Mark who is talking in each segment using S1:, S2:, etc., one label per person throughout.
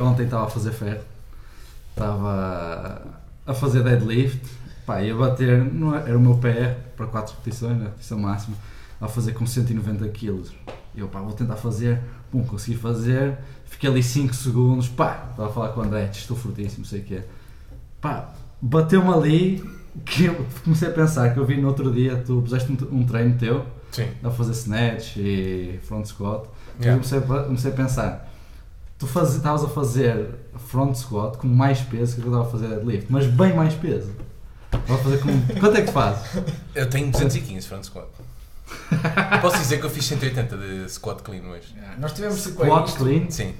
S1: Ontem estava a fazer ferro, estava a fazer deadlift, pá, ia bater, não é- era o meu PR para 4 repetições, na repetição máxima, a fazer com 190 kg. Eu, pá, vou tentar fazer, pum, consegui fazer, fiquei ali 5 segundos, pá, estava a falar com o André, estou fortíssimo, sei o que é. Pá, bateu-me ali, que eu comecei a pensar, que eu vi no outro dia, tu puseste um, treino teu,
S2: Sim.
S1: a fazer snatch e front squat,
S2: Yeah.
S1: eu comecei, a- comecei a pensar, tu estavas a fazer front squat com mais peso que eu estava a fazer deadlift, mas bem mais peso. Estava a fazer com... Quanto é que tu fazes?
S2: Eu tenho 215 front squat. Eu posso dizer que eu fiz 180 de squat clean hoje.
S3: Yeah, Nós tivemos
S1: Squat clean?
S2: Sim.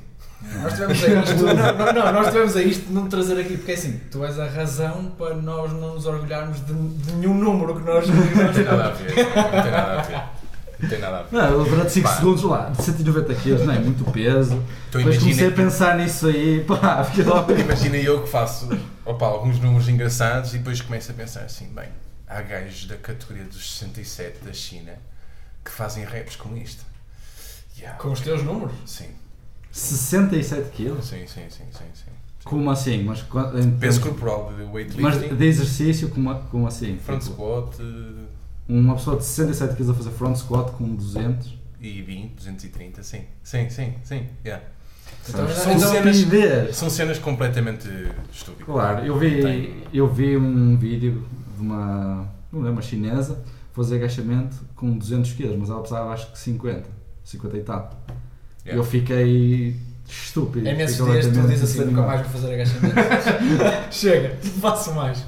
S3: Nós tivemos a isto. não, não, não, nós tivemos a isto de não trazer aqui, porque é assim, tu és a razão para nós não nos orgulharmos de, de nenhum número que nós. que nós
S2: Não tem nada a ver. Não tem nada a ver. Não tem nada a ver.
S1: Não, durante 5
S2: Pá.
S1: segundos lá, de 190 kg, não é muito peso.
S2: Então
S1: Depois comecei a pensar nisso aí, pá, fiquei logo...
S2: imagina eu que faço opa, alguns números engraçados e depois começo a pensar assim, bem, há gajos da categoria dos 67 da China que fazem raps com isto. Yeah.
S3: Com os teus números?
S2: Sim,
S1: 67 kg?
S2: sim, sim, sim, sim, sim.
S1: Como assim? Mas,
S2: Peso corporal de
S1: mas
S2: weightlifting,
S1: de exercício, como, como assim?
S2: front
S1: Tipo,
S2: squat
S1: Uma pessoa de 67 kg a fazer front squat com 200.
S2: e 20, 230, sim. Sim, sim, sim. Yeah.
S3: Então,
S2: São
S3: então-
S2: cenas-. São cenas completamente estúpidas.
S1: Claro, eu vi,
S2: Tem-
S1: eu vi um vídeo de uma, não lembro, uma chinesa fazer agachamento com 200 kg, mas ela pesava acho que 50, 50 e tal.
S2: Yeah.
S1: Eu fiquei estúpido.
S3: É nesses dias que tu dizes assim, nunca mais vou fazer agachamento. Chega, faço mais.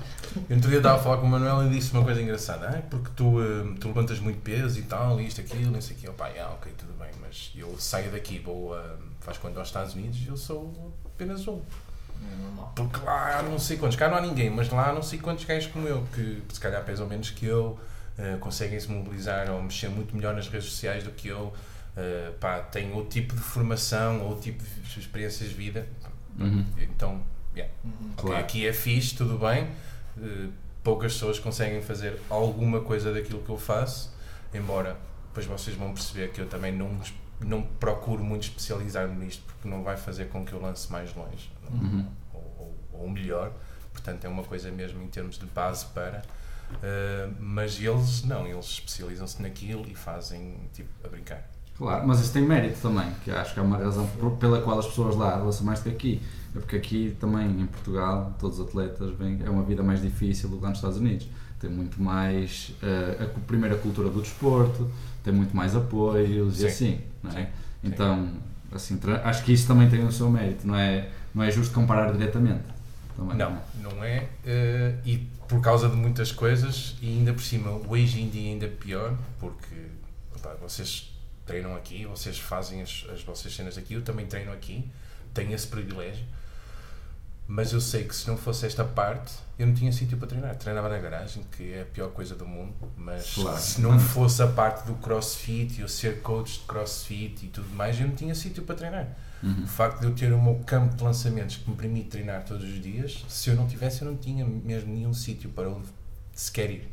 S2: Eu outro dia estava a falar com o Manuel e disse uma coisa engraçada. Ah, porque tu, eh, tu levantas muito peso e tal, e isto, aquilo, isso aqui. Opa, ah, ok, tudo bem, mas eu saio daqui, vou, eh, faz quando aos Estados Unidos, eu sou apenas um.
S3: É normal.
S2: Porque lá não sei quantos, cá não há ninguém, mas lá não sei quantos gajos como eu, que se calhar pesam menos que eu, eh, conseguem se mobilizar ou mexer muito melhor nas redes sociais do que eu, eh, pá, têm outro tipo de formação, outro tipo de experiências de vida.
S1: Uhum.
S2: Então, yeah.
S3: Uhum.
S2: Ok,
S1: Claro.
S2: aqui é fixe, tudo bem. Eh, poucas pessoas conseguem fazer alguma coisa daquilo que eu faço, embora depois vocês vão perceber que eu também não, não procuro muito especializar-me nisto porque não vai fazer com que eu lance mais longe
S1: Uhum.
S2: ou, ou, ou melhor. Portanto, é uma coisa mesmo em termos de base para. eh, mas eles não, eles especializam-se naquilo e fazem tipo a brincar.
S1: Claro, mas isso tem mérito também, que acho que é uma razão pela qual as pessoas lá lançam mais do que aqui. É porque aqui também, em Portugal, todos os atletas vêm, é uma vida mais difícil do que lá nos Estados Unidos. Tem muito mais, eh, a, cu- primeiro a cultura do desporto, tem muito mais apoios
S2: Sim.
S1: e assim, não é?
S2: Sim.
S1: Então, assim, acho que isso também tem o seu mérito, não é, não é justo comparar diretamente. Também,
S2: Não, não é. eh, e por causa de muitas coisas, e ainda por cima, hoje em dia ainda pior, porque opá, vocês treinam aqui, vocês fazem as, as vossas cenas aqui, eu também treino aqui, tenho esse privilégio, mas eu sei que se não fosse esta parte, eu não tinha sítio para treinar. Treinava na garagem, que é a pior coisa do mundo, mas
S1: Claro.
S2: se não fosse a parte do crossfit, eu ser coach de crossfit e tudo mais, eu não tinha sítio para treinar.
S1: Uhum.
S2: O facto de eu ter o meu campo de lançamentos que me permite treinar todos os dias, se eu não tivesse, eu não tinha mesmo nenhum sítio para onde sequer ir.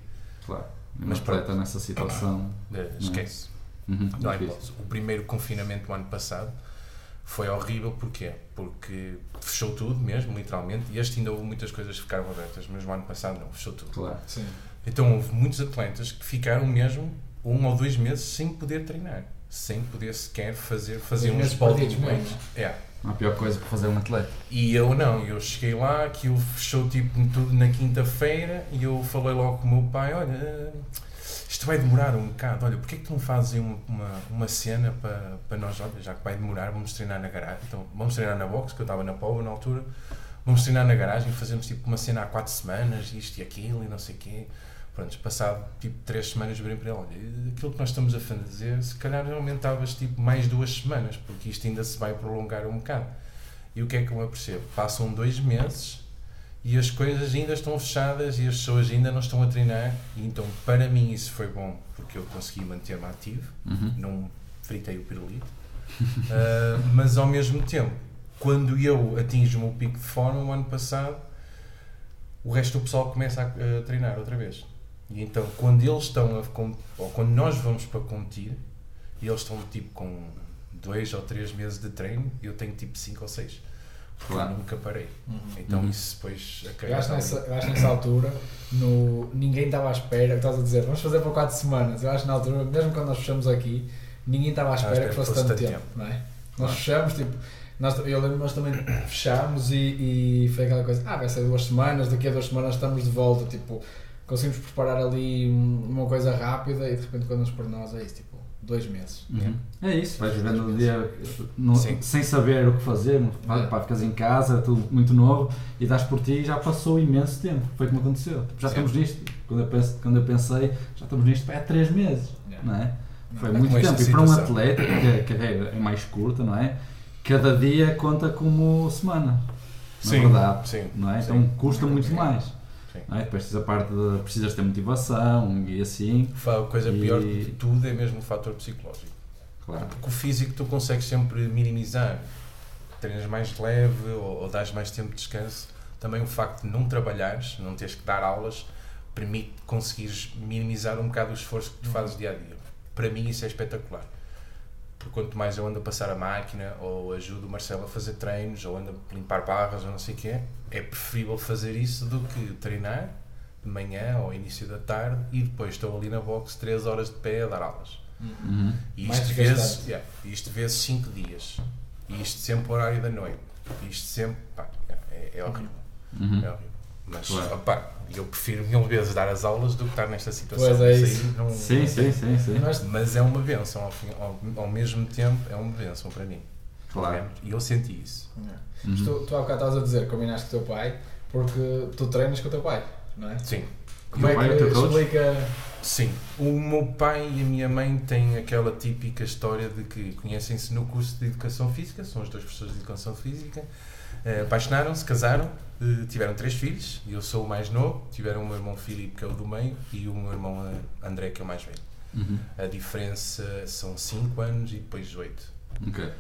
S1: Claro. Um
S2: Mas
S1: atleta
S2: pronto.
S1: nessa situação.
S2: Eh, esquece.
S1: Uhum,
S2: Não hipótese. O primeiro confinamento do ano passado foi horrível, porquê? Porque fechou tudo mesmo, literalmente, e este ainda houve muitas coisas que ficaram abertas, mas no ano passado não, fechou tudo.
S1: Claro.
S3: Sim.
S2: Então houve muitos atletas que ficaram mesmo um ou dois meses sem poder treinar, sem poder sequer fazer, fazer uns
S3: mesmo,
S2: É.
S1: Há pior coisa para fazer um atleta.
S2: E eu não, eu cheguei lá, aquilo fechou tipo tudo na quinta-feira e eu falei logo com o meu pai, olha, isto vai demorar um bocado, olha, porque é que tu não fazes uma, uma, uma cena para, para nós, olha, já que vai demorar, vamos treinar na garagem, então vamos treinar na box, que eu estava na Pova na altura, vamos treinar na garagem, fazemos tipo uma cena há quatro semanas, isto e aquilo e não sei o quê. Pronto, passado tipo três semanas virei para ele, olha, aquilo que nós estamos a fazer, se calhar aumentavas tipo mais duas semanas, porque isto ainda se vai prolongar um bocado. E o que é que eu me apercebo? Passam dois meses e as coisas ainda estão fechadas e as pessoas ainda não estão a treinar. E então, para mim, isso foi bom porque eu consegui manter-me ativo,
S1: Uhum.
S2: não fritei o pirulito. Ah, mas ao mesmo tempo, quando eu atinjo o meu pico de forma, o ano passado, o resto do pessoal começa a, a treinar outra vez. E então, quando eles estão a, ou quando nós vamos para competir, e eles estão tipo com dois ou três meses de treino, eu tenho tipo cinco ou seis.
S1: Claro.
S2: nunca parei.
S3: Uhum.
S2: Então
S1: Uhum.
S2: isso depois a
S3: Eu acho, nessa, eu acho nessa altura, no, ninguém estava à espera, estás a dizer, vamos fazer para 4 semanas. Eu acho que na altura, mesmo quando nós fechamos aqui, ninguém estava à espera
S2: espera
S3: que fosse, tanto tempo, não é? Nós fechamos, tipo, nós, eu lembro que nós também fechámos e, e foi aquela coisa, ah, vai ser duas semanas, daqui a duas semanas estamos de volta, tipo, conseguimos preparar ali um- uma coisa rápida e de repente quando nos por nós é isso, tipo, dois meses.
S1: Uhum. É isso, vais vivendo o dia no- sem saber o que fazer,
S3: É.
S1: pá, ficas em casa, tudo muito novo e dás por ti e já passou imenso tempo. Foi como aconteceu. Já
S2: Sim.
S1: estamos nisto. Quando eu, penso, quando eu pensei, já estamos nisto há 3 meses,
S3: Yeah.
S1: não é? Foi
S2: É
S1: muito tempo. E para um atleta, que a carreira é mais curta, não é? Cada dia conta como semana. Na
S2: Sim,
S1: verdade.
S2: sim,
S1: Não é?
S2: sim.
S1: Então custa muito mais. É? Depois parte de precisas ter motivação e assim.
S2: A coisa
S1: E-
S2: pior de tudo é mesmo o fator psicológico.
S1: Claro.
S2: Porque o físico tu consegues sempre minimizar. Treinas mais leve ou, ou dás mais tempo de descanso. Também o facto de não trabalhares, não teres que dar aulas, permite conseguires minimizar um bocado o esforço que tu fazes dia a dia. Para mim isso é espetacular. Porque quanto mais eu ando a passar a máquina, ou ajudo o Marcelo a fazer treinos, ou ando a limpar barras, ou não sei o quê, é preferível fazer isso do que treinar de manhã ou início da tarde e depois estou ali na box 3 horas de pé a dar aulas.
S1: Uhum.
S2: E
S3: Mais
S2: isto
S3: desgastante.
S2: vezes, yeah, isto vezes 5 dias. E isto sempre horário da noite. Isto sempre, pá, é, é horrível.
S1: Uhum.
S2: É horrível. Mas,
S1: Claro.
S2: opá, eu prefiro mil vezes dar as aulas do que estar nesta situação.
S3: Pois é
S2: Isso
S3: isso.
S2: não-
S1: Sim, sim, sim, sim.
S3: Nós-
S2: Mas é uma benção, ao, fim- ao, ao mesmo tempo, é uma benção para mim.
S1: Claro.
S2: E eu senti isso.
S3: Yeah.
S1: Uhum.
S3: Mas Tu, tu há bocado estavas a dizer que combinaste com o teu pai porque tu treinas com o teu pai, não é?
S2: Sim.
S3: Como é que
S1: é
S3: explica.
S2: Sim, o meu pai e a minha mãe têm aquela típica história de que conhecem-se no curso de Educação Física, são os dois professores de Educação Física, eh, apaixonaram-se, casaram, tiveram três filhos, eu sou o mais novo, tiveram o meu irmão Filipe, que é o do meio, e o meu irmão eh, André, que é o mais velho.
S1: Uhum.
S2: A diferença são 5 anos e depois 8.
S1: Ok.
S2: Uh,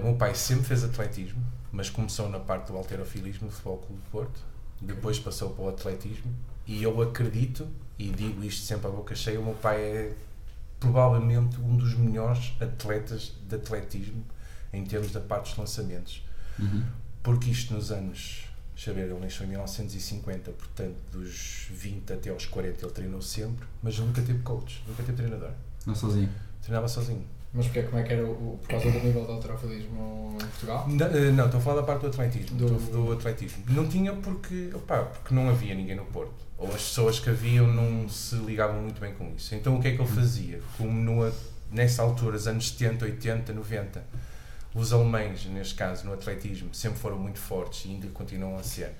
S2: o meu pai sempre fez atletismo, mas começou na parte do alterofilismo no Futebol Clube de Porto, depois passou para o atletismo e eu acredito, e digo isto sempre à boca cheia, o meu pai é provavelmente um dos melhores atletas de atletismo em termos da parte dos lançamentos,
S1: Uhum.
S2: porque isto nos anos, deixa eu ver, ele nasceu em 1950, portanto dos 20 até aos 40 ele treinou sempre, mas nunca teve coach, nunca teve treinador,
S1: Não sozinho.
S2: treinava sozinho.
S3: Mas porque, como é que era o, por causa do nível de alterofilismo em Portugal?
S2: Não, eh, não, estou a falar da parte do atletismo.
S3: Do-
S2: Do, do atletismo. Não tinha porque, opá, porque não havia ninguém no Porto. Ou as pessoas que haviam não se ligavam muito bem com isso. Então o que é que ele fazia? Como no, nessa altura, os anos 70, 80, 90, os alemães, neste caso, no atletismo, sempre foram muito fortes e ainda continuam a ser.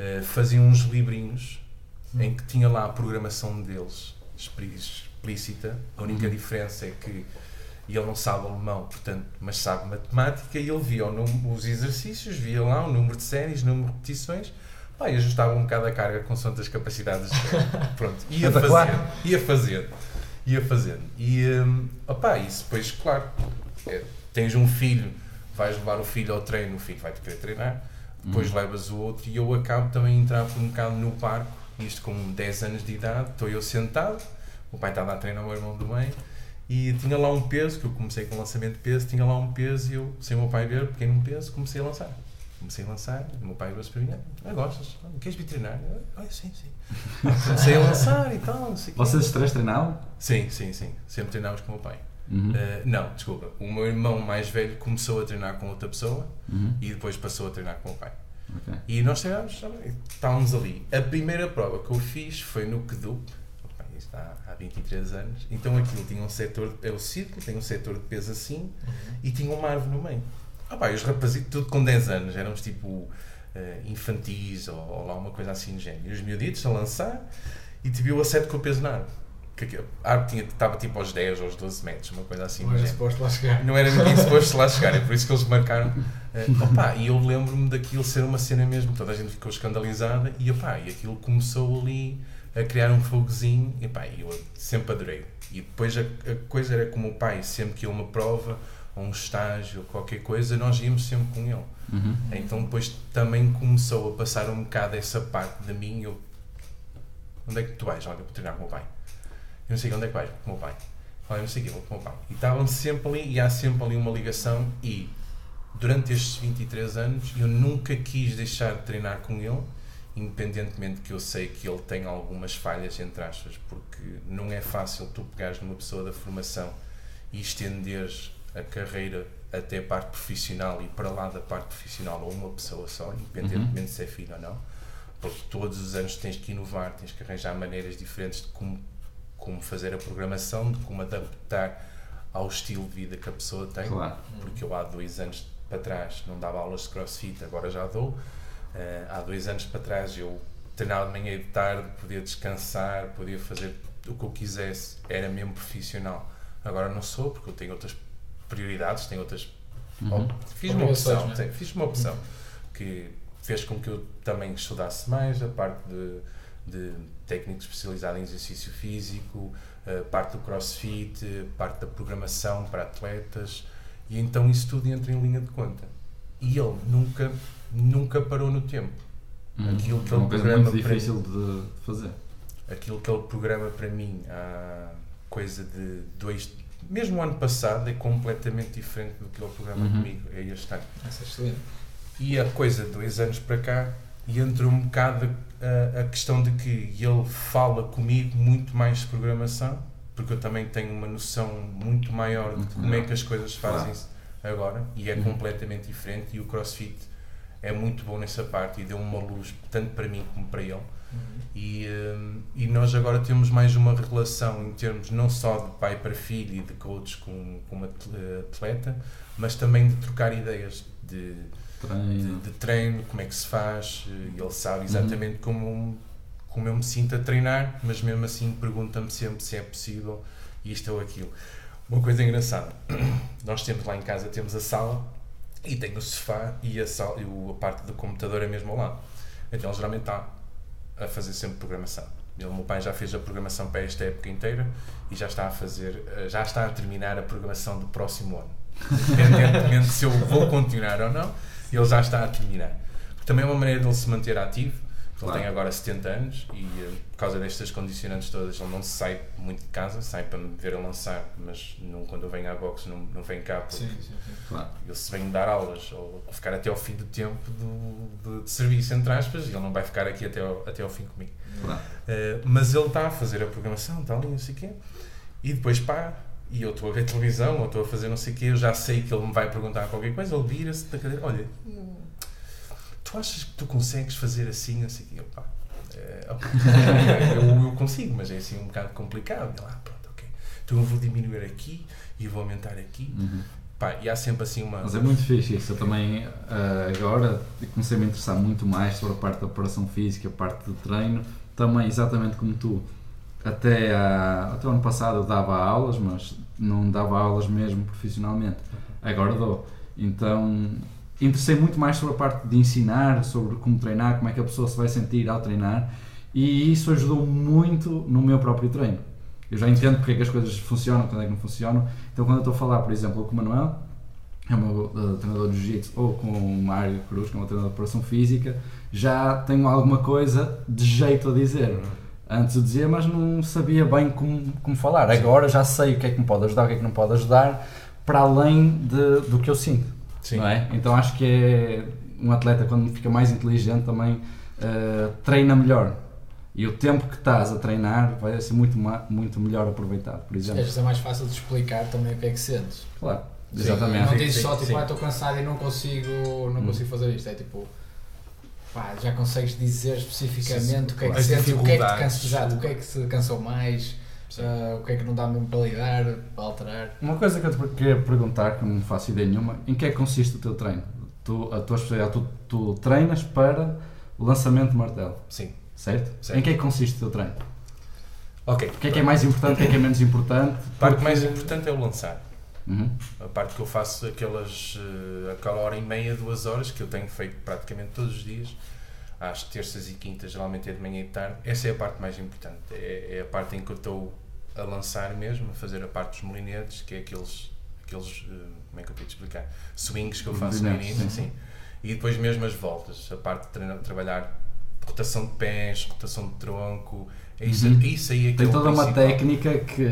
S2: eh, faziam uns livrinhos em que tinha lá a programação deles explícita. A única
S1: Uhum.
S2: diferença é que ele não sabe alemão, portanto, mas sabe matemática e ele via número- os exercícios, via lá o número de séries, o número de repetições, pá, e ajustava um bocado a carga com as capacidades. Pronto, ia
S1: Espetacular.
S2: fazendo, ia fazendo, ia fazendo. E, hum, opá, isso depois, claro, é, tens um filho, vais levar o filho ao treino, o filho vai-te querer treinar, depois
S1: Uhum.
S2: levas o outro e eu acabo também a entrar por um bocado no parque, isto com 10 anos de idade, estou eu sentado, o pai estava a treinar o meu irmão do meio, e tinha lá um peso, que eu comecei com lançamento de peso, tinha lá um peso e eu, sem o meu pai ver, pequeno um peso, comecei a lançar. Comecei a lançar, o meu pai virou-se para mim, ah, gostas? Ah, Queres vir treinar? Ah, sim, sim. Comecei a lançar e tal, não sei.
S1: Vocês os três treinavam?
S2: Sim, sim, sim. Sempre treinámos com o meu pai.
S1: Uhum.
S2: Uh, não, desculpa. O meu irmão mais velho começou a treinar com outra pessoa
S1: Uhum.
S2: e depois passou a treinar com o pai.
S1: Ok.
S2: E nós treinámos, estávamos ali. A primeira prova que eu fiz foi no Kedup, isto há, há 23 anos. Então aquilo tinha um setor, é o círculo, tem um setor de peso assim e tinha uma árvore no meio. Ah, pá, os rapazitos, tudo com 10 anos, éramos tipo eh, infantis ou, ou lá uma coisa assim do género. E os miuditos a lançar e te viu a 7 com o peso na árvore. Que a árvore tinha, estava tipo aos 10 ou aos 12 metros, uma coisa assim
S3: Não era suposto lá chegar.
S2: Não era ninguém suposto lá chegar, é por isso que eles marcaram. Eh, opá, e eu lembro-me daquilo ser uma cena mesmo, toda a gente ficou escandalizada e, opá, e aquilo começou ali a criar um fogozinho e opá, eu sempre adorei. E depois a, a coisa era como o pai, sempre que ia uma prova, ou um estágio, ou qualquer coisa, nós íamos sempre com ele.
S1: Uhum.
S2: Então depois também começou a passar um bocado essa parte de mim, eu, onde é que tu vais? Olha, vou treinar com o meu pai. Eu não sei onde é que vais, com o meu pai. Olha, não sei o que, vou com o meu pai. E estavam sempre ali, e há sempre ali uma ligação e durante estes 23 anos, eu nunca quis deixar de treinar com ele, independentemente que eu sei que ele tem algumas falhas, entre aspas, porque não é fácil tu pegares numa pessoa da formação e estenderes a carreira até a parte profissional e para lá da parte profissional a uma pessoa só, independentemente
S1: Uhum.
S2: se é filho ou não, porque todos os anos tens que inovar, tens que arranjar maneiras diferentes de como, como fazer a programação, de como adaptar ao estilo de vida que a pessoa tem
S1: Claro.
S2: porque eu há dois anos para trás não dava aulas de crossfit, agora já dou. Eh, há dois anos para trás eu treinava de manhã e de tarde, podia descansar, podia fazer o que eu quisesse, era mesmo profissional. Agora não sou, porque eu tenho outras prioridades, tenho outras.
S1: Uhum.
S2: Fiz uma opção,
S3: é?
S2: sim, fiz uma opção que fez com que eu também estudasse mais a parte de, de técnico especializado em exercício físico, a parte do crossfit, parte da programação para atletas, e então isso tudo entra em linha de conta. E ele nunca, nunca parou no tempo.
S1: Uhum.
S2: Aquilo que
S1: é uma
S2: ele
S1: coisa
S2: programa
S1: muito
S2: para-
S1: difícil de fazer.
S2: Aquilo que ele programa para mim há coisa de dois. Mesmo o ano passado é completamente diferente do que ele programa
S1: Uhum.
S2: comigo, é este ano.
S3: Essa é excelente.
S2: E a coisa de dois anos para cá, e entra um bocado a, a questão de que ele fala comigo muito mais de programação, porque eu também tenho uma noção muito maior de como é que as coisas fazem-se agora, e é
S1: Uhum.
S2: completamente diferente. E o CrossFit é muito bom nessa parte e deu uma luz tanto para mim como para ele. E, hum, e nós agora temos mais uma relação em termos não só de pai para filho e de coach com, com uma atle- atleta, mas também de trocar ideias de, de,
S1: Treino.
S2: de treino, como é que se faz, e ele sabe exatamente como, como eu me sinto a treinar, mas mesmo assim pergunta-me sempre se é possível isto ou aquilo. Uma coisa engraçada, nós temos lá em casa, temos a sala e tem o sofá e a, sala, e a parte do computador é mesmo ao lado. Então ele geralmente está a fazer sempre programação. Ele, o meu pai já fez a programação para esta época inteira e já está a fazer, eh, já está a terminar a programação do próximo ano. Independentemente se eu vou continuar ou não, ele já está a terminar. Também é uma maneira dele se manter ativo. Ele
S1: Claro.
S2: tem agora 70 anos e eh, por causa destas condicionantes todas ele não sai muito de casa, sai para me ver a lançar, mas não, quando eu venho à boxe não, não vem cá porque
S3: Sim, sim, sim.
S1: Claro.
S2: ele se vem dar aulas ou ficar até ao fim do tempo do, de, de serviço, entre aspas, e ele não vai ficar aqui até ao, até ao fim comigo.
S1: Claro.
S2: Uh, mas ele está a fazer a programação, está ali, não sei o quê, e depois pá, e eu estou a ver televisão, ou estou a fazer não sei o quê, eu já sei que ele me vai perguntar qualquer coisa, ele vira-se da cadeira, olha, tu achas que tu consegues fazer assim, quê, eu, pá, ok, eu, eu consigo, mas é assim um bocado complicado, e lá, pronto, ok, então eu vou diminuir aqui e vou aumentar aqui,
S1: Uhum.
S2: pá, e há sempre assim uma...
S1: Mas é muito fixe isso. Eu também ah, agora comecei a me interessar muito mais sobre a parte da operação física, a parte do treino. Também, exatamente como tu. Até, há- até o ano passado eu dava aulas, mas não dava aulas mesmo profissionalmente. Agora dou. Então interessei muito mais sobre a parte de ensinar, sobre como treinar, como é que a pessoa se vai sentir ao treinar. E isso ajudou muito no meu próprio treino. Eu já entendo porque é que as coisas funcionam, quando é que não funcionam. Então, quando eu estou a falar, por exemplo, com o Manuel, é o meu uh, treinador de jiu-jitsu, ou com o Mário Cruz, que é o meu treinador de operação física, já tenho alguma coisa de jeito a dizer. Antes eu dizia, mas não sabia bem como, como falar. Agora já sei o que é que me pode ajudar, o que é que não pode ajudar, para além de, do que eu sinto.
S2: Sim.
S1: Não é? Então acho que é um atleta, quando fica mais inteligente, também uh, treina melhor. E o tempo que estás a treinar vai ser muito, muito melhor aproveitado, por
S3: Às
S1: exemplo.
S3: vezes é mais fácil de explicar também o que é que sentes.
S1: Claro,
S2: Sim.
S1: exatamente.
S3: Não dizes só tipo,
S2: sim.
S3: ah, estou cansado e não consigo, não
S1: Hum.
S3: consigo fazer isto. É tipo, pá, já consegues dizer especificamente
S2: Sim, sim.
S3: o que é que sentes, o que é que te cansa, exato, o que é que te cansou mais, ah, o que é que não dá mesmo para lidar, para alterar.
S1: Uma coisa que eu te queria perguntar, que não faço ideia nenhuma, em que é que consiste o teu treino? Tu, a tua especialidade, tu, tu treinas para o lançamento de martelo,
S2: Sim.
S1: certo?
S2: Certo.
S1: Em que é que consiste o teu treino?
S2: Ok.
S1: O que é que é mais importante, o que é que é menos importante?
S2: A parte mais importante é o lançar.
S1: Uhum.
S2: A parte que eu faço aquelas, eh, aquela hora e meia, duas horas, que eu tenho feito praticamente todos os dias, às terças e quintas, geralmente é de manhã e tarde, essa é a parte mais importante. É, é a parte em que eu estou a lançar mesmo, a fazer a parte dos molinetes, que é aqueles, aqueles eh, como é que eu de explicar? Swings que eu faço no início. E depois mesmo as voltas, a parte de treinar- trabalhar rotação de pés, rotação de tronco, É isso,
S1: Uhum.
S2: é isso aí é que
S1: Tem
S2: é
S1: toda uma técnica que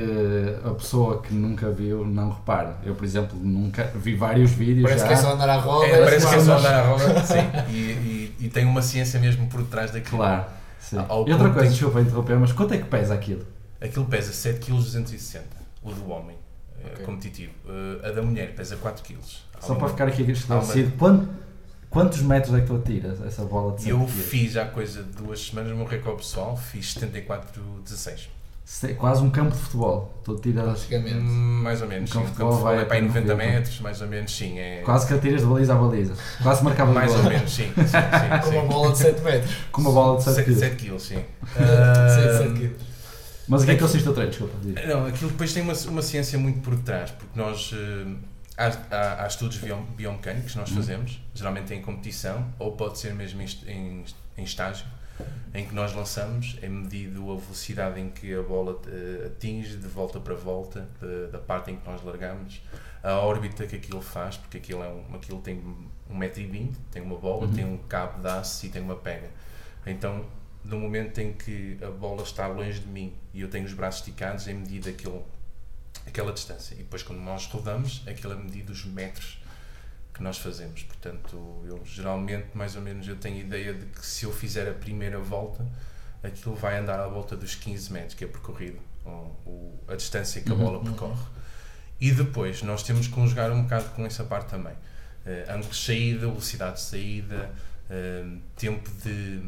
S1: a pessoa que nunca viu não repara. Eu, por exemplo, nunca vi vários vídeos
S3: Parece
S1: já.
S3: que é só andar à roda.
S2: É, parece que é só andar à roda, sim. E, e- e tem uma ciência mesmo por trás daquilo.
S1: Claro. Sim.
S2: Ao
S1: E outra coisa,
S2: em-
S1: desculpa interromper, mas quanto é que pesa aquilo?
S2: Aquilo pesa 7,260 kg, o do homem eh,
S3: Ok.
S2: competitivo. Eh, a da mulher pesa 4 kg.
S1: Só para ficar aqui esclarecido, quant- quantos metros é que tu atiras essa bola de 7
S2: Eu
S1: quilos?
S2: fiz há coisa de duas semanas o meu recorde pessoal, fiz 74,16.
S1: Se- Quase um campo de futebol. Tu atiras
S3: Praticamente.
S2: Hum, Mais ou menos, sim.
S1: Um
S2: O
S1: campo de
S2: campo de
S1: futebol
S2: futebol
S1: vai
S2: é para aí
S1: até
S2: 90
S1: 90.
S2: metros, mais ou menos, sim. É...
S1: quase que atiras de baliza a baliza. Quase marcava
S2: Mais ou menos, sim. sim,
S3: Com
S2: sim,
S3: uma
S2: sim.
S3: bola de 7 metros.
S1: Com uma bola de 7 quilos.
S2: 7 kg, sim.
S3: 7,
S2: Ah,
S3: 7 quilos.
S1: Mas o que é que consiste o treino? Desculpa.
S2: Não, aquilo depois tem uma, uma ciência muito por detrás, porque nós. eh, há, há, há estudos biom- biomecânicos que nós
S1: Uhum.
S2: fazemos, geralmente em competição, ou pode ser mesmo em, em, em estágio, em que nós lançamos, é medido a velocidade em que a bola eh, atinge, de volta para volta, de- da parte em que nós largamos, a órbita que aquilo faz, porque aquilo, é um, aquilo tem 1,20m, tem uma bola,
S1: Uhum.
S2: tem um cabo de aço e tem uma pega. Então, no momento em que a bola está longe de mim e eu tenho os braços esticados, é medido aquele, aquela distância. E depois, quando nós rodamos, aquilo é medido os metros que nós fazemos. Portanto, eu geralmente, mais ou menos, eu tenho ideia de que se eu fizer a primeira volta, aquilo vai andar à volta dos 15 metros, que é percorrido, ou, o- a distância que a
S1: Uhum.
S2: bola percorre. E depois, nós temos que conjugar um bocado com essa parte também. Eh, ângulo de saída, velocidade de saída, eh, tempo de.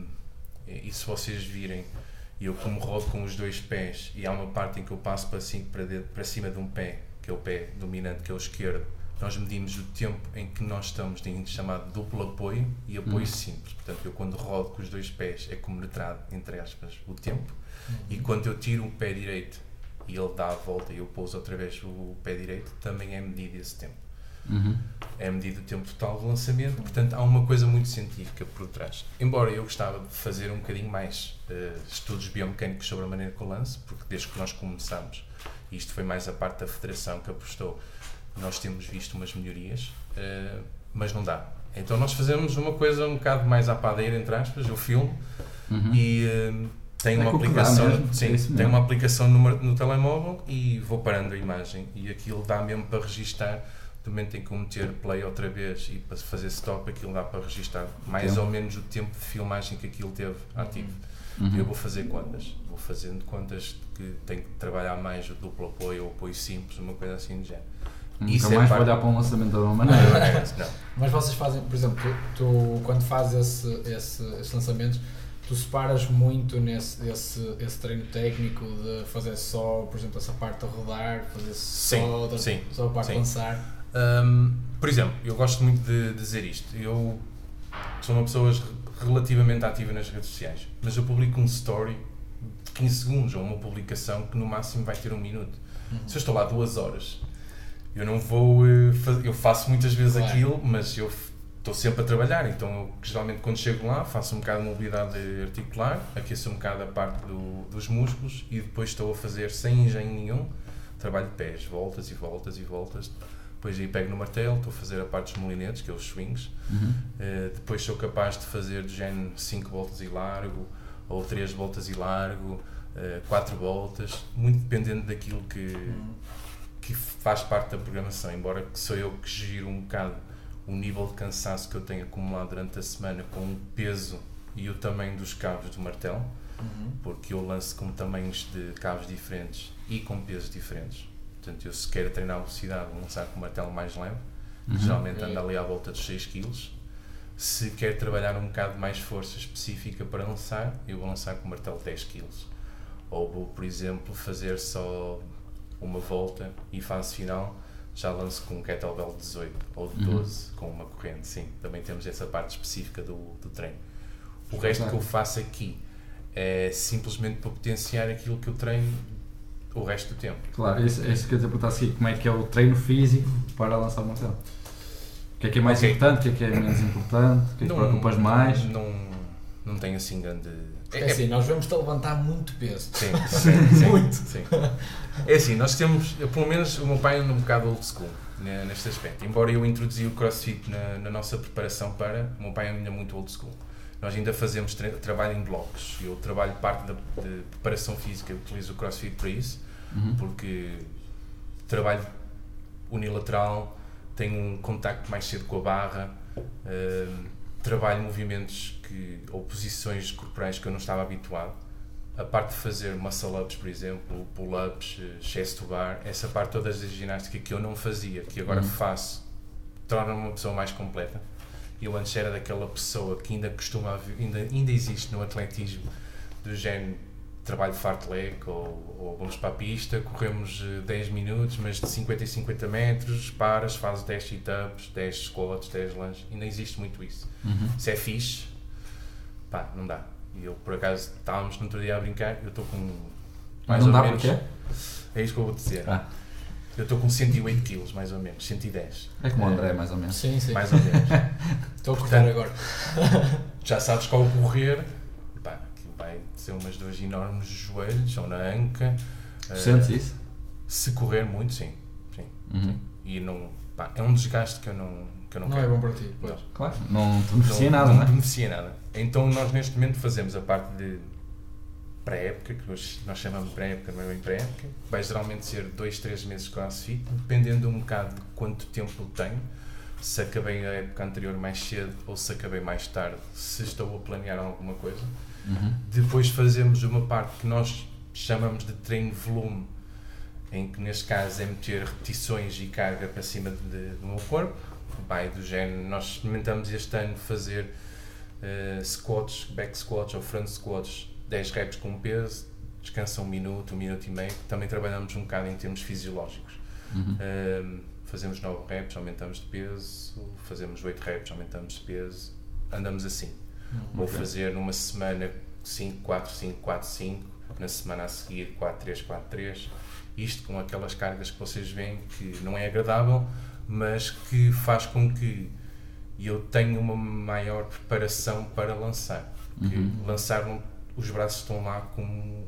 S2: E se vocês virem, eu como rodo com os dois pés e há uma parte em que eu passo para, cima, para, dentro, para cima de um pé, que é o pé dominante, que é o esquerdo, nós medimos o tempo em que nós estamos em chamado duplo apoio e apoio
S1: Uhum.
S2: simples. Portanto, eu quando rodo com os dois pés é cronometrado, entre aspas, o tempo. E quando eu tiro o pé direito e ele dá a volta e eu pouso outra vez o pé direito, também é medido esse tempo.
S1: Uhum.
S2: É medido o tempo total de lançamento, portanto há uma coisa muito científica por trás. Embora eu gostava de fazer um bocadinho mais eh, estudos biomecânicos sobre a maneira que eu lance, porque desde que nós começamos, e isto foi mais a parte da federação que apostou, nós temos visto umas melhorias, eh, mas não dá. Então nós fazemos uma coisa um bocado mais à padeira, entre aspas, eu filmo
S1: Uhum.
S2: e eh, tem
S1: É
S2: uma aplicação,
S1: é
S2: sim, tem
S1: mesmo.
S2: uma aplicação no, no telemóvel e vou parando a imagem e aquilo dá mesmo para registar do momento em que eu meter play outra vez e para fazer stop aquilo dá para registar mais
S1: Tempo.
S2: ou menos o tempo de filmagem que aquilo teve ativo.
S1: Uhum.
S2: Eu vou fazer contas, vou fazendo contas que tenho que trabalhar mais o duplo apoio ou apoio simples, uma coisa assim de género.
S1: Nunca
S2: Isso é
S1: mais vou
S2: parte-
S1: olhar para um lançamento da mesma
S2: Não,
S1: maneira.
S2: é, não.
S3: Mas vocês fazem, por exemplo, tu, tu, quando fazes esse, esse, esses lançamentos, tu separas muito nesse esse, esse treino técnico de fazer só, por exemplo, essa parte a rodar, fazer
S2: Sim,
S3: só, outra-
S2: sim,
S3: só a parte
S2: sim.
S3: de lançar.
S2: Hum, por exemplo, eu gosto muito de dizer isto. Eu sou uma pessoa relativamente ativa nas redes sociais, mas eu publico um story de 15 segundos ou uma publicação que no máximo vai ter um minuto. Se eu estou lá duas horas, eu não vou. eh, Eu faço muitas vezes
S3: Claro.
S2: aquilo, mas eu estou sempre a trabalhar, então eu, geralmente quando chego lá faço um bocado de mobilidade articular, aqueço um bocado a parte do- dos músculos e depois estou a fazer sem engenho nenhum, trabalho de pés, voltas e voltas e voltas. Depois aí pego no martelo, estou a fazer a parte dos molinetes, que é os swings.
S1: Uhum.
S2: Uh, depois sou capaz de fazer do género 5 voltas e largo, ou 3 voltas e largo, 4 voltas, muito dependendo daquilo que, que faz parte da programação. Embora que sou eu que giro um bocado o nível de cansaço que eu tenho acumulado durante a semana com o peso e o tamanho dos cabos do martelo,
S3: Uhum.
S2: porque eu lanço com tamanhos de cabos diferentes e com pesos diferentes. Portanto, eu se quero treinar a velocidade, vou lançar com o martelo mais leve,
S1: Uhum.
S2: geralmente anda ali à volta dos 6 kg. Se quer trabalhar um bocado mais força específica para lançar, eu vou lançar com o martelo 10 kg. Ou vou, por exemplo, fazer só uma volta e fase final, já lanço com um kettlebell 18 ou de
S1: Uhum.
S2: 12 com uma corrente, sim. Também temos essa parte específica do, do treino. O resto que eu faço aqui é simplesmente para potenciar aquilo que eu treino o resto do tempo.
S1: Claro, isso, isso que eu te perguntar aqui, como é que é o treino físico para lançar o martelo? O que é que é mais
S2: Ok.
S1: importante, o que é que é menos importante, o que é que te preocupas mais?
S2: Não, não tenho assim grande.
S3: É assim, nós vemos-te a levantar muito peso.
S2: Sim, sim, sim,
S3: Muito.
S2: sim. É assim, nós temos, eu, pelo menos o meu pai anda um bocado old school né, neste aspecto. Embora eu introduzi o crossfit na, na nossa preparação para, o meu pai ainda é muito old school. Nós ainda fazemos tra trabalho em blocos. Eu trabalho parte da de preparação física, utilizo o CrossFit para isso,
S1: Uhum.
S2: porque trabalho unilateral, tenho um contacto mais cedo com a barra, hum, trabalho movimentos que, ou posições corporais que eu não estava habituado. A parte de fazer muscle-ups, por exemplo, pull-ups, eh, chest to bar, essa parte toda da ginástica que eu não fazia, que agora
S1: Uhum.
S2: faço, torna-me uma pessoa mais completa. Eu antes era daquela pessoa que ainda costuma, ainda, ainda existe no atletismo, do género trabalho fartlek ou, ou vamos para a pista, corremos eh, 10 minutos, mas de 50 em 50 metros, paras, fazes 10 sit-ups, 10 squats, 10 lunges, ainda existe muito isso.
S1: Uhum.
S2: Se é fixe, pá, não dá. E eu, por acaso, estávamos no outro dia a brincar, eu estou com mais
S1: não
S2: ou
S1: dá
S2: menos...
S1: porquê?
S2: É isso que eu vou dizer.
S1: Ah.
S2: Eu estou com 108 kg, mais ou menos, 110.
S1: É como o André, mais ou menos.
S3: Sim, sim.
S2: Mais ou menos.
S3: Estou a correr agora.
S2: Já sabes que ao correr, pá, aquilo vai ser umas duas enormes joelhos ou na anca. Eh,
S1: Sentes isso?
S2: Se correr muito, sim. sim.
S1: Uhum.
S2: E não, pá, é um desgaste que eu não, que eu não,
S3: Não é
S2: quero.
S3: bom para ti. Pois.
S2: Não.
S1: Claro, não te beneficia
S2: não,
S1: nada,
S2: não
S1: não é?
S2: beneficia nada. Então nós neste momento fazemos a parte de pré-época, que hoje nós chamamos de pré-época, não é bem pré-época, vai geralmente ser 2, 3 meses de crossfit, dependendo um bocado de quanto tempo tenho, se acabei a época anterior mais cedo ou se acabei mais tarde, se estou a planear alguma coisa.
S1: Uhum.
S2: Depois fazemos uma parte que nós chamamos de treino volume, em que neste caso é meter repetições e carga para cima de- do meu corpo. Vai do género, nós experimentamos este ano fazer eh, squats, back squats ou front squats, 10 reps com peso, descansa um minuto, um minuto e meio. Também trabalhamos um bocado em termos fisiológicos.
S1: Uhum.
S2: Um, fazemos 9 reps, aumentamos de peso, fazemos 8 reps, aumentamos de peso, andamos assim. Vou
S1: Ok.
S2: fazer numa semana 5, 4, 5, 4, 5, na semana a seguir 4, 3, 4, 3. Isto com aquelas cargas que vocês veem que não é agradável, mas que faz com que eu tenha uma maior preparação para lançar.
S1: Uhum.
S2: lançar, não- os braços estão lá como,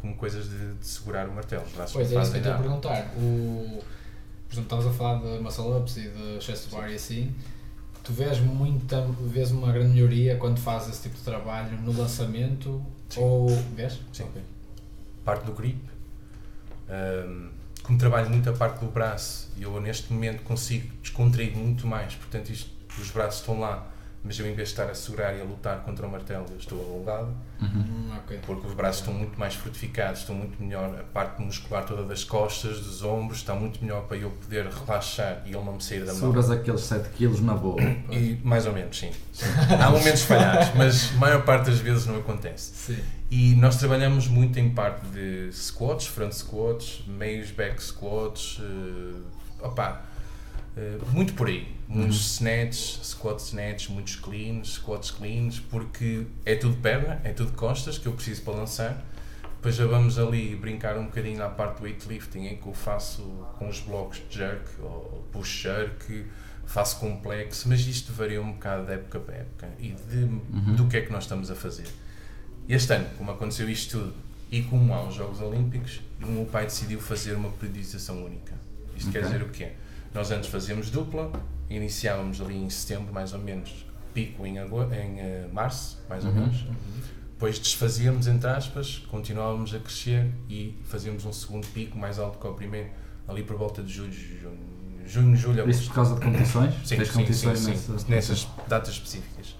S2: como coisas de, de segurar o martelo. Os braços
S3: Pois é, isso que eu estou a perguntar. O, por exemplo, estavas a falar de muscle ups e de chest bar e assim. Tu vês muita, vês uma grande melhoria quando fazes esse tipo de trabalho no lançamento?
S2: Sim.
S3: Ou vês?
S2: Sim.
S3: Ok.
S2: parte do grip. Ahm, como trabalho muito a parte do braço, eu neste momento consigo descontrair muito mais, portanto isto, os braços estão lá, mas eu em vez de estar a segurar e a lutar contra o martelo, eu estou alongado,
S1: Uhum.
S3: Hum, ok.
S2: porque os braços estão muito mais fortificados, estão muito melhor, a parte muscular toda das costas, dos ombros, está muito melhor para eu poder relaxar e ele não me sair da mão.
S1: Seguras aqueles 7 kg na boa.
S2: E mais ou menos, sim. sim. Há momentos falhados, mas a maior parte das vezes não acontece.
S3: Sim.
S2: E nós trabalhamos muito em parte de squats, front squats, meios back squats, eh, opá, eh, muito por aí. Muitos snatches, squat snatches, muitos cleans, squats cleans, porque é tudo perna, é tudo costas que eu preciso para lançar. Depois já vamos ali brincar um bocadinho na parte do weightlifting, em que eu faço com os blocos de jerk ou push jerk, faço complexo, mas isto varia um bocado de época para época e de, do que é que nós estamos a fazer. Este ano, como aconteceu isto tudo e como há os Jogos Olímpicos, o meu pai decidiu fazer uma periodização única. Isto quer
S1: Ok.
S2: dizer o quê? Nós antes fazíamos dupla, iniciávamos ali em setembro, mais ou menos, pico em, ago- em eh, março, mais ou
S1: Uhum.
S2: menos. Depois desfazíamos, entre aspas, continuávamos a crescer e fazíamos um segundo pico mais alto que o primeiro, ali por volta de julho, junho, junho julho,
S1: Isso
S2: agosto.
S1: por causa de competições?
S2: Sim,
S1: Tens
S2: sim,
S1: competições
S2: sim,
S1: nessa-
S2: sim, nessas datas específicas.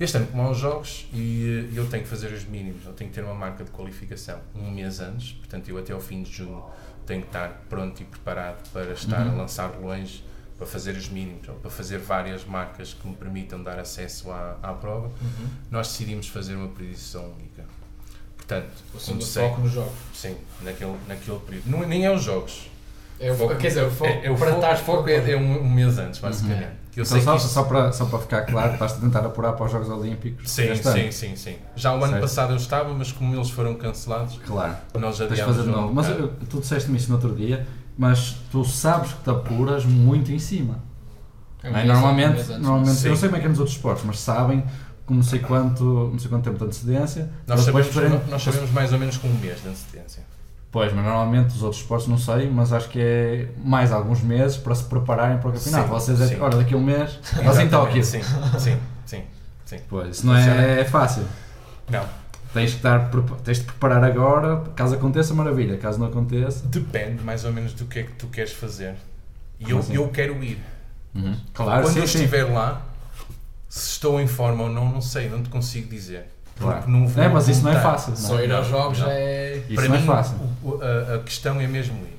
S2: Este ano, como há os jogos, e eh, eu tenho que fazer os mínimos, eu tenho que ter uma marca de qualificação um mês antes, portanto, eu até ao fim de junho tenho que estar pronto e preparado para estar
S1: Uhum.
S2: a lançar longe, para fazer os mínimos, ou para fazer várias marcas que me permitam dar acesso à, à prova.
S3: Uhum.
S2: Nós decidimos fazer uma periodização única. Portanto, comecei,
S3: foco nos jogos.
S2: sim, naquele, naquele período. Não, nem é os jogos.
S3: É o,
S2: Foco-
S3: quer dizer, o foco
S2: é, é o
S3: para
S2: foco,
S3: estar
S2: foco é, é um, um mês antes, basicamente. Que Eu
S1: Então,
S2: sei
S1: só,
S2: isto-
S1: só, para, só para ficar claro, estás a tentar apurar para os Jogos Olímpicos.
S2: Sim, sim, sim, sim. Já o ano
S1: Certo.
S2: passado eu estava, mas como eles foram cancelados,
S1: Claro,
S2: nós adiámos
S1: fazer de
S2: um
S1: novo. Mas eu- tu disseste-me isso no outro dia, mas tu sabes que te apuras muito em cima.
S3: É
S1: é? normalmente, normalmente
S2: Sim.
S1: eu não sei como é que é nos outros esportes, mas sabem com não sei quanto, não sei quanto tempo de antecedência.
S2: Nós sabemos, nós sabemos mais ou menos com um mês de antecedência.
S1: Pois, mas normalmente os outros esportes não sei, mas acho que é mais alguns meses para se prepararem para o campeonato.
S2: Sim,
S1: Vocês é,
S2: sim.
S1: olha, daqui a um mês, assim Tóquio.
S2: Sim, sim, sim. Sim.
S1: Pois, isso não é, fácil.
S2: Não,
S1: Tens de, estar, tens de preparar agora, caso aconteça, maravilha. Caso não aconteça.
S2: depende mais ou menos do que é que tu queres fazer. E eu,
S1: assim?
S2: eu quero ir.
S1: Uhum. Claro,
S2: Quando
S1: sim,
S2: eu
S1: sim.
S2: estiver lá, se estou em forma ou não, não sei, não te consigo dizer.
S1: Claro.
S2: Não vou
S1: É, mas isso não é fácil.
S3: Só
S1: Não. é?
S3: ir aos jogos
S2: não.
S3: é.
S1: Isso
S2: Para
S1: não é
S2: mim,
S1: fácil.
S2: o- o- a, a questão é mesmo ir.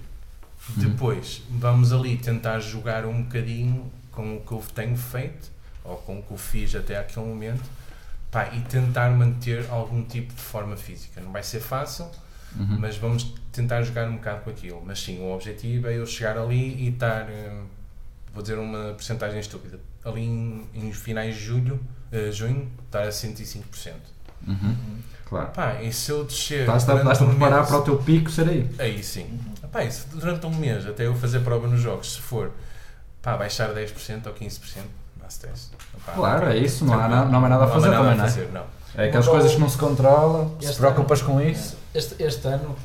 S1: Uhum.
S2: Depois, vamos ali tentar jogar um bocadinho com o que eu tenho feito, ou com o que eu fiz até aquele momento, pá, e tentar manter algum tipo de forma física. Não vai ser fácil,
S1: Uhum.
S2: mas vamos tentar jogar um bocado com aquilo. Mas sim, o objetivo é eu chegar ali e estar, eh, vou dizer uma porcentagem estúpida, ali em, em finais de julho, eh, junho, estar a 105%.
S1: Uhum. Claro.
S2: Pá, e se eu descer.
S1: Estás-te a,
S2: um
S1: preparar
S2: mês-
S1: para o teu pico ser aí.
S2: Aí sim. Pá, e se durante um mês, até eu fazer prova nos jogos, se for pá, baixar 10% ou 15%, não há stress. Pá,
S1: Claro, é isso, não há na- não há nada a
S2: Não há
S1: fazer
S2: nada
S1: também, não é?
S2: fazer, não.
S1: É aquelas coisas que não se controla, se
S3: Este
S1: preocupas
S3: ano-
S1: com isso.
S3: Este, este ano,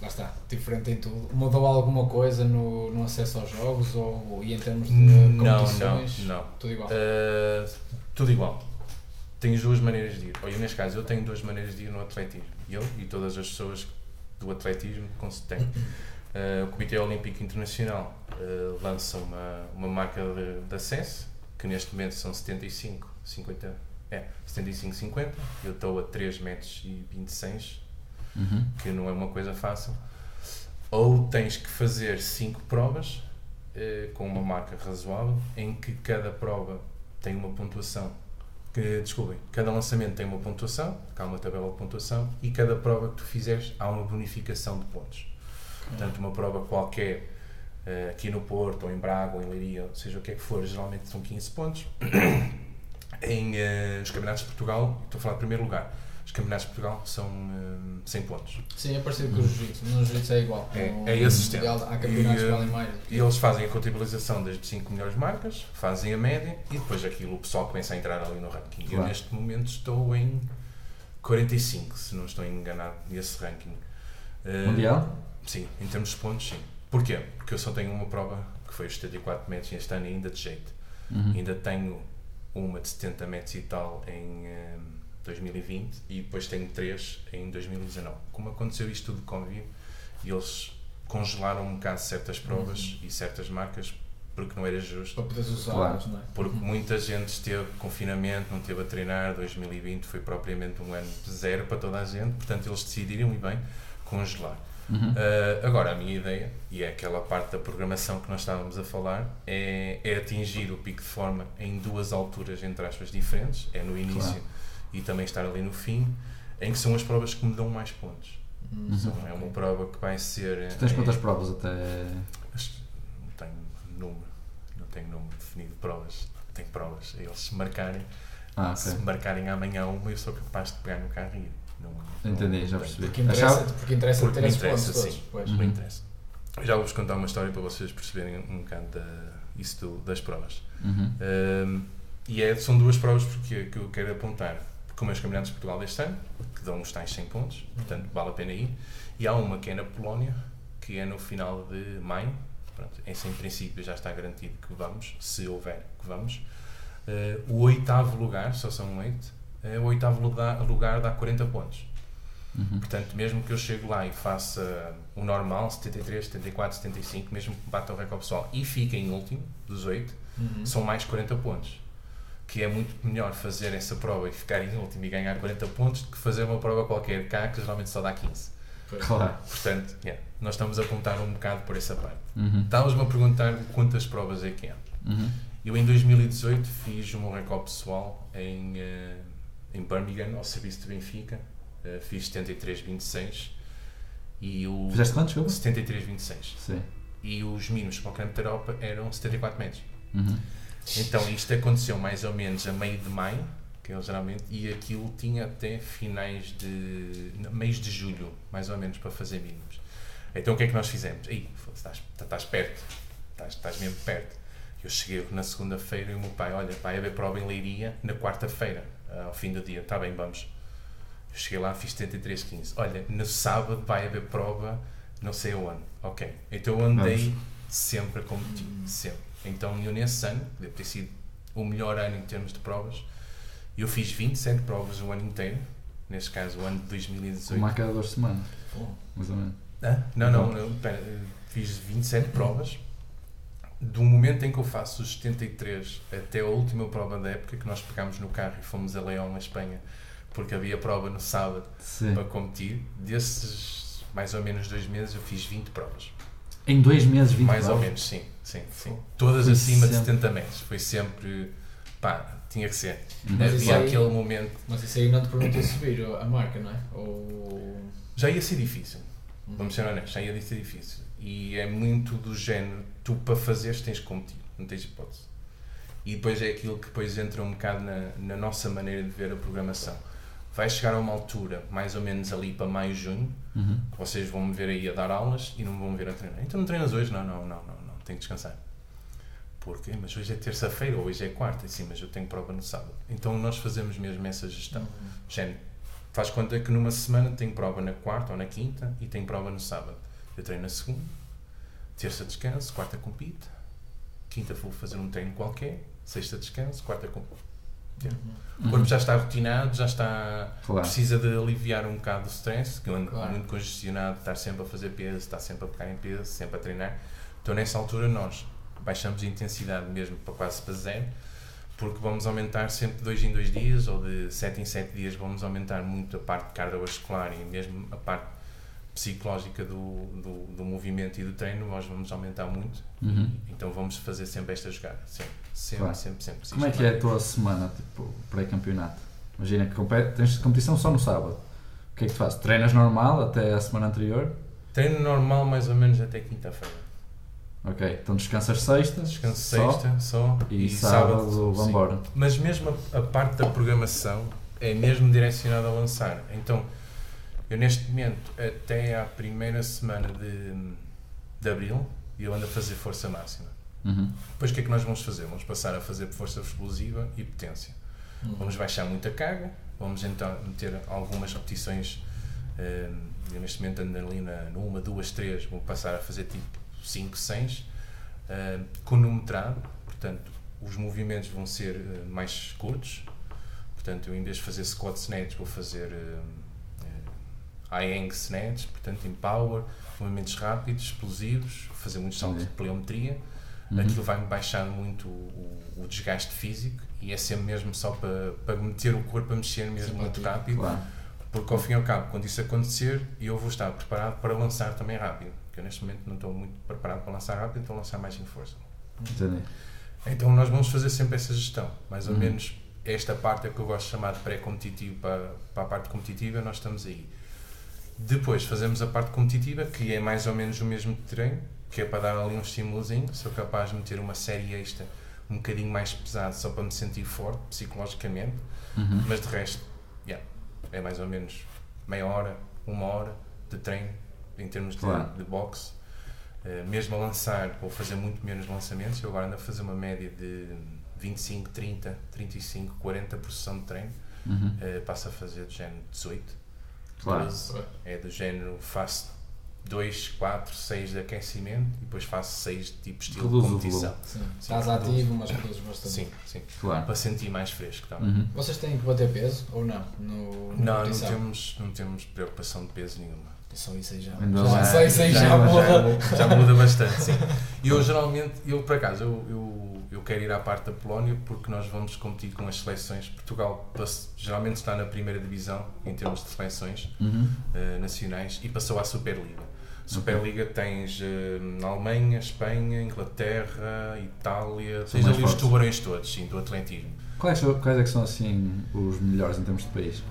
S3: lá está, diferente em tudo. Mudou alguma coisa no, no acesso aos jogos ou, e em termos de
S2: Não,
S3: competições?
S2: não, não.
S3: Tudo igual.
S2: Uh, tudo igual. Tens duas maneiras de ir. Ou neste caso, eu tenho duas maneiras de ir no atletismo. Eu e todas as pessoas do atletismo têm. Uh, o Comitê Olímpico Internacional uh, lança uma, uma marca de, de acesso, que neste momento são 75, 50, é, 75, 50. Eu estou a 3 metros e 26,
S1: Uhum.
S2: que não é uma coisa fácil. Ou tens que fazer 5 provas eh, com uma marca razoável, em que cada prova tem uma pontuação. Que, desculpem, cada lançamento tem uma pontuação, há uma tabela de pontuação, e cada prova que tu fizeres há uma bonificação de pontos. Portanto, uma prova qualquer, eh, aqui no Porto, ou em Braga, ou em Leiria, ou seja o que é que for, geralmente são 15 pontos. em eh, os Campeonatos de Portugal, estou a falar de primeiro lugar, os Campeonatos de Portugal são eh, 100 pontos.
S3: Sim, é parecido com o Jiu-Jitsu. No Jiu-Jitsu é igual.
S2: É-
S3: No
S2: é esse sistema.
S3: Há campeonatos
S2: E,
S3: que valem mais.
S2: E eles fazem a contabilização das 5 melhores marcas, fazem a média e depois aquilo o pessoal começa a entrar ali no ranking. Eu
S1: Claro.
S2: neste momento estou em 45, se não estou enganado, nesse ranking. Eh,
S1: Mundial?
S2: Sim, em termos de pontos, sim. Porquê? Porque eu só tenho uma prova que foi os 74 metros este ano e ainda de jeito.
S1: Uhum.
S2: Ainda tenho uma de 70 metros e tal em eh, 2020 e depois tenho três em 2019. Como aconteceu isto tudo com Covid e eles congelaram um bocado certas provas e certas marcas porque não era justo.
S3: Para poderes usar,
S1: Claro.
S3: não é?
S2: Porque muita gente esteve confinamento, não esteve a treinar. 2020 foi propriamente um ano de zero para toda a gente, portanto eles decidiram, e bem, congelar.
S1: Uhum.
S2: Uh, agora, a minha ideia, e é aquela parte da programação que nós estávamos a falar, é, é atingir o pico de forma em duas alturas, entre aspas, diferentes. É no início
S1: Claro.
S2: e também estar ali no fim, em que são as provas que me dão mais pontos.
S3: Hum,
S2: São- É uma prova que vai ser.
S1: Tu tens
S2: é-
S1: quantas provas até.
S2: Não tenho número, não tenho número definido de provas. Tenho provas. Eles se marcarem,
S1: Ah,
S2: se
S1: ok.
S2: marcarem amanhã uma, eu sou capaz de pegar no carro e ir. Não,
S1: Entendi, já percebi.
S3: Porque interessa,
S1: Achava-
S3: porque interessa
S2: Porque
S3: ter
S2: me
S3: esses
S2: interessa,
S3: todos.
S2: sim.
S3: Pois.
S1: Uhum.
S2: Não interessa. Já vou-vos contar uma história para vocês perceberem um bocado da, isso do- das provas.
S1: Uhum.
S2: Um, e é, são duas provas porque, que eu quero apontar. Como é os Campeonatos de Portugal deste ano, que dão os tais 100 pontos, portanto vale a pena ir. E há uma que é na Polónia, que é no final de maio. Pronto, esse em princípio já está garantido que vamos, se houver que vamos. Uh, o oitavo lugar, só são oito, o oitavo lugar, dá 40 pontos.
S1: Uhum.
S2: Portanto, mesmo que eu chegue lá e faça o normal, 73, 74, 75, mesmo que bata o recorde pessoal e fique em último dos 8,
S3: Uhum.
S2: são mais 40 pontos. Que é muito melhor fazer essa prova e ficar em último e ganhar 40 pontos do que fazer uma prova qualquer cá que geralmente só dá 15.
S3: Pois.
S1: Claro.
S2: Portanto, yeah, nós estamos a apontar um bocado por essa parte.
S1: Uhum.
S2: Estávamos-me a perguntar quantas provas é que há.
S1: Uhum.
S2: Eu em 2018 fiz o meu recorde pessoal em, eh, em Birmingham, ao serviço de Benfica. Eh, fiz 73,26 e o
S1: Fizeste quantos, desculpa?
S2: 73,26
S1: Sim.
S2: e os mínimos para o campo da Europa eram 74 metros.
S1: Uhum.
S2: Então isto aconteceu mais ou menos a meio de maio, que é geralmente, e aquilo tinha até finais de. meios de julho, mais ou menos, para fazer mínimos. Então o que é que nós fizemos? Aí, estás, estás perto, estás, estás mesmo perto. Eu cheguei na segunda-feira e o meu pai, olha, vai haver prova em Leiria na quarta-feira, ao fim do dia. Está bem, vamos. Eu cheguei lá, fiz 73,15. Olha, no sábado vai haver prova, não sei aonde. Ok. Então eu andei sempre a competir, sempre. Então eu nesse ano, deve ter sido o melhor ano em termos de provas, eu fiz 27 provas o ano inteiro, neste caso o ano de 2018.
S1: Uma a cada duas semanas, mais ou menos.
S2: Hã? Não, não, não pera, fiz 27 provas. Do momento em que eu faço os 73 até a última prova da época, que nós pegámos no carro e fomos a Leão, na Espanha, porque havia prova no sábado
S1: Sim.
S2: para competir, desses mais ou menos dois meses eu fiz 20 provas.
S1: Em dois meses, 20
S2: mais ou
S1: provas?
S2: menos, sim, sim, sim. Todas
S1: Foi
S2: acima de
S1: sempre.
S2: 70 metros. Foi sempre, pá, tinha que ser.
S1: Uhum.
S3: Mas
S2: havia
S3: aí-
S2: aquele momento.
S3: Mas isso aí não te permitiu subir a marca, não é? Ou.
S2: Já ia ser difícil. Vamos ser honestos, já ia ser difícil. E é muito do género, tu para fazeres tens que competir, não tens hipótese. E depois é aquilo que depois entra um bocado na, na nossa maneira de ver a programação. Vai chegar a uma altura, mais ou menos ali para maio, junho,
S1: Uhum.
S2: que vocês vão me ver aí a dar aulas e não me vão ver a treinar. Então não treinas hoje? Não, não, não, não, não, tenho que descansar. Porquê? Mas hoje é terça-feira ou hoje é quarta, sim, mas eu tenho prova no sábado. Então nós fazemos mesmo essa gestão. Género, faz conta que numa semana tenho prova na quarta ou na quinta e tenho prova no sábado. Eu treino na segunda, terça descanso, quarta compite, quinta vou fazer um treino qualquer, sexta descanso, quarta compite. O corpo já está rotinado, já está.
S1: Claro.
S2: precisa de aliviar um bocado o stress, que eu ando
S3: Claro.
S2: muito congestionado, estar sempre a fazer peso, estar sempre a pegar em peso, sempre a treinar. Então nessa altura nós baixamos a intensidade mesmo para quase para zero, porque vamos aumentar sempre de dois em dois dias ou de sete em sete dias vamos aumentar muito a parte cardiovascular e mesmo a parte psicológica do, do, do movimento e do treino, nós vamos aumentar muito.
S1: Uhum.
S2: Então vamos fazer sempre esta jogada, sempre, sempre,
S1: Claro.
S2: sempre, sempre.
S1: Como é que é a tua semana, tipo, pré-campeonato? Imagina que compete, tens competição só no sábado. O que é que tu fazes? Treinas normal até a semana anterior?
S2: Treino normal mais ou menos até quinta-feira.
S1: Ok, então descansas sexta,
S2: Descanso
S1: só,
S2: sexta só
S1: e, sábado,
S2: sim.
S1: vamos embora.
S2: Mas mesmo a, a parte da programação é mesmo direcionada a lançar. Então, eu neste momento, até à primeira semana de, de abril, eu ando a fazer força máxima.
S1: Uhum.
S2: Depois o que é que nós vamos fazer? Vamos passar a fazer força explosiva e potência. Vamos baixar muita carga, vamos então meter algumas repetições. eh, eu neste momento ando ali na, no 1, 2, 3, vou passar a fazer tipo 5, 6, eh, cronometrado, portanto os movimentos vão ser eh, mais curtos. Portanto, eu em vez de fazer squat snatch, vou fazer eh, eh, high angle snatch, portanto em power, movimentos rápidos, explosivos, fazer muitos saltos de
S1: Ok.
S2: pliometria.
S1: Uhum.
S2: Aquilo vai-me baixar muito o, o desgaste físico e é sempre mesmo só para, para meter o corpo a mexer mesmo
S3: Sempre
S2: muito rápido,
S1: Claro.
S2: porque ao fim e ao cabo, quando isso acontecer, eu vou estar preparado para lançar também rápido, porque eu neste momento não estou muito preparado para lançar rápido, a lançar mais em força.
S1: Entendi.
S2: Então nós vamos fazer sempre essa gestão, mais ou
S1: Uhum.
S2: menos esta parte é que eu gosto de chamar de pré-competitivo para, para a parte competitiva, nós estamos aí. Depois fazemos a parte competitiva, que é mais ou menos o mesmo treino, que é para dar ali um estímulozinho, sou capaz de meter uma série extra um bocadinho mais pesado só para me sentir forte psicologicamente,
S1: Uhum.
S2: mas de resto, yeah, é mais ou menos meia hora, uma hora de treino em termos de,
S1: Claro.
S2: de boxe. Eh, mesmo a lançar, vou fazer muito menos lançamentos. Eu agora ando a fazer uma média de 25, 30, 35, 40 por sessão de treino.
S1: Uhum.
S2: Eh, passo a fazer do género 18,
S1: Claro.
S2: 12. É do género, faço 2, 4, 6 de aquecimento e depois faço 6 de tipo estilo
S1: Reduz
S2: competição.
S3: Sim.
S2: Sim,
S3: Estás
S2: reduz.
S3: ativo, mas reduzes bastante.
S2: Sim, sim.
S1: Claro.
S2: Para sentir mais fresco também.
S1: Uhum.
S3: Vocês têm que bater peso ou não? No, na
S2: Não, não temos, não temos preocupação de peso nenhuma.
S3: Só isso aí já. Já
S1: bem.
S3: sei, isso aí já, muda.
S2: Já, já muda bastante, sim. E eu geralmente, eu por acaso, eu, eu, eu quero ir à parte da Polónia porque nós vamos competir com as seleções. Portugal geralmente está na primeira divisão em termos de seleções
S1: Uhum.
S2: eh, nacionais e passou à Superliga. Superliga tens eh, Alemanha, Espanha, Inglaterra, Itália,
S1: São
S2: tens ali os tubarões todos, sim, do atletismo.
S1: Quais, são- quais é que são assim os melhores em termos de país?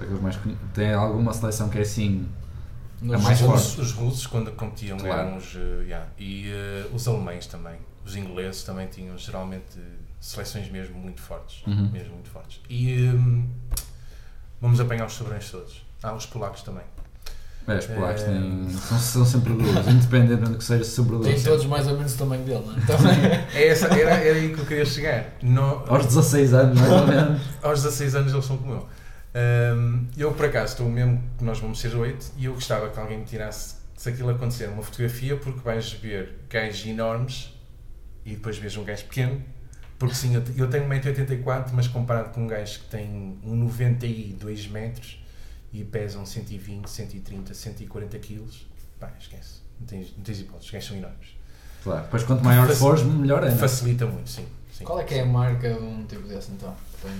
S1: É mais Tem alguma seleção que é assim.
S3: Nos
S1: É mais
S2: russos, os russos, quando competiam,
S1: Claro.
S2: eram os. eh, yeah, e eh, os alemães também. Os ingleses também tinham geralmente seleções mesmo muito fortes.
S1: Uhum.
S2: Mesmo muito fortes. E hum, vamos apanhar os sobrões todos. Ah, os polacos também.
S1: É, os polacos
S2: É.
S1: têm, são, são sempre duros, independente do que seja sobre
S3: Tem todos mais ou menos o tamanho dele, não é? Também.
S2: É essa, era, era aí que eu queria chegar. No,
S1: Aos 16 anos, mais ou menos.
S2: aos 16 anos eles são como eu. Hum, eu, por acaso, estou mesmo que nós vamos ser 8 e eu gostava que alguém me tirasse, se aquilo acontecer, uma fotografia, porque vais ver gajos enormes e depois vês um gajo pequeno, Porque sim, eu te- eu tenho 1,84m, mas comparado com um gajo que tem 1,92 metros e pesam 120, 130, 140 quilos, pá, esquece. Não tens, não tens hipóteses, os gajos são enormes.
S1: Claro. Depois quanto maior fores, melhor é. é?
S2: Facilita muito, sim. sim.
S3: Qual é que é a marca de um tipo desse então? Tem-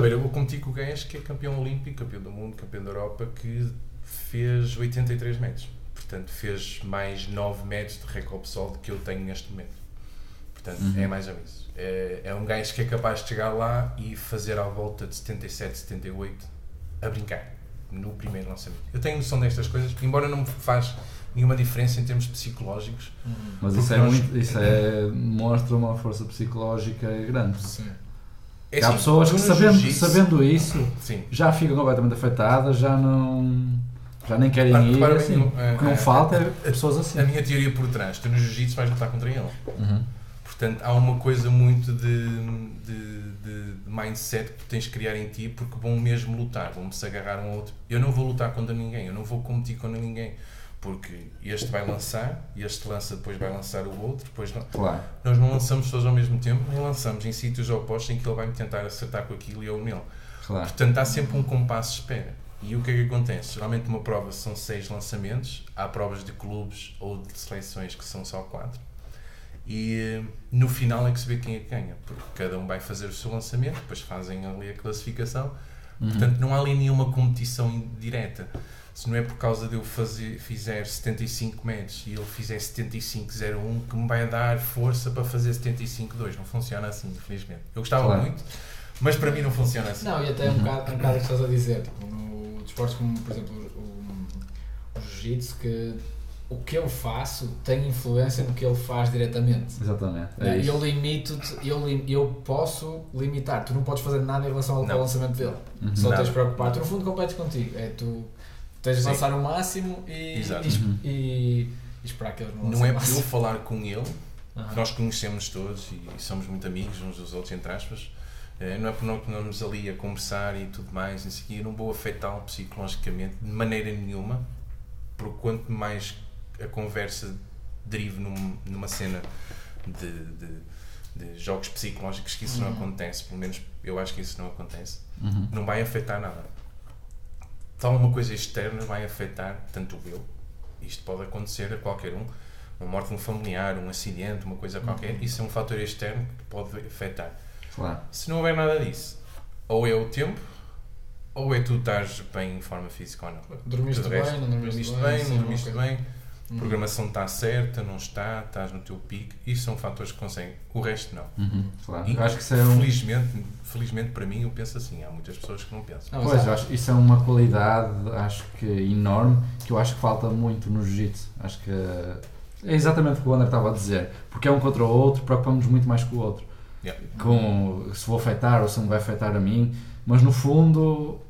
S2: Ver, eu vou competir com o gajo que é campeão olímpico, campeão do mundo, campeão da Europa, que fez 83 metros. Portanto, fez mais 9 metros de recorde pessoal do que eu tenho neste momento. Portanto,
S1: Uhum.
S2: é mais ou menos isso. É, é um gajo que é capaz de chegar lá e fazer à volta de 77, 78 a brincar no primeiro lançamento. Eu tenho noção destas coisas, embora não me faz nenhuma diferença em termos psicológicos.
S1: Mas
S2: Porque
S1: isso, é
S2: nós-
S1: muito, isso é, mostra uma força psicológica grande.
S3: Sim.
S2: É
S1: Há
S2: assim,
S1: pessoas
S2: tu
S1: que sabendo, sabendo isso
S2: Sim.
S1: já ficam completamente afetadas, já não, já nem querem
S2: Ah,
S1: ir. Assim.
S2: não-
S1: o que não
S2: ah,
S1: falta
S2: ah,
S1: é pessoas assim.
S2: A minha teoria por trás, tu no jiu-jitsu vais lutar contra ele.
S1: Uhum.
S2: Portanto, há uma coisa muito de, de, de- mindset que tens de criar em ti porque vão mesmo lutar, vão se agarrar um ao outro. Eu não vou lutar contra ninguém, eu não vou competir contra ninguém. Porque este vai lançar, este lança, depois vai lançar o outro, depois não.
S1: Claro.
S2: Nós não lançamos todos ao mesmo tempo, nem lançamos em sítios opostos em que ele vai me tentar acertar com aquilo e eu nele.
S1: Claro.
S2: Portanto, há sempre um compasso de espera. E o que é que acontece? Geralmente uma prova são seis lançamentos, há provas de clubes ou de seleções que são só quatro. E eh, no final é que se vê quem é que ganha, porque cada um vai fazer o seu lançamento, depois fazem ali a classificação.
S1: Uhum.
S2: Portanto, não há ali nenhuma competição direta. Se não é por causa de eu fazer, fizer 75 metros e ele fizer 75,01 que me vai dar força para fazer 75,2. Não funciona assim, infelizmente. Eu gostava
S1: Claro.
S2: muito, mas para mim não funciona assim.
S3: Não, e até um bocado, um bocado o que estás a dizer, tipo, no desportos como, por exemplo, o, o, o jiu-jitsu, que o que eu faço tem influência no que ele faz diretamente.
S1: Exatamente. É?
S3: E eu limito-te, eu, lim- eu posso limitar, tu não podes fazer nada em relação ao,
S2: Não.
S3: ao lançamento dele.
S1: Uhum.
S3: Só
S2: Nada.
S3: tens de preocupar, tu no fundo competes contigo, é tu tens de lançar o máximo e,
S2: Exato.
S3: e,
S1: Uhum.
S3: e, e esperar que eles não
S2: Não é por eu falar com ele,
S3: Aham.
S2: nós conhecemos todos e somos muito amigos uns dos outros, entre aspas. eh, Não é por nós que andamos ali a conversar e tudo mais, aqui, eu não vou afetá-lo psicologicamente de maneira nenhuma, porque quanto mais a conversa derive num- numa cena de, de, de jogos psicológicos, que isso não
S3: Uhum.
S2: acontece, pelo menos eu acho que isso não acontece,
S1: Uhum.
S2: não vai afetar nada. Tal uma coisa externa vai afetar tanto eu, isto pode acontecer a qualquer um, uma morte de um familiar, um acidente, uma coisa qualquer, isso é um fator externo que pode afetar.
S1: Claro.
S2: Se não houver nada disso, ou é o tempo, ou é tu estás bem em forma física ou não.
S3: Dormiste bem,
S2: o resto,
S3: não dormiste,
S2: dormiste bem,
S3: sim,
S2: não dormiste bem,
S3: Uhum.
S2: programação está certa, não está, estás no teu pico, isso são fatores que conseguem, o resto não.
S1: Uhum. Claro.
S2: E,
S1: acho que isso é
S2: felizmente, felizmente para mim eu penso assim, há muitas pessoas que não pensam.
S3: Não,
S1: Pois, acho isso é uma qualidade, acho que enorme, que eu acho que falta muito no jiu-jitsu. Acho que é exatamente o que o André estava a dizer. Porque é um contra o outro, preocupamos muito mais com o outro.
S2: Yeah.
S1: Com se vou afetar ou se não vai afetar a mim. Mas no fundo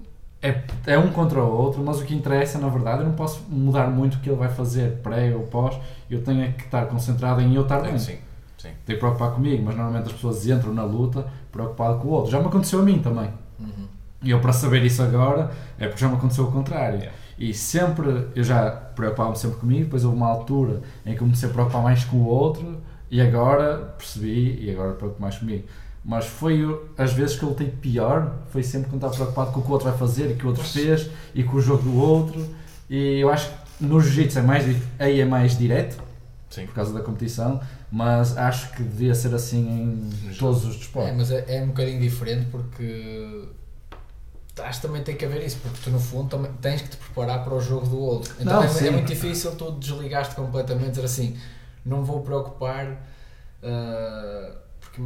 S1: é, é um contra o outro, mas o que interessa, na verdade, eu não posso mudar muito o que ele vai fazer pré ou pós. Eu tenho é que estar concentrado em eu estar bem.
S2: Sim, sim.
S1: Tenho que preocupar comigo, mas normalmente as pessoas entram na luta preocupado com o outro. Já me aconteceu a mim também.
S3: Uhum.
S1: E eu para saber isso agora é porque já me aconteceu o contrário.
S2: Yeah.
S1: E sempre, eu já preocupava-me sempre comigo, depois houve uma altura em que comecei a preocupar mais com o outro e agora percebi e agora preocupo mais comigo. Mas foi as vezes que eu lutei pior, foi sempre quando estava preocupado com o que o outro vai fazer e o que o outro fez e com o jogo do outro. E eu acho que no jiu-jitsu é mais, aí é mais direto,
S2: Sim.
S1: por causa da competição, mas acho que devia ser assim em todos os
S3: É,
S1: desportos.
S3: mas é, é um bocadinho diferente porque acho que também tem que haver isso, porque tu no fundo também tens que te preparar para o jogo do outro. Então
S1: Não,
S3: é, é muito difícil tu desligaste completamente dizer assim, não vou preocupar ah, porque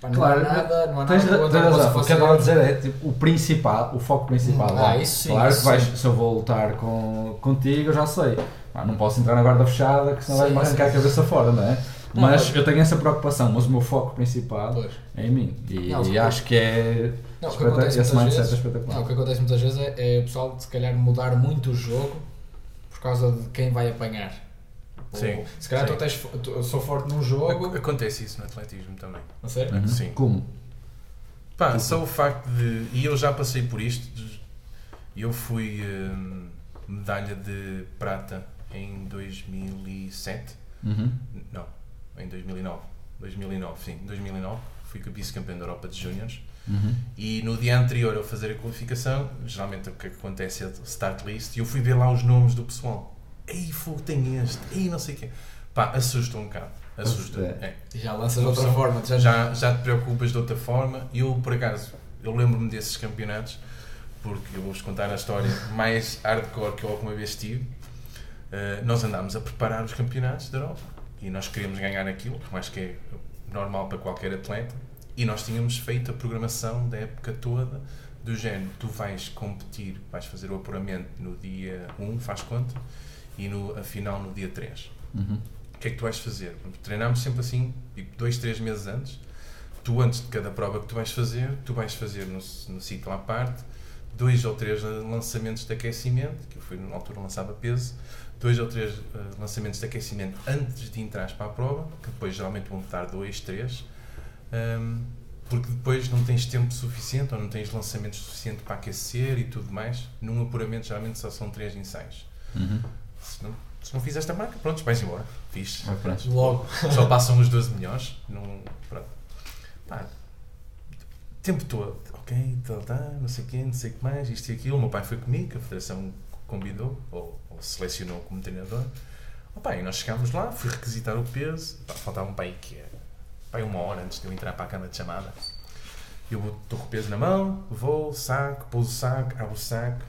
S3: pá, não
S1: Claro,
S3: há nada, não há
S1: Tens,
S3: nada
S1: tens razão, o que eu estava a dizer é tipo, o principal, o foco principal.
S3: Hum,
S1: lá.
S3: ah, isso sim,
S1: claro
S3: isso
S1: que vais,
S3: sim.
S1: se eu vou lutar com, contigo, eu já sei. Pá, não posso entrar na guarda fechada, que senão
S3: Sim,
S1: vais-me arrancar a cabeça fora, não é?
S3: Não,
S1: mas
S3: mas-
S1: eu tenho essa preocupação, mas o meu foco principal
S3: Pois.
S1: é em mim. E,
S3: Não,
S1: e acho que é.
S3: Não, o que acontece
S1: esse
S3: muitas
S1: mindset
S3: vezes-
S1: é espetacular.
S3: Não, o que acontece muitas vezes é, é o pessoal se calhar mudar muito o jogo por causa de quem vai apanhar. Ou,
S2: Sim,
S3: se calhar
S2: sim.
S3: tu tens, tu- eu sou forte num jogo,
S2: Ac- Acontece isso no atletismo também.
S3: a sério?
S1: Uhum.
S2: Sim.
S1: Como?
S2: Pá, só o facto de. E eu já passei por isto. Eu fui hum, medalha de prata em 2007.
S1: Uhum.
S2: Não, em 2009. 2009, sim, 2009. fui vice-campeão da Europa de Júniores.
S1: Uhum.
S2: E no dia anterior a fazer a qualificação, geralmente o que acontece é o start list, e eu fui ver lá os nomes do pessoal. Ei, fogo, tem este, ei, não sei o quê. Pá, assusta um bocado. Assusta.
S1: É.
S2: É.
S3: Já lanças de outra forma. Já,
S2: Já, já te preocupas de outra forma. Eu, por acaso, eu lembro-me desses campeonatos, porque eu vou-vos contar a história mais hardcore que eu alguma vez tive. Uh, nós andámos a preparar os campeonatos da Europa e nós queríamos ganhar aquilo, que eu acho que é normal para qualquer atleta. E nós tínhamos feito a programação da época toda do género, tu vais competir, vais fazer o apuramento no dia 1, faz conta, e no, a final no dia 3.
S1: Uhum.
S2: O que é que tu vais fazer? Treinámos sempre assim, tipo, dois, três meses antes. Tu, antes de cada prova que tu vais fazer, tu vais fazer no, no sítio à parte dois ou três lançamentos de aquecimento, que eu fui na altura lançava peso, dois ou três uh, lançamentos de aquecimento antes de entrar para a prova, que depois geralmente vão estar dois, três, um, porque depois não tens tempo suficiente ou não tens lançamento suficiente para aquecer e tudo mais. Num apuramento geralmente só são três ensaios.
S1: Uhum.
S2: Se não, se não fiz esta marca, pronto, vais embora. Fiz.
S1: Trás.
S3: Logo.
S2: Só passam os 12 melhores. Não, pronto. Pá, tempo todo, ok, tal, tal, não sei quem, não sei o que mais, isto e aquilo. O meu pai foi comigo, que a federação convidou, ou, ou selecionou como treinador. Opa, e nós chegámos lá, fui requisitar o peso, pá, faltava um pai que é pai, uma hora antes de eu entrar para a cama de chamada. Eu estou com o peso na mão, vou, saco, pouso o saco, abro o saco,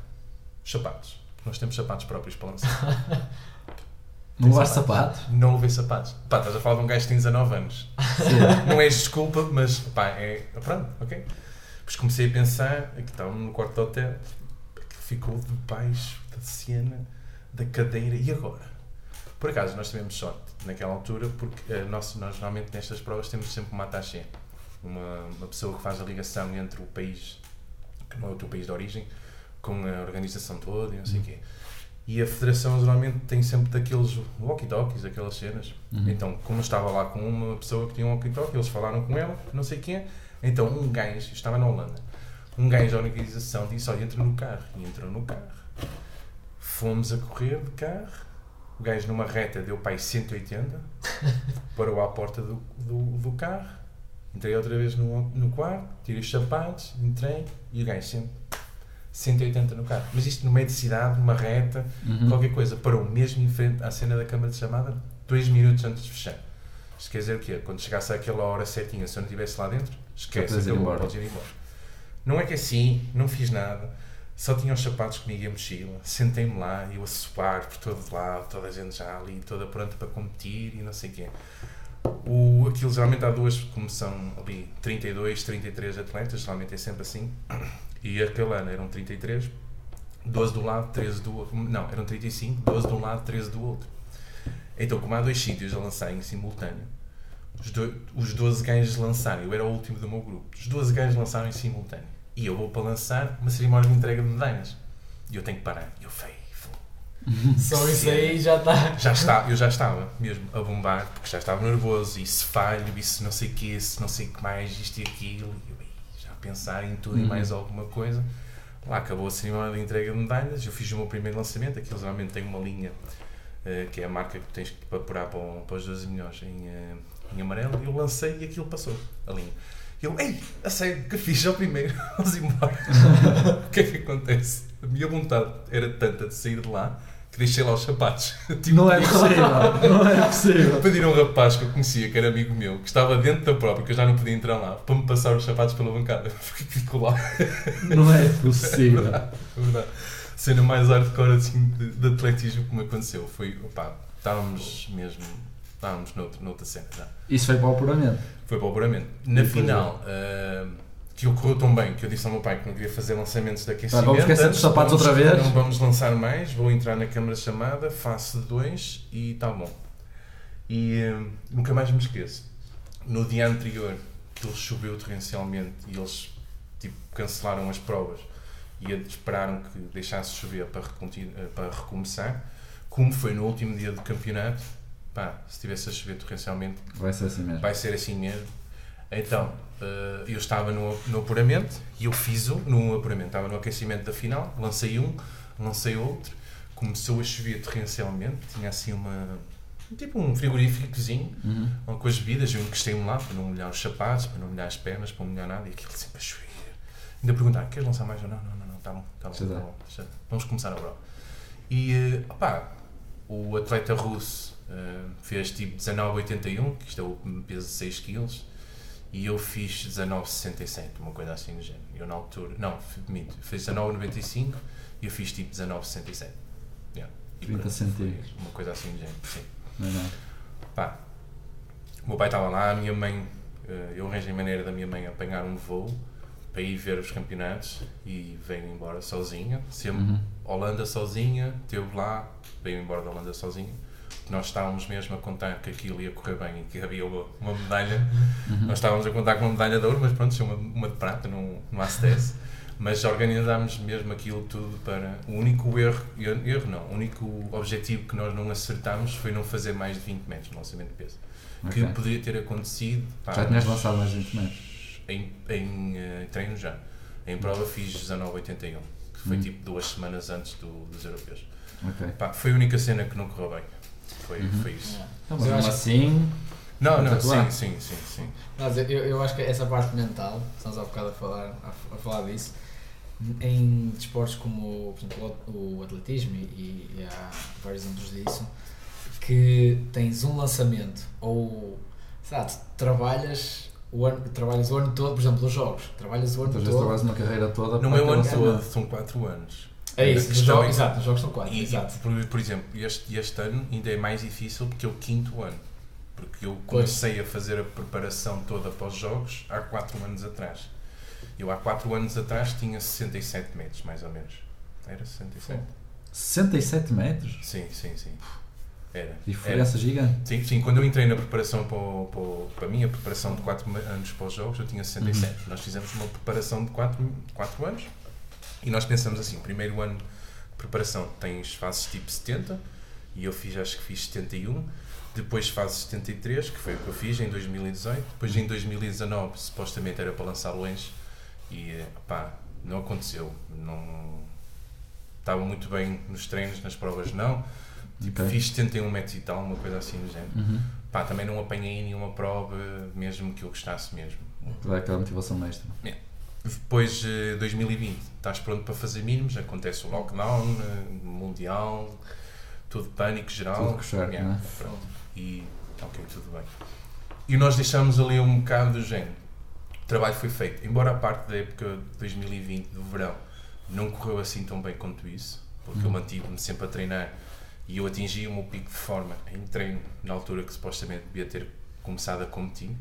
S2: sapatos. Nós temos sapatos próprios para lançar.
S1: Não levaste sapatos?
S2: Não levei sapatos. Pá, estás a falar de um gajo que tem 19 anos.
S1: Sim.
S2: Não é desculpa, mas pá, é. Pronto, ok. Depois comecei a pensar, aqui estava no quarto de hotel, que ficou debaixo da cena, da cadeira, e agora? Por acaso, nós tivemos sorte naquela altura, porque eh, nós, nós normalmente nestas provas temos sempre uma attaché, uma, uma pessoa que faz a ligação entre o país, que não é o teu país de origem, com a organização toda e não sei o quê. E a federação geralmente tem sempre daqueles walkie-talkies, aquelas cenas.
S1: Uhum.
S2: Então, como eu estava lá com uma pessoa que tinha um walkie-talkie, eles falaram com ela, não sei quem. Então, um gajo, estava na Holanda, um gajo da organização disse: Olha, entra no carro. E entrou no carro. Fomos a correr de carro. O gajo, numa reta, deu aí 180, parou à porta do, do, do carro. Entrei outra vez no, no quarto, tirei os sapatos, entrei e o gajo sempre 180 no carro. Mas isto no meio de cidade, numa reta,
S1: Uhum.
S2: qualquer coisa, parou mesmo em frente à cena da câmara de chamada, dois minutos antes de fechar. Isto quer dizer o quê? Quando chegasse àquela hora certinha, se eu não estivesse lá dentro, esquece, acabou,
S1: embora.
S2: podes ir embora. Não é que assim, não fiz nada, só tinha os sapatos comigo e a mochila, sentei-me lá, eu a suar por todo lado, toda a gente já ali, toda pronta para competir e não sei o quê. O, aquilo geralmente há duas, como são ali 32, 33 atletas, geralmente é sempre assim, e aquele ano eram 33, 12 do lado, 13 do outro. Não, eram 35, 12 de um lado, 13 do outro. Então, como há dois sítios a lançar em simultâneo, os, do, os 12 gajos lançaram, eu era o último do meu grupo, os 12 gajos lançaram em simultâneo. E eu vou para lançar uma cerimónia de entrega de medalhas. E eu tenho que parar. E eu fei,
S3: Só isso aí já está.
S2: já está, eu já estava mesmo a bombar, porque já estava nervoso, e se falho, e se não sei o que, se não sei o que mais, isto e aquilo, e eu, pensar em tudo e
S1: Uhum.
S2: mais alguma coisa. Lá acabou a cerimónia de entrega de medalhas, eu fiz o meu primeiro lançamento, aquilo geralmente tem uma linha, eh, que é a marca que tens que apurar para, para os 12 milhões em, eh, em amarelo, e eu lancei e aquilo passou, a linha. E eu, ei, a sério, que fiz ao primeiro, vamos embora. o que é que acontece? A minha vontade era tanta de sair de lá, que deixei lá os sapatos. Tipo,
S1: Não é possível, não é possível.
S2: Pediram a um rapaz que eu conhecia, que era amigo meu, que estava dentro da própria, que eu já não podia entrar lá, para me passar os sapatos pela bancada. Porque ficou lá,
S1: Não é possível.
S2: é verdade. Cena mais hardcore assim, de, de atletismo que me aconteceu. Foi, opá, estávamos mesmo, estávamos noutra, noutra cena já.
S1: Isso foi para o apuramento.
S2: Foi para o apuramento. Na
S1: E
S2: final, que correu tão bem que eu disse ao meu pai que não queria fazer lançamentos de aquecimento.
S1: vamos esquecer dos sapatos
S2: vamos-
S1: outra vez?
S2: Não vamos lançar mais, vou entrar na câmara chamada, faço dois e está bom. E ah, nunca mais me esqueço. No dia anterior, que choveu torrencialmente e eles tipo, cancelaram as provas e esperaram que deixasse chover para, eh, para recomeçar. Como foi no último dia do campeonato, pá, se tivesse a chover torrencialmente,
S1: Vai ser assim mesmo.
S2: vai ser assim mesmo. Então, eh, eu estava no, no apuramento e eu fiz um no apuramento. Estava no aquecimento da final, lancei um, lancei outro, começou a chover torrencialmente, tinha assim uma, tipo um frigoríficozinho,
S1: Uhum.
S2: com as bebidas, eu encostei-me lá para não molhar os sapatos, para não molhar as pernas, para não molhar nada, e aquilo sempre a chover. Ainda perguntar, queres lançar mais? Eu, não, não, não, não, tá bom, tá bom, tá bom, já- vamos começar agora. E, eh, opá, o atleta russo eh, fez tipo 19,81, que isto é o peso de 6 kg, e eu fiz 19,67, uma coisa assim do género. Eu na altura, não, minto, fiz 19,95 e eu fiz tipo 19,67. Yeah. E
S1: 30
S2: pronto, foi
S1: centímetros.
S2: Uma coisa assim do género, sim.
S1: Não é nada.
S2: Pá, o meu pai estava lá, a minha mãe, eh, eu arranjei maneira da minha mãe apanhar um voo para ir ver os campeonatos e veio embora sozinha. Sempre
S1: Uhum.
S2: Holanda sozinha, esteve lá, veio embora da Holanda sozinha. Nós estávamos mesmo a contar que aquilo ia correr bem e que havia uma, medalha.
S1: Uhum.
S2: Nós estávamos a contar com uma medalha de ouro, mas pronto, tinha uma, uma de prata, não, não há stress. Mas organizámos mesmo aquilo tudo para. O único erro, erro não, o único objetivo que nós não acertámos foi não fazer mais de 20 metros no lançamento de peso. Que
S1: Ok.
S2: poderia ter acontecido. pá,
S1: Já tinhas lançado mais 20 metros.
S2: Em, em eh, treino já. Em prova fiz 19,81, que foi
S1: Hum.
S2: tipo duas semanas antes do- dos europeus.
S1: Ok.
S2: Pá, foi a única cena que não correu bem. Foi,
S1: Uhum.
S2: foi isso.
S1: Então,
S3: Mas
S1: mas
S3: acho-
S1: assim.
S2: Não, não, sim, sim, sim, sim.
S3: Mas eu, eu acho que essa parte mental, estamos há bocado a falar, a, a falar disso, em desportos como por exemplo, o, o atletismo e, e há vários exemplos disso, que tens um lançamento ou sei lá, tu trabalhas o ano, trabalhas o ano todo, por exemplo, os jogos, trabalhas o ano
S1: Muitas vezes
S3: todo.
S1: trabalhas uma carreira toda
S2: Não
S1: para
S2: é o ano todo, são 4 anos.
S3: É
S2: A
S3: isso, os jogos, exato, os jogos são quatro,
S2: E,
S3: exato.
S2: por, por exemplo, este, este ano ainda é mais difícil porque é o quinto ano. Porque eu comecei a fazer a preparação toda para os jogos há 4 anos atrás. Eu há 4 anos atrás tinha 67 metros, mais ou menos. Era 67?
S1: 67 metros?
S2: Sim, sim, sim. Era. Era.
S1: Diferença gigante.
S2: Sim, sim, quando eu entrei na preparação para, o- para, para a minha preparação de 4 anos para os jogos, eu tinha 67.
S1: Uhum.
S2: Nós fizemos uma preparação de 4, 4 anos e nós pensamos assim: primeiro ano de preparação tens fases tipo 70 e eu fiz, acho que fiz 71. Depois fase 73, que foi o que eu fiz em 2018. Depois em 2019, supostamente era para lançar longe e pá, não aconteceu. Não estava muito bem nos treinos, nas provas não. Tipo,
S1: Ok.
S2: fiz 71 metros e tal, uma coisa assim do género.
S1: Uhum.
S2: Pá, também não apanhei nenhuma prova, mesmo que eu gostasse mesmo.
S1: Dá aquela motivação extra.
S2: Depois, eh, 2020, estás pronto para fazer mínimos, acontece o lockdown, eh, mundial, tudo pânico geral.
S1: Tudo coxar,
S2: Yeah,
S1: não é?
S2: pronto. E, ok, tudo bem. E nós deixamos ali um bocado do género. O trabalho foi feito, embora a parte da época de 2020, do verão, não correu assim tão bem quanto isso, porque eu
S1: Uhum.
S2: mantive-me sempre a treinar e eu atingi o meu pico de forma em treino, na altura que supostamente devia ter começado a competir,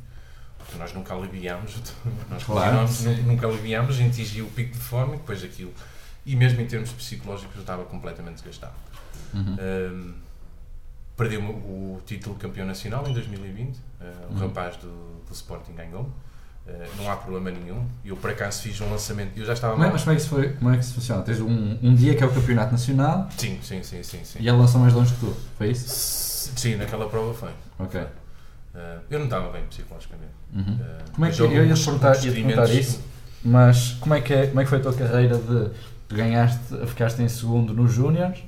S2: porque nós nunca aliviámos, nós
S1: Claro,
S2: nunca aliviámos, atingi o pico de forma e depois aquilo. E mesmo em termos psicológicos eu estava completamente desgastado.
S1: Uhum.
S2: Um, perdi o, título de campeão nacional em 2020. Uh, o
S1: Uhum.
S2: rapaz do, do Sporting ganhou. Uh, não há problema nenhum. Eu por acaso fiz um lançamento. Eu já estava
S1: é,
S2: mal.
S1: mas como é, que isso foi, como é que isso funciona? Tens um, um dia que é o campeonato nacional
S2: Sim, sim, sim, sim, sim.
S1: e ele lançou mais longe que tu. Foi isso?
S2: S- Sim, naquela prova foi.
S1: Ok.
S2: Uh, eu não estava bem psicologicamente.
S1: Uhum.
S2: Uh,
S1: Como é que eu ia te perguntar, ia perguntar isso? Mas como é, que é, como é que foi a tua carreira de tu ganhaste, ficaste em segundo nos Júniors,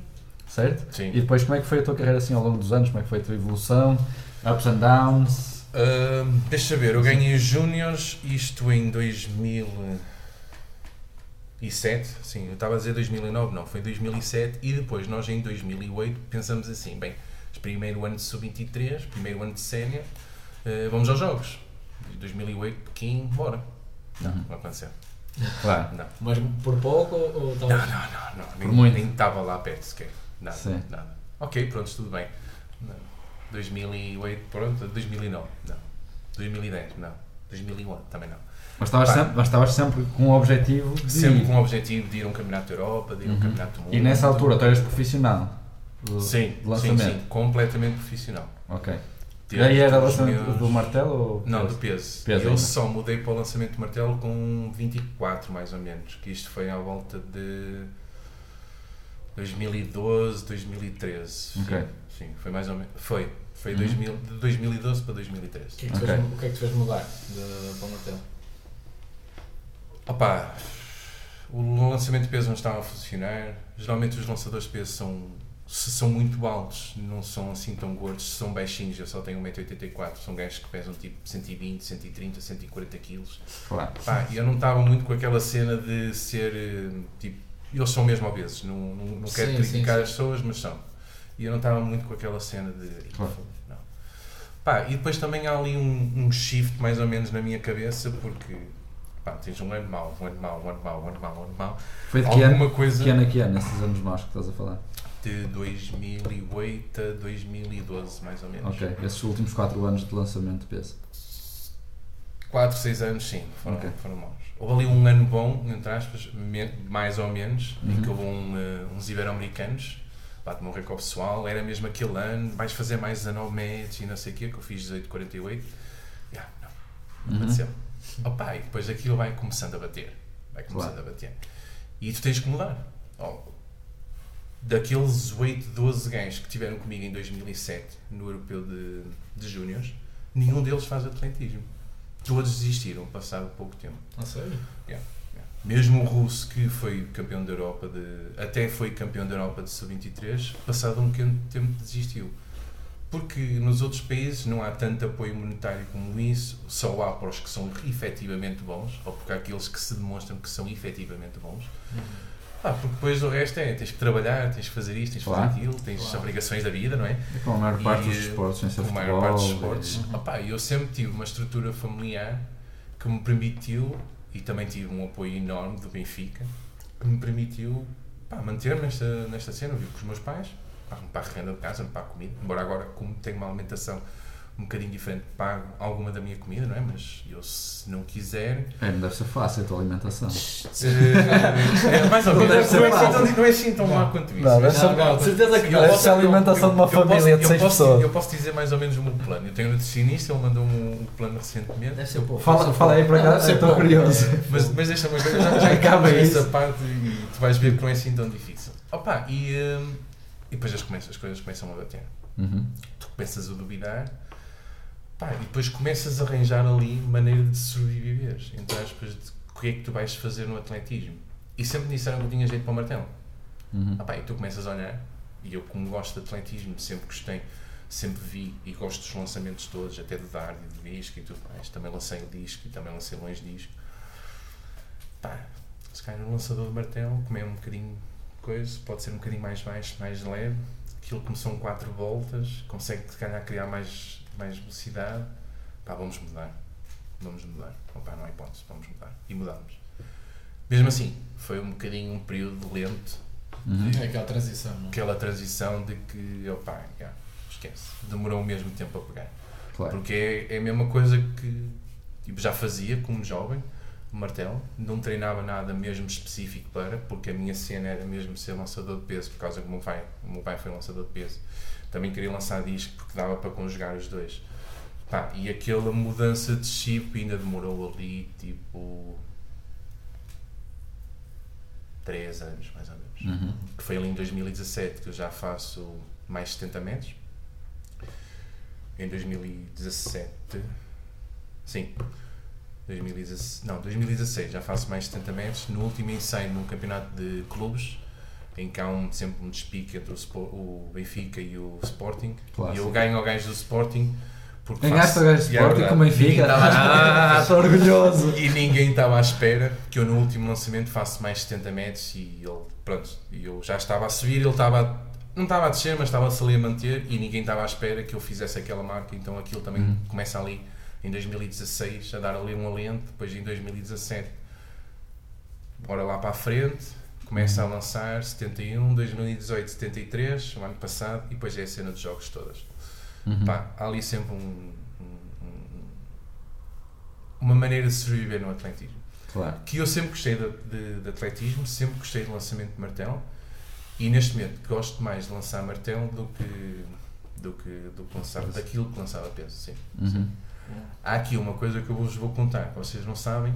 S1: certo?
S2: Sim.
S1: E depois como é que foi a tua carreira assim ao longo dos anos? Como é que foi a tua evolução? Ups and downs?
S2: Uh, deixa ver, eu ganhei os Júniors, isto em 2007, sim, eu estava a dizer 2009, não, foi 2007 e depois nós em 2008 pensamos assim, bem, primeiro ano de sub-23, primeiro ano de sénior, uh, vamos aos jogos. 2008, Pequim, bora. Não, não vai acontecer.
S1: Claro.
S2: Não,
S3: Mas por pouco ou, ou
S2: não,
S3: talvez?
S2: não, não, não.
S1: Por
S2: nem,
S1: muito.
S2: nem estava lá perto sequer. Nada,
S1: Sim.
S2: nada. Ok, pronto, tudo bem. Não. 2008, pronto, 2009, não. 2010, não. 2011, também não.
S1: Mas estavas sempre, mas estavas sempre com o objetivo de
S2: Sempre
S1: ir.
S2: com o objetivo de ir a um campeonato da Europa, de ir a um
S1: Uhum.
S2: campeonato do mundo.
S1: E nessa altura tu eras profissional? Do-
S2: Sim,
S1: de
S2: sim,
S1: lançamento?
S2: sim, completamente profissional.
S1: Ok. E
S2: Desde
S1: aí era lançamento
S2: meus-
S1: do martelo? Ou
S2: Não, do peso.
S1: Peso
S2: eu
S1: ainda.
S2: só mudei para o lançamento de martelo com 24, mais ou menos. Que isto foi à volta de 2012, 2013. Sim,
S1: Ok.
S2: Sim, foi mais ou menos. Foi. Foi
S1: Uhum.
S2: 2000, de 2012 para
S3: O
S2: 2013.
S3: que é que te
S1: Ok.
S3: fez, o que é que te fez mudar de, para o martelo?
S2: Opa, o lançamento de peso não estava a funcionar. Geralmente os lançadores de peso são se são muito altos, não são assim tão gordos, se são baixinhos, eu só tenho 1,84m, são gajos que pesam tipo 120, 130, 140 kg.
S1: Claro.
S2: Pá, e eu não estava muito com aquela cena de ser tipo. Eles são mesmo obesos, não, não, não quero
S3: Sim,
S2: criticar
S3: sim,
S2: as pessoas, mas são. E eu não estava muito com aquela cena de.
S1: Claro.
S2: Não. Pá, e depois também há ali um, um shift mais ou menos na minha cabeça, porque pá, tens um ano mau, um ano mau, um ano mau, um ano mau, um ano mau.
S1: Foi de que ano?
S2: Coisa
S1: Que ano é que é, nesses anos maus que estás a falar?
S2: De 2008 a 2012, mais ou menos.
S1: Ok, esses últimos 4 anos de lançamento de peso.
S2: 4, 6 anos, sim, foram,
S1: Ok.
S2: foram maus. Houve ali um ano bom, entre aspas, mais ou menos, em
S1: Uhum.
S2: que houve um, eh, uns ibero-americanos, bate-me um recorde pessoal, era mesmo aquele ano, vais fazer mais 19 metros e não sei o quê, que eu fiz 18, 48. Yeah, não, não
S1: Uhum.
S2: aconteceu. Opa, e depois aquilo vai começando a bater. Vai começando
S1: Claro.
S2: a bater. E tu tens que mudar. Oh, daqueles 8, 12 gajos que tiveram comigo em 2007 no Europeu de, de Júniores, nenhum deles faz atletismo. Todos desistiram, passado pouco tempo.
S3: Não sei.
S2: Mesmo o russo que foi campeão da Europa de. até foi campeão da Europa de sub-23, passado um pequeno tempo desistiu. Porque nos outros países não há tanto apoio monetário como isso, só há para os que são efetivamente bons, ou porque há aqueles que se demonstram que são efetivamente bons. Ah, porque depois o resto é, tens que trabalhar, tens que fazer isto, tens que
S1: Claro.
S2: fazer aquilo, tens
S3: Claro.
S2: obrigações da vida, não é?
S1: E com a maior parte
S2: E,
S1: dos esportes, sem ser
S2: com a maior parte dos esportes.
S1: e-
S3: Uhum.
S2: Opá, eu sempre tive uma estrutura familiar que me permitiu, e também tive um apoio enorme do Benfica, que me permitiu manter-me nesta, nesta cena. Vivo com os meus pais, pá, me pago renda de casa, me pago comida. Embora agora, como tenho uma alimentação um bocadinho diferente, pago alguma da minha comida, não é? Mas eu, se não quiser.
S1: É, não deve ser fácil a tua alimentação.
S2: eh, é, mais ou
S1: Não
S2: menos.
S1: deve ser
S2: Não é assim não é assim tão má quanto isso.
S4: Não, deve ser-
S3: não,
S4: de certeza que
S2: Eu
S4: não. Deve
S2: posso-
S4: ser a alimentação de uma
S2: eu- eu
S4: família
S2: posso-
S4: de seis
S2: eu posso,
S4: pessoas.
S2: Eu posso dizer mais ou menos o meu plano. Eu tenho um nutricionista, ele mandou-me um plano recentemente.
S3: Deve ser pouco.
S1: Fala, fala aí para cá, estou curioso.
S2: Mas, mas deixa-me ver, já, já
S1: Acaba
S2: acaba essa
S1: isso.
S2: parte e tu vais ver que não é assim tão difícil. Opa, e, hum, e depois as, começas, as coisas começam a bater.
S1: Uhum.
S2: Tu começas a duvidar pá, e depois começas a arranjar ali maneira de sobreviver. Entre aspas, de o que é que tu vais fazer no atletismo. E sempre me disseram que tinha jeito para o martelo.
S1: Uhum.
S2: Ah, pá, e tu começas a olhar, e eu como gosto de atletismo, sempre gostei, sempre vi e gosto dos lançamentos todos, até de dar e de disco e tudo mais. Também lancei o disco e também lancei longe disco. Pá, se calhar no lançador de martelo, comer um bocadinho de coisa, pode ser um bocadinho mais baixo, mais leve. Aquilo como são 4 voltas, consegue se calhar criar mais, mais velocidade. Pá, vamos mudar. Vamos mudar. Opa, não há hipótese, vamos mudar. E mudamos. Mesmo assim, foi um bocadinho um período lento
S1: Uhum.
S3: É aquela transição, não é?
S2: aquela transição de que, opá, já, esquece, demorou o mesmo tempo a pegar.
S1: Claro.
S2: Porque é, é a mesma coisa que tipo, já fazia como jovem, martelo, não treinava nada mesmo específico para, porque a minha cena era mesmo ser lançador de peso, por causa que o meu pai, o meu pai foi lançador de peso. Também queria lançar disco porque dava para conjugar os dois. Pá, e aquela mudança de chip ainda demorou ali, tipo, 3 anos mais ou menos
S1: Uhum.
S2: que foi ali em 2017 que eu já faço mais 70 metros. Em 2017, sim, 2016, não, 2016 já faço mais 70 metros. No último ensaio no campeonato de clubes, em que há um, sempre um despique entre o, o Benfica e o Sporting, e eu ganho ao gajo do Sporting. Porque
S1: Ganhaste
S2: faço-
S1: o gajo
S2: é
S1: Sporting com o Benfica?
S2: espera.
S1: Ah, estou orgulhoso.
S2: E ninguém estava à espera que eu no último lançamento faço mais 70 metros e ele, pronto, eu já estava a subir, ele estava, a- não estava a descer, mas estava-se ali a manter e ninguém estava à espera que eu fizesse aquela marca, então aquilo também
S1: Uhum.
S2: começa ali em 2016 a dar ali um alento, depois em 2017 bora lá para a frente, começa a lançar 71, 2018 73, o ano passado e depois é a cena dos jogos todas.
S1: Uhum.
S2: Pá, há ali sempre um- um- um- uma maneira de sobreviver no atletismo.
S1: Claro.
S2: Que eu sempre gostei de, de- de atletismo, sempre gostei de lançamento de martelo e neste momento gosto mais de lançar martelo do que, do que, do que lançar, daquilo que lançava peso. Sim.
S1: Uhum.
S2: Há aqui uma coisa que eu vos vou contar, vocês não sabem,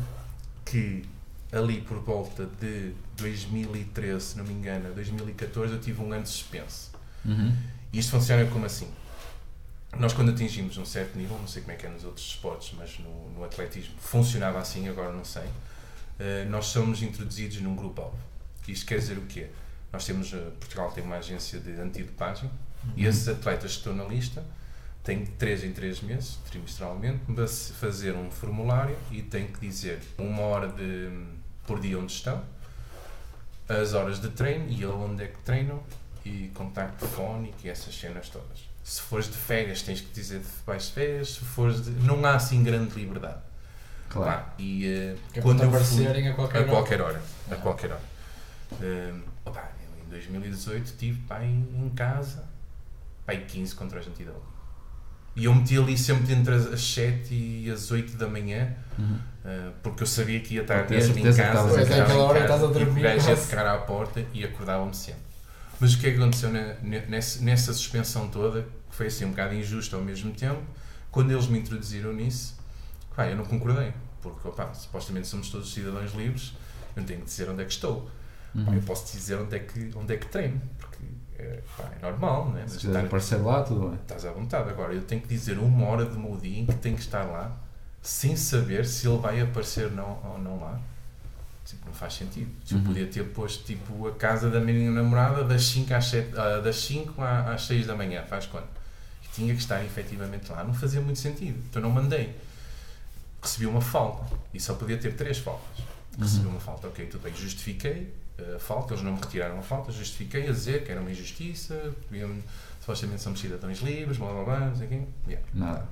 S2: que ali por volta de 2013, se não me engano, 2014, eu tive um ano de suspenso.
S1: Uhum.
S2: E isto funciona como assim? Nós, quando atingimos um certo nível, não sei como é que é nos outros esportes, mas no, no atletismo funcionava assim, agora não sei. eh, nós somos introduzidos num grupo-alvo. Isto quer dizer o quê? Nós temos, eh, Portugal tem uma agência de antidopagem e esses atletas que estão na lista têm de 3 em 3 meses, trimestralmente, fazer um formulário e têm que dizer uma hora de, por dia onde estão, as horas de treino e onde é que treinam e contacto fónico e essas cenas todas. Se fores de férias, tens que dizer de vais de férias, se fores de... Não há assim grande liberdade.
S1: Claro.
S2: Pá, e
S3: Que é
S2: quando eu
S3: aparecerem a qualquer
S2: a
S3: hora.
S2: qualquer hora, a qualquer hora. Eh, opá, eu em 2018 tive pá, em, em casa pá, aí 15 contra a Argentina. E eu meti ali sempre entre as as 7 e as 8 da manhã,
S1: Uhum.
S2: eh, porque eu sabia que ia estar mesmo em casa,
S1: estavas
S3: em
S2: estava
S3: casa. Aquela hora estás a
S2: casa, e o
S3: dormir,
S2: gajo ia tocar à porta e acordava-me sempre. Mas o que é que aconteceu nessa, nessa suspensão toda, que foi assim um bocado injusto ao mesmo tempo, quando eles me introduziram nisso, pá, eu não concordei, porque opá, supostamente somos todos cidadãos livres, eu não tenho que dizer onde é que estou. Pá,
S1: Uhum.
S2: eu posso dizer onde é que, onde é que treino, é, pá, é normal, é? Mas
S1: Se quiser aparecer lá, tudo bem.
S2: Estás à vontade. Agora, eu tenho que dizer uma hora do meu dia em que tenho que estar lá, sem saber se ele vai aparecer não, ou não lá. Tipo, não faz sentido. Eu
S1: Uhum.
S2: podia ter posto tipo, a casa da minha namorada das 5 às, 7, ah, das 5 à- às 6 da manhã, faz quando? E tinha que estar efetivamente lá. Não fazia muito sentido. Então não mandei. Recebi uma falta e só podia ter três faltas. Recebi uma falta, ok, tudo bem. Justifiquei a falta, eles não me retiraram a falta, justifiquei a dizer que era uma injustiça, deviam- supostamente somos cidadãos livres, blá blá blá, não sei o quê. Yeah.
S1: Nada.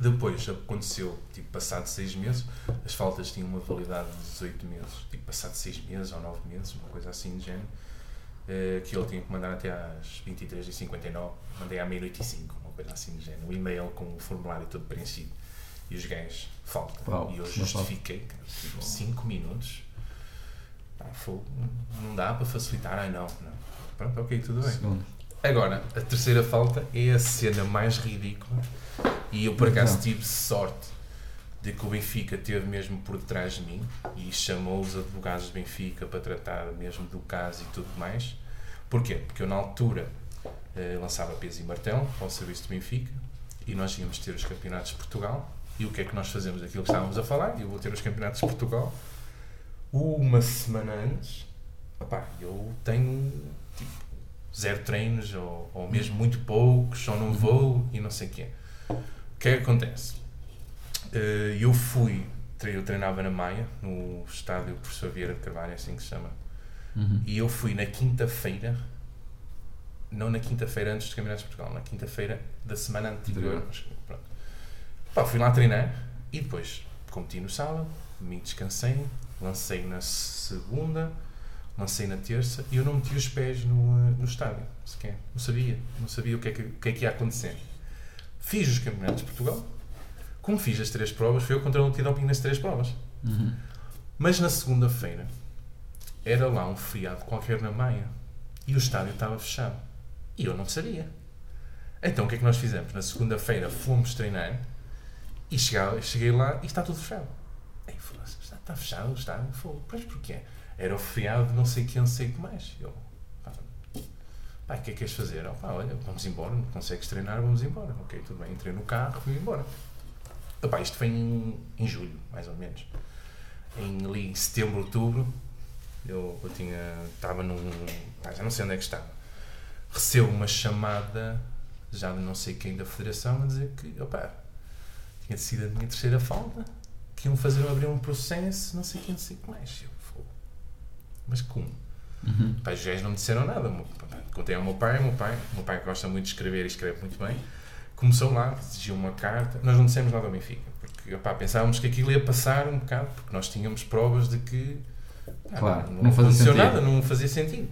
S2: Depois aconteceu, tipo, passado seis meses, as faltas tinham uma validade de 18 meses, tipo, passado seis meses ou nove meses, uma coisa assim de género, eh, que ele tinha que mandar até às 23h59, mandei à meia-noite e cinco, uma coisa assim de género, um e-mail com o formulário todo preenchido. E os gajos, falta.
S1: Uau,
S2: e eu justifiquei, cara, tipo, 5 minutos, fogo, não dá para facilitar, ai não, não. Pronto, ok, tudo bem.
S1: Segundo.
S2: Agora, a terceira falta é a cena mais ridícula e eu por acaso tive sorte de que o Benfica teve mesmo por detrás de mim e chamou os advogados do Benfica para tratar mesmo do caso e tudo mais. Porquê? Porque eu na altura eh, lançava peso e martelo para o serviço do Benfica e nós íamos ter os campeonatos de Portugal e o que é que nós fazemos? Aquilo que estávamos a falar, eu vou ter os campeonatos de Portugal uma semana antes, opá, eu tenho tipo, zero treinos ou, ou mesmo muito poucos, ou não vou e não sei o quê. O que é que acontece? Eh, Eu fui, eu treinava na Maia, no estádio Professor Vieira de Carvalho, é assim que se chama,
S1: Uhum.
S2: e eu fui na quinta-feira, não na quinta-feira antes dos Campeonatos de Portugal, na quinta-feira da semana anterior.
S1: Anterior.
S2: mas Pronto. Pá, fui lá treinar e depois competi no sábado, me descansei, lancei na segunda, lancei na terça e eu não meti os pés no, no estádio, sequer. Não sabia, não sabia o que, é que, o que é que ia acontecer. Fiz os Campeonatos de Portugal, como fiz as três provas, foi eu contra o antidoping nas três provas.
S1: Uhum.
S2: Mas na segunda-feira era lá um feriado qualquer na Maia e o estádio estava fechado. E eu não sabia. Então o que é que nós fizemos? Na segunda-feira fomos treinar e cheguei, cheguei lá e está tudo fechado. Aí foda-se, está, está fechado estádio? Fogo. Pois porquê? Era o feriado não sei quem, não sei o que mais. Eu, pá, pá, o que é que queres fazer? Oh, pá, olha, vamos embora, não consegues treinar, vamos embora. Ok, tudo bem, entrei no carro, fui embora. Epá, isto foi em, em julho, mais ou menos em ali setembro, outubro, eu, eu tinha, estava num, pá, já não sei onde é que estava, recebo uma chamada, já de não sei quem da federação, a dizer que, opá, tinha sido a minha terceira falta, que iam fazer abrir um processo, não sei quem, não sei o que mais. Eu, "Fogo. mas como?
S1: Uhum.
S2: Pá, os gajos não me disseram nada. Contei ao meu pai, meu pai, meu pai gosta muito de escrever e escreve muito bem. Começou lá, exigiu uma carta. Nós não dissemos nada ao Benfica, porque opá, pensávamos que aquilo ia passar um bocado, porque nós tínhamos provas de que pá,
S1: Claro,
S2: não,
S1: não fazia
S2: aconteceu
S1: sentido.
S2: nada, não fazia sentido.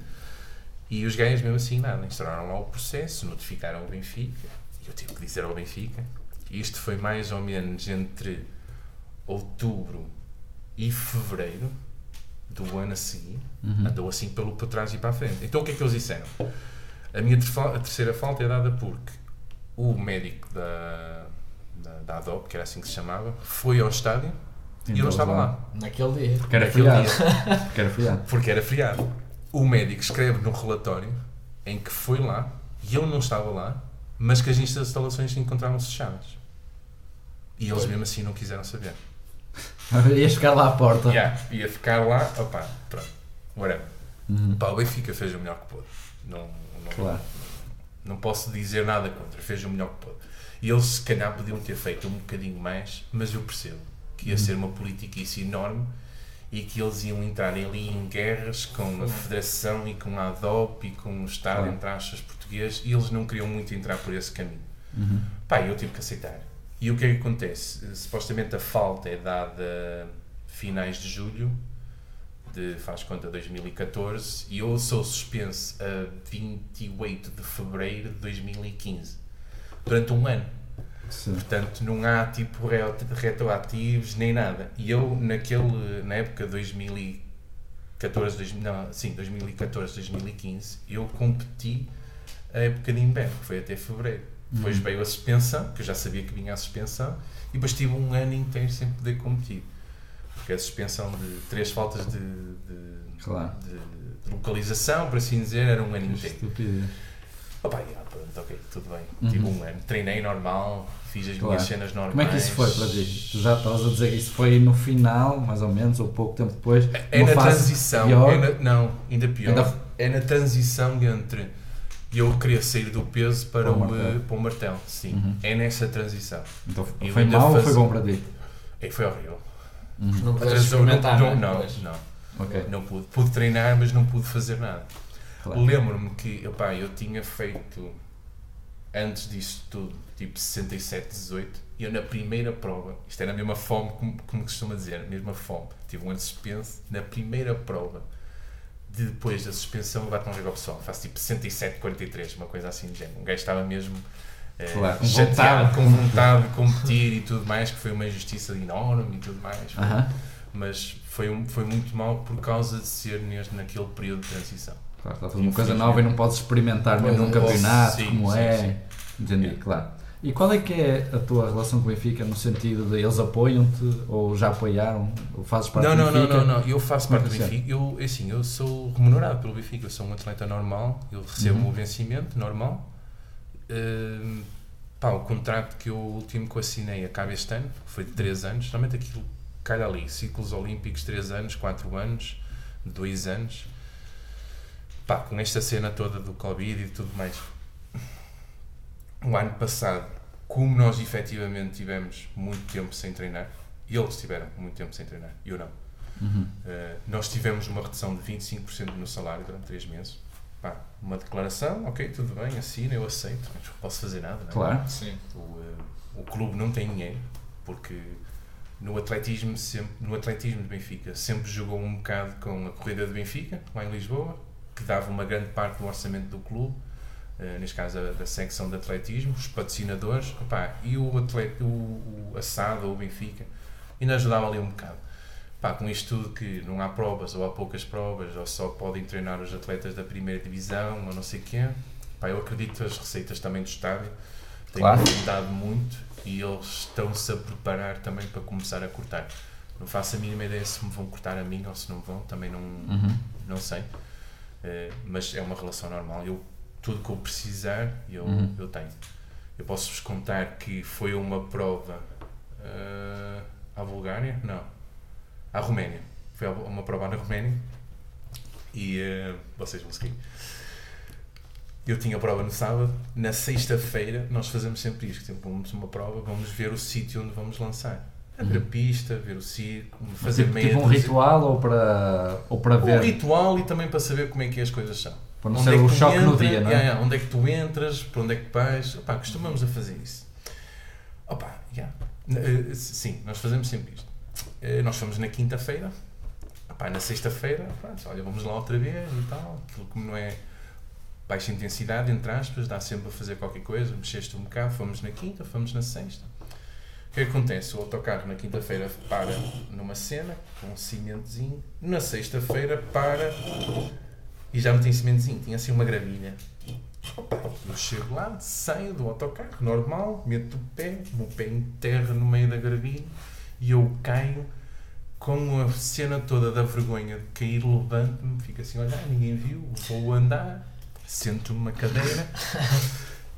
S2: E os gajos, mesmo assim, nada, instauraram lá o processo, notificaram o Benfica, e eu tive que dizer ao Benfica. Isto foi mais ou menos entre outubro e fevereiro do ano a seguir
S1: Uhum.
S2: andou assim pelo para trás e para a frente. Então o que é que eles disseram? A minha a terceira falta é dada porque o médico da, da, da ADOP, que era assim que se chamava, foi ao estádio e eu não estava lá.
S3: Naquele dia.
S1: Porque era
S2: dia,
S1: Porque era feriado.
S2: porque era feriado. O médico escreve no relatório em que foi lá e eu não estava lá, mas que as instalações encontravam-se fechadas. E eles mesmo assim não quiseram saber.
S1: Ias ficar lá à porta.
S2: Yeah, ia ficar lá, opá, pronto, whatever.
S1: Uhum.
S2: Pá, o Benfica fez o melhor que pôde. Não, não,
S1: Claro.
S2: não posso dizer nada contra, fez o melhor que pôde. E eles se calhar podiam ter feito um bocadinho mais, mas eu percebo que ia
S1: Uhum.
S2: ser uma politiquice enorme e que eles iam entrar ali em guerras com a Federação e com a ADOP e com o Estado,
S1: Claro.
S2: entre aspas, português, e eles não queriam muito entrar por esse caminho.
S1: Uhum.
S2: Pá, eu tive que aceitar. E o que é que acontece? Supostamente a falta é dada finais de julho de, faz conta, 2014 e eu sou suspenso a 28 de fevereiro de 2015 durante um ano.
S1: Sim.
S2: Portanto, não há tipo re- retroativos nem nada. E eu, naquele, na época 2014, 2000, não, sim, 2014, 2015, eu competi a época de inverno, que foi até fevereiro. Depois
S1: Uhum.
S2: veio a suspensão, que eu já sabia que vinha a suspensão, e depois tive um ano inteiro sem poder competir. Porque a suspensão de três faltas de, de,
S1: Claro.
S2: de- de localização, por assim dizer, era um ano inteiro.
S1: Estupidez.
S2: Opa, yeah, pronto, ok, tudo bem.
S1: Uhum.
S2: Tive um ano, treinei normal, fiz as
S1: Claro.
S2: minhas cenas normais.
S1: Como é que isso foi para ti? Tu já estavas a dizer que isso foi no final, mais ou menos, ou pouco tempo depois.
S2: É
S1: uma
S2: na transição, é na- não, ainda pior.
S1: Ainda-
S2: É na transição entre eu querer sair do peso para,
S1: Para o martelo.
S2: para o martelo. Sim,
S1: Uhum.
S2: é nessa transição.
S1: Então
S2: Eu
S1: foi
S2: ainda
S1: mau ou
S2: faz-
S1: foi bom para ti?
S2: E foi horrível.
S1: Uhum.
S3: Não experimentar,
S2: não,
S3: não,
S2: não,
S3: é?
S2: não, não,
S1: Ok.
S2: não pude. Pude treinar, mas não pude fazer nada.
S1: Claro.
S2: Lembro-me que opá, eu tinha feito antes disso tudo, tipo 67, 18, e eu na primeira prova, isto era a mesma fome, como, como costuma dizer, a mesma fome, tive um ano de suspenso, na primeira prova, depois da suspensão, eu bato um jogo ao pessoal, faço tipo 67, 43, uma coisa assim de género. Um gajo estava mesmo eh,
S1: Claro, com
S2: chateado,
S1: vontade.
S2: com vontade de competir e tudo mais, que foi uma injustiça enorme e tudo mais. Foi-
S1: Aham.
S2: Mas foi, um, foi muito mal por causa de ser neste, naquele período de transição.
S1: Claro, está tudo uma coisa nova e não podes experimentar mesmo num campeonato,
S2: sim,
S1: como
S2: sim,
S1: é.
S2: sim.
S1: Entendi,
S2: É.
S1: claro. E qual é que é a tua relação com o Benfica no sentido de eles apoiam-te ou já apoiaram? Ou fazes parte
S2: Não,
S1: do
S2: não, não,
S1: Benfica?
S2: não, não, eu faço
S1: Como é
S2: parte do
S1: funciona?
S2: Benfica. Eu, é assim, eu sou remunerado pelo Benfica, eu sou um atleta normal, eu recebo
S1: Uhum.
S2: o vencimento normal. Hum, pá, o contrato que eu o último que eu assinei acaba este ano, foi de 3 anos, geralmente aquilo calha ali, ciclos olímpicos 3 anos, 4 anos, 2 anos. Pá, com esta cena toda do Covid e tudo mais. O ano passado, como nós efetivamente tivemos muito tempo sem treinar, e eles tiveram muito tempo sem treinar, eu não.
S1: Uhum.
S2: Uh, nós tivemos uma redução de 25% no salário durante 3 meses. Pá, uma declaração, ok, tudo bem, assina, eu aceito, mas não posso fazer nada. Não é?
S1: Claro.
S3: Sim.
S2: O, uh, o clube não tem dinheiro, porque no atletismo, sempre, no atletismo de Benfica sempre jogou um bocado com a corrida de Benfica, lá em Lisboa, que dava uma grande parte do orçamento do clube, neste caso a, da secção de atletismo, os patrocinadores, opá, e o, atleta, o, o assado ou o Benfica, ainda ajudava ali um bocado. Pá, com isto tudo que não há provas ou há poucas provas ou só podem treinar os atletas da primeira divisão ou não sei quê, pá, eu acredito que as receitas também do estádio têm
S1: Claro.
S2: aumentado muito e eles estão-se a preparar também para começar a cortar. Não faço a mínima ideia se me vão cortar a mim ou se não vão, também não,
S1: Uhum.
S2: não sei. Eh, mas é uma relação normal. Eu, tudo que eu precisar, eu,
S1: Uhum.
S2: eu tenho. Eu posso-vos contar que foi uma prova eh, à Bulgária? Não. À Roménia. Foi uma prova na Roménia e eh, vocês vão seguir. Eu tinha prova no sábado, na sexta-feira nós fazemos sempre isto, tipo, vamos uma prova, vamos ver o sítio onde vamos lançar. A ver a pista, ver o circo, fazer
S1: tipo,
S2: meia
S1: tipo um ritual ou para, ou para
S2: um
S1: ver?
S2: ritual e também para saber como é que as coisas são.
S1: Para não
S2: Onde
S1: ser
S2: é
S1: o choque no
S2: entra-
S1: dia, não é?
S2: Yeah, onde é que tu entras, para onde é que vais. Opá, costumamos a fazer isso. Opa, yeah. Eh, Sim, nós fazemos sempre isto. Eh, Nós fomos na quinta-feira, na sexta-feira, olha, vamos lá outra vez e tal. Aquilo como não é baixa intensidade, entre aspas, dá sempre a fazer qualquer coisa, mexeste um bocado, fomos na quinta, fomos na sexta. Que acontece? O autocarro na quinta-feira para numa cena, com um cimentozinho, na sexta-feira para e já não tem cimentozinho, tinha assim uma gravilha. Opa, eu chego lá, saio do autocarro, normal, meto o pé, o meu pé enterra no meio da gravilha e eu caio com a cena toda da vergonha de cair, levanto-me, fico assim a olhar, ninguém viu, vou andar, sento-me numa cadeira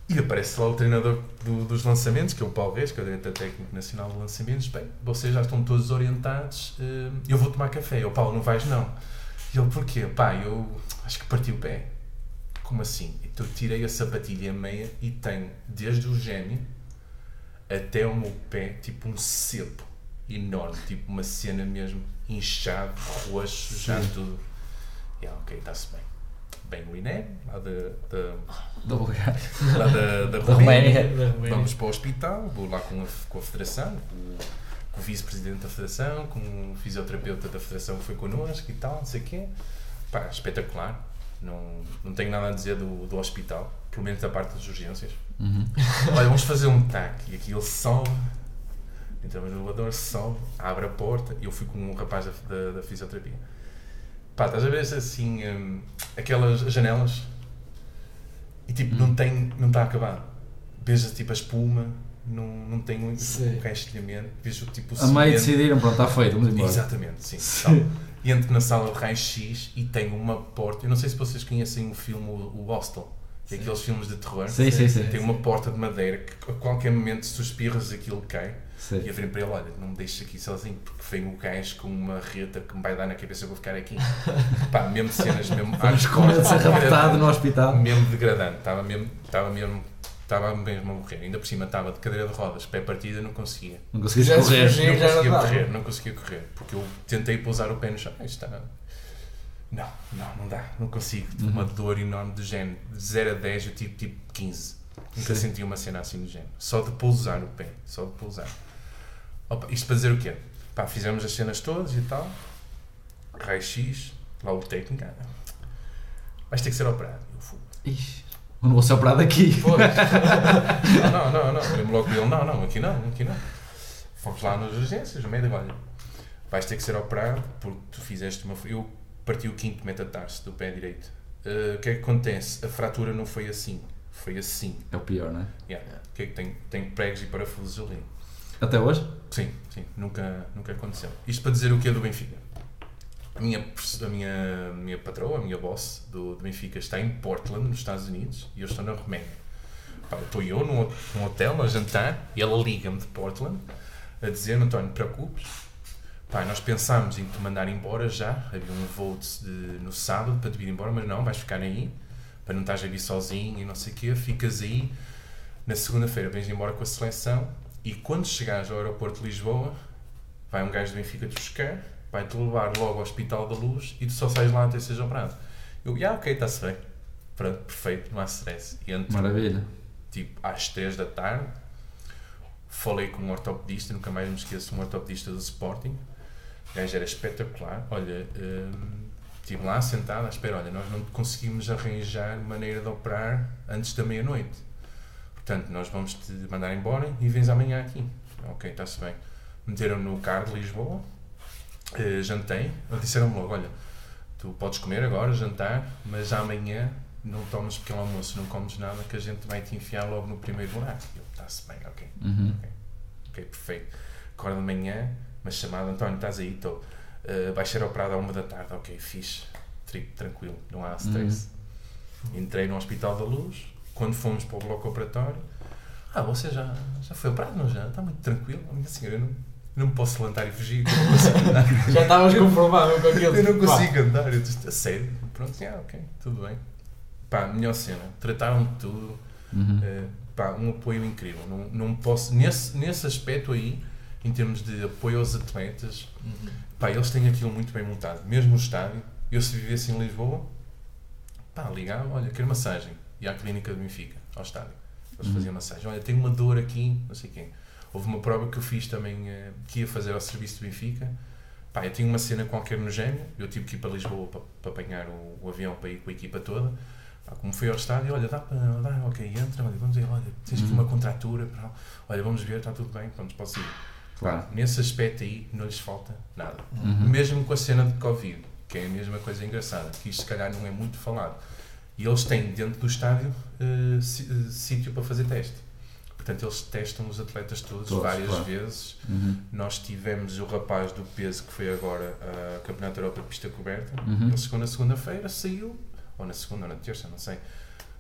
S2: e aparece lá o treinador do- dos lançamentos, que é o Paulo Reis, que é o diretor técnico nacional de lançamentos. Bem, vocês já estão todos orientados, eh, eu vou tomar café. Eu, Paulo, não vais não. E ele, porquê? Pá, eu acho que parti o pé. Como assim? Então eu tirei a sapatilha meia e tenho desde o gêmeo até o meu pé, tipo um cepo enorme, tipo uma cena mesmo inchado, roxo, já tudo. E ah, ok, está-se bem. Bem o INE, lá da, da,
S1: Da Bulgária.
S2: lá da, da
S4: Da
S2: Roménia.
S4: Roménia.
S2: Vamos para o hospital, vou lá com a, com a federação, com, o- o vice-presidente da federação, com o fisioterapeuta da federação que foi connosco e tal, não sei o quê. Pá, espetacular. Não, não tenho nada a dizer do, do hospital, pelo menos da parte das urgências.
S1: Uhum.
S2: Olha, vamos fazer um tac. E aqui ele sobe, entramos no elevador, sobe, abre a porta. E eu fui com um rapaz da, da, da fisioterapia. Pá, estás a ver assim, hum, aquelas janelas e tipo, não tem, não está acabado. Veja tipo a espuma, não, não tem um, um restilhamento. Vejo tipo o
S1: A meio decidiram, pronto, está feito, vamos embora.
S2: Exatamente, sim.
S1: Sim.
S2: Tal. E entro na sala de raio-x e tenho uma porta. Eu não sei se vocês conhecem o filme O o Hostel,
S3: Sim.
S2: aqueles filmes de terror.
S1: Sim, sim, sim.
S2: Tem uma porta de madeira que a qualquer momento, se tu espirras, aquilo cai.
S1: Sim.
S2: E eu virei para ele: Olha, não me deixes aqui sozinho, porque vem o gajo com uma reta que me vai dar na cabeça, eu vou ficar aqui. Pá, mesmo cenas, mesmo.
S1: De ser raptado no hospital.
S2: Mesmo degradante, estava mesmo, estava mesmo, estava mesmo a morrer. Ainda por cima estava de cadeira de rodas, pé partida, não conseguia.
S1: Não
S3: Quisesse
S1: correr.
S3: fugir.
S2: Não conseguia correr, não conseguia correr, porque eu tentei pousar o pé no chão. Ah, isto está. Não, não, não dá, não consigo.
S1: Uhum.
S2: Uma dor enorme de género. De 0 a 10 eu tive tipo 15. Nunca
S1: Sim.
S2: senti uma cena assim do género. Só de pousar o pé, só de pousar. Opa, isto para dizer o quê? Pá, fizemos as cenas todas e tal. Raio-X, lá o técnico. ah, Vais ter que ser operado. Eu fui.
S1: Ixi, eu não vou ser operado aqui.
S2: Não, não, não, não. Lembro logo dele, não, não, aqui não, aqui não. Fomos lá nas urgências, o médico, olha, vais ter que ser operado porque tu fizeste uma. Eu parti o quinto metatarso do pé direito. Uh, o que é que acontece? A fratura não foi assim, foi assim.
S1: É o pior, não é?
S2: Yeah. O que é que tem? Tem pregos e parafusos ali.
S1: Até hoje?
S2: Sim, sim, nunca, nunca aconteceu. Isto para dizer o que é do Benfica. A minha, a minha, a minha patroa, a minha boss do, do Benfica está em Portland, nos Estados Unidos, e eu estou na Roménia. Estou eu num, num hotel a jantar e ela liga-me de Portland a dizer: António, não te preocupes. Pá, nós pensámos em te mandar embora já. Havia um voo no sábado para te vir embora, mas não, vais ficar aí para não estás a vir sozinho e não sei o quê. Ficas aí. Na segunda-feira vens embora com a seleção e quando chegares ao aeroporto de Lisboa, vai um gajo do Benfica te buscar, vai-te levar logo ao Hospital da Luz e tu só sais lá até seres operado. Eu, ah, ok, está-se bem. Pronto, perfeito, não há stress. E entro,
S1: Maravilha.
S2: tipo, às 3 da tarde, falei com um ortopedista, nunca mais me esqueço, um ortopedista do Sporting. O gajo era espetacular. Olha, hum, estive lá sentado à espera. Olha, nós não conseguimos arranjar maneira de operar antes da meia-noite. Portanto, nós vamos te mandar embora e vens amanhã aqui. Ok, está-se bem. Meteram-me no carro de Lisboa, eh, jantei. Disseram-me logo: Olha, tu podes comer agora, jantar, mas amanhã não tomas pequeno almoço, não comes nada, que a gente vai te enfiar logo no primeiro buraco. E eu, está-se bem, ok.
S1: Uhum.
S2: Ok, perfeito. Acordo de manhã, uma chamada, António, estás aí? Estou. Uh, vais ser operado à uma da tarde. Ok, fixe. Tranquilo, não há stress. Entrei no Hospital da Luz. Quando fomos para o bloco operatório, ah, você já, já foi operado, não já? Está muito tranquilo. A minha senhora, eu não, não me posso levantar e fugir.
S3: Já estavas conformado com aquilo.
S2: Eu não
S3: Pá,
S2: consigo andar. Eu disse, a sério? Pronto, ah, ok, tudo bem. Pá, melhor cena. Trataram de tudo.
S1: Uhum.
S2: Uh, pá, um apoio incrível. Não, não posso, nesse, nesse aspecto aí, em termos de apoio aos atletas,
S3: Uhum.
S2: pá, eles têm aquilo muito bem montado. Mesmo no estádio, eu se vivesse em Lisboa, pá, ligava, olha, quero massagem. E à clínica do Benfica, ao estádio. Eles
S1: Uhum.
S2: faziam massagem. Olha, tenho uma dor aqui, não sei quem. Houve uma prova que eu fiz também, eh, que ia fazer ao serviço do Benfica. Pá, eu tinha uma cena qualquer no gêmeo, eu tive que ir para Lisboa para, para apanhar o, o avião para ir com a equipa toda. Pá, como fui ao estádio, olha, dá para, dá, ok, entra, olha, vamos ver, olha, tens aqui
S1: Uhum.
S2: uma contratura, pá, olha, vamos ver, está tudo bem, pronto, posso ir.
S1: Claro.
S2: Nesse aspecto aí, não lhes falta nada.
S1: Uhum.
S2: Mesmo com a cena de Covid, que é a mesma coisa engraçada, que isto se calhar não é muito falado. E eles têm dentro do estádio eh, sítio para fazer teste. Portanto, eles testam os atletas todos,
S1: Todos,
S2: várias
S1: claro.
S2: vezes.
S1: Uhum.
S2: Nós tivemos o rapaz do peso que foi agora a Campeonato Europa de Pista Coberta.
S1: Uhum.
S2: Ele chegou na segunda-feira, saiu, ou na segunda ou na terça, não sei.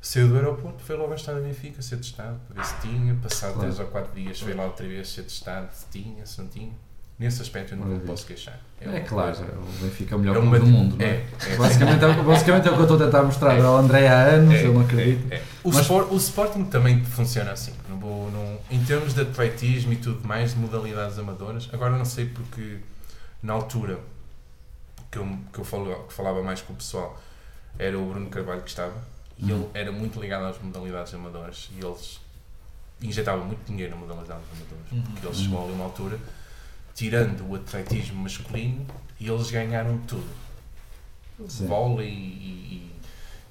S2: Saiu do aeroporto, foi logo ao estádio do Benfica ser testado, para ver se tinha. Passado
S1: Claro.
S2: 3 ou 4 dias, foi lá outra vez ser testado, se tinha, se não tinha. Nesse aspecto eu não me posso queixar.
S1: É
S2: uma
S1: claro,
S2: coisa-
S1: o Benfica é o melhor
S2: é uma,
S1: do mundo, não
S2: é,
S1: é?
S2: é.
S1: Basicamente, é, o- basicamente é o que eu estou a tentar mostrar ao André há anos,
S2: É,
S1: ele não acredita.
S2: é, é. O,
S1: Mas-
S2: Sport- o Sporting também funciona assim. Não vou- não- em termos de atletismo e tudo mais, de modalidades amadoras. Agora não sei porque na altura que eu, que eu falo- que falava mais com o pessoal era o Bruno Carvalho que estava e
S1: Uhum.
S2: ele era muito ligado às modalidades amadoras e eles injetavam muito dinheiro nas modalidades amadoras.
S3: Uhum.
S2: Porque eles chegou ali uma altura, tirando o atletismo masculino, e eles ganharam tudo
S1: Sim.
S2: vôlei e,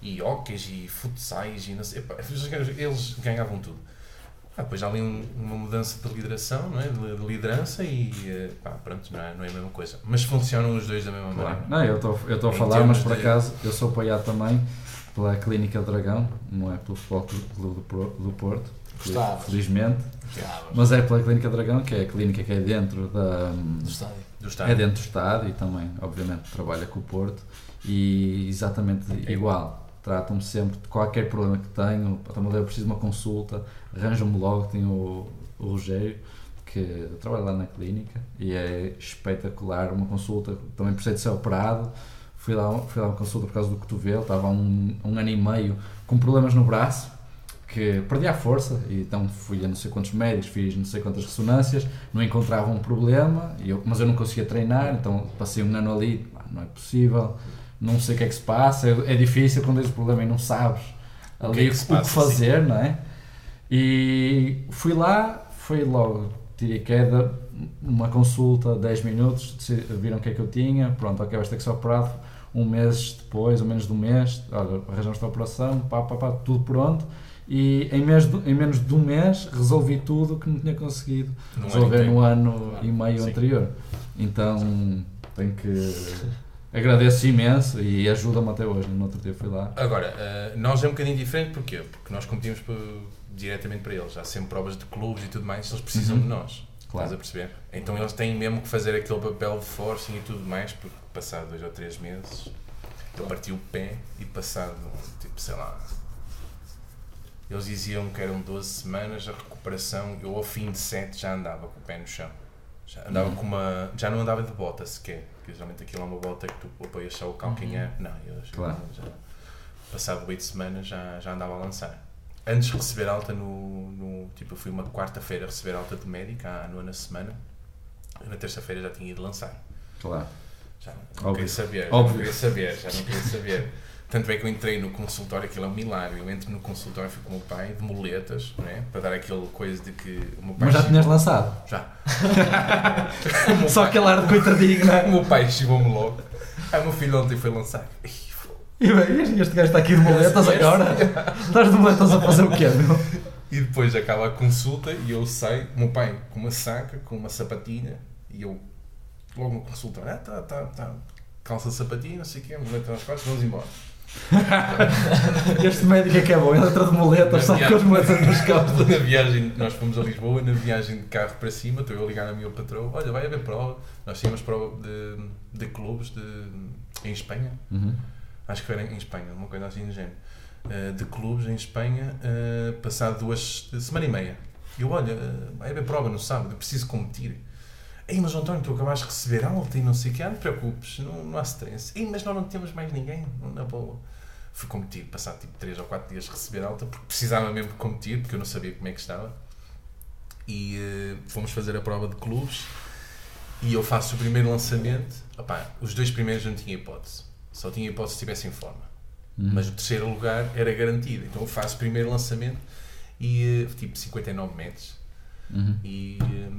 S2: e, e hóqueis e futsais e não sei, eles ganhavam tudo. Ah, depois há ali um- uma mudança de lideração, não é? de, de liderança e eh, pá, pronto, não é, não é a mesma coisa. Mas funcionam os dois da mesma
S1: Claro.
S2: maneira.
S1: Não, eu estou a falar, mas por
S2: de-
S1: acaso eu sou apoiado também pela Clínica Dragão, não é pelo Futebol Clube do Porto,
S3: Gostavas.
S1: felizmente,
S3: Gostavas.
S1: mas é pela Clínica Dragão, que é a clínica que é dentro da.
S3: Do estádio.
S2: Do
S1: É
S2: estádio.
S1: dentro do Estado e também, obviamente, trabalha com o Porto e exatamente igual. Tratam-me sempre de qualquer problema que tenho. Então, eu preciso de uma consulta, arranjam-me logo. Tenho o, o Rogério, que trabalha lá na clínica e é espetacular. Uma consulta, também precisei de ser operado. Fui lá, fui lá uma consulta por causa do cotovelo, estava há um, um ano e meio com problemas no braço que perdi a força e então fui a não sei quantos médicos, fiz não sei quantas ressonâncias, não encontrava um problema, e eu, mas eu não conseguia treinar, então passei um ano ali, não é possível, não sei o que é que se passa, é, é difícil quando tens o problema e não sabes
S2: O
S1: ali
S2: que é
S1: o
S2: que
S1: que,
S2: se
S1: o que
S2: passa,
S1: fazer, não é? E fui lá, foi logo, tirei queda, uma consulta, 10 minutos, viram o que é que eu tinha, pronto, ok, vais ter que ser operado, um mês depois, ou menos de um mês, olha, arranjamos a operação, pá, pá, pá, tudo pronto, e em, de- em menos de um mês resolvi tudo que não tinha conseguido
S2: ano
S1: resolver no ano
S3: Claro,
S1: e meio
S2: sim.
S1: anterior. Então tenho que agradeço imenso e ajuda-me até hoje. No outro dia fui lá.
S2: Agora, eh, nós é um bocadinho diferente, porquê? Porque nós competimos diretamente para eles. Há sempre provas de clubes e tudo mais, eles precisam
S1: Uhum.
S2: de nós.
S1: Claro.
S2: Estás a perceber? Então eles têm mesmo que fazer aquele papel de forcing e tudo mais, porque passado dois ou três meses eu parti o pé e passado, tipo, sei lá. Eles diziam que eram 12 semanas a recuperação, eu ao fim de 7 já andava com o pé no chão. Já andava
S1: Uhum.
S2: com uma. Já não andava de bota sequer, porque geralmente aquilo é uma bota que tu apoias só o calcanhar. Não, eu já,
S1: Claro.
S2: já, passado 8 semanas já, já andava a lançar. Antes de receber alta no, no. Tipo, eu fui uma quarta-feira receber alta de médica, à nona semana. Eu na terça-feira já tinha ido lançar.
S1: Claro.
S2: Já não
S1: Óbvio.
S2: queria saber, já não queria saber, já não queria saber. Tanto é que eu entrei no consultório, aquilo é um milagre. Eu entro no consultório, fui com o meu pai, de muletas, não é? Para dar aquele coisa de que o meu pai.
S1: Mas já
S2: chegou-
S1: tinhas lançado.
S2: Já.
S1: Só aquele ar de coitadinho, não
S2: O
S1: é?
S2: meu pai chegou-me logo. Ah, o meu filho ontem foi lançar.
S1: E bem, este gajo está aqui de moletas agora. Estás de moletas a fazer o quê, meu?
S2: E depois acaba a consulta e eu saio, o meu pai com uma saca, com uma sapatilha, e eu logo no consultório, ah, tá, tá, tá, calça sapatilha, não sei o quê, muleta nas costas, vamos embora.
S1: Este médico é que é bom, ele entra de moletas, só com as moletas nos costas.
S2: Na viagem, nós fomos a Lisboa, na viagem de carro para cima, estou eu a ligar a minha patroa, olha, vai haver prova. Nós tínhamos prova de, de clubes de, em Espanha,
S1: Uhum.
S2: acho que era em Espanha, uma coisa assim do género, eh, de clubes em Espanha, eh, passado duas, semana e meia. E eu, olha, eh, vai haver prova no sábado, eu preciso competir. Ei, mas António, tu acabaste de receber alta e não sei o que, ah, não te preocupes, não, não há stress. Ei, mas nós não temos mais ninguém, na boa. Fui competir, passado tipo 3 ou 4 dias de receber alta, porque precisava mesmo competir, porque eu não sabia como é que estava. E eh, fomos fazer a prova de clubes e eu faço o primeiro lançamento. Opá, os dois primeiros não tinha hipótese, só tinha hipótese se estivesse em forma.
S1: Uhum.
S2: Mas o terceiro lugar era garantido. Então eu faço o primeiro lançamento e eh, tipo 59 metros.
S1: Uhum.
S2: E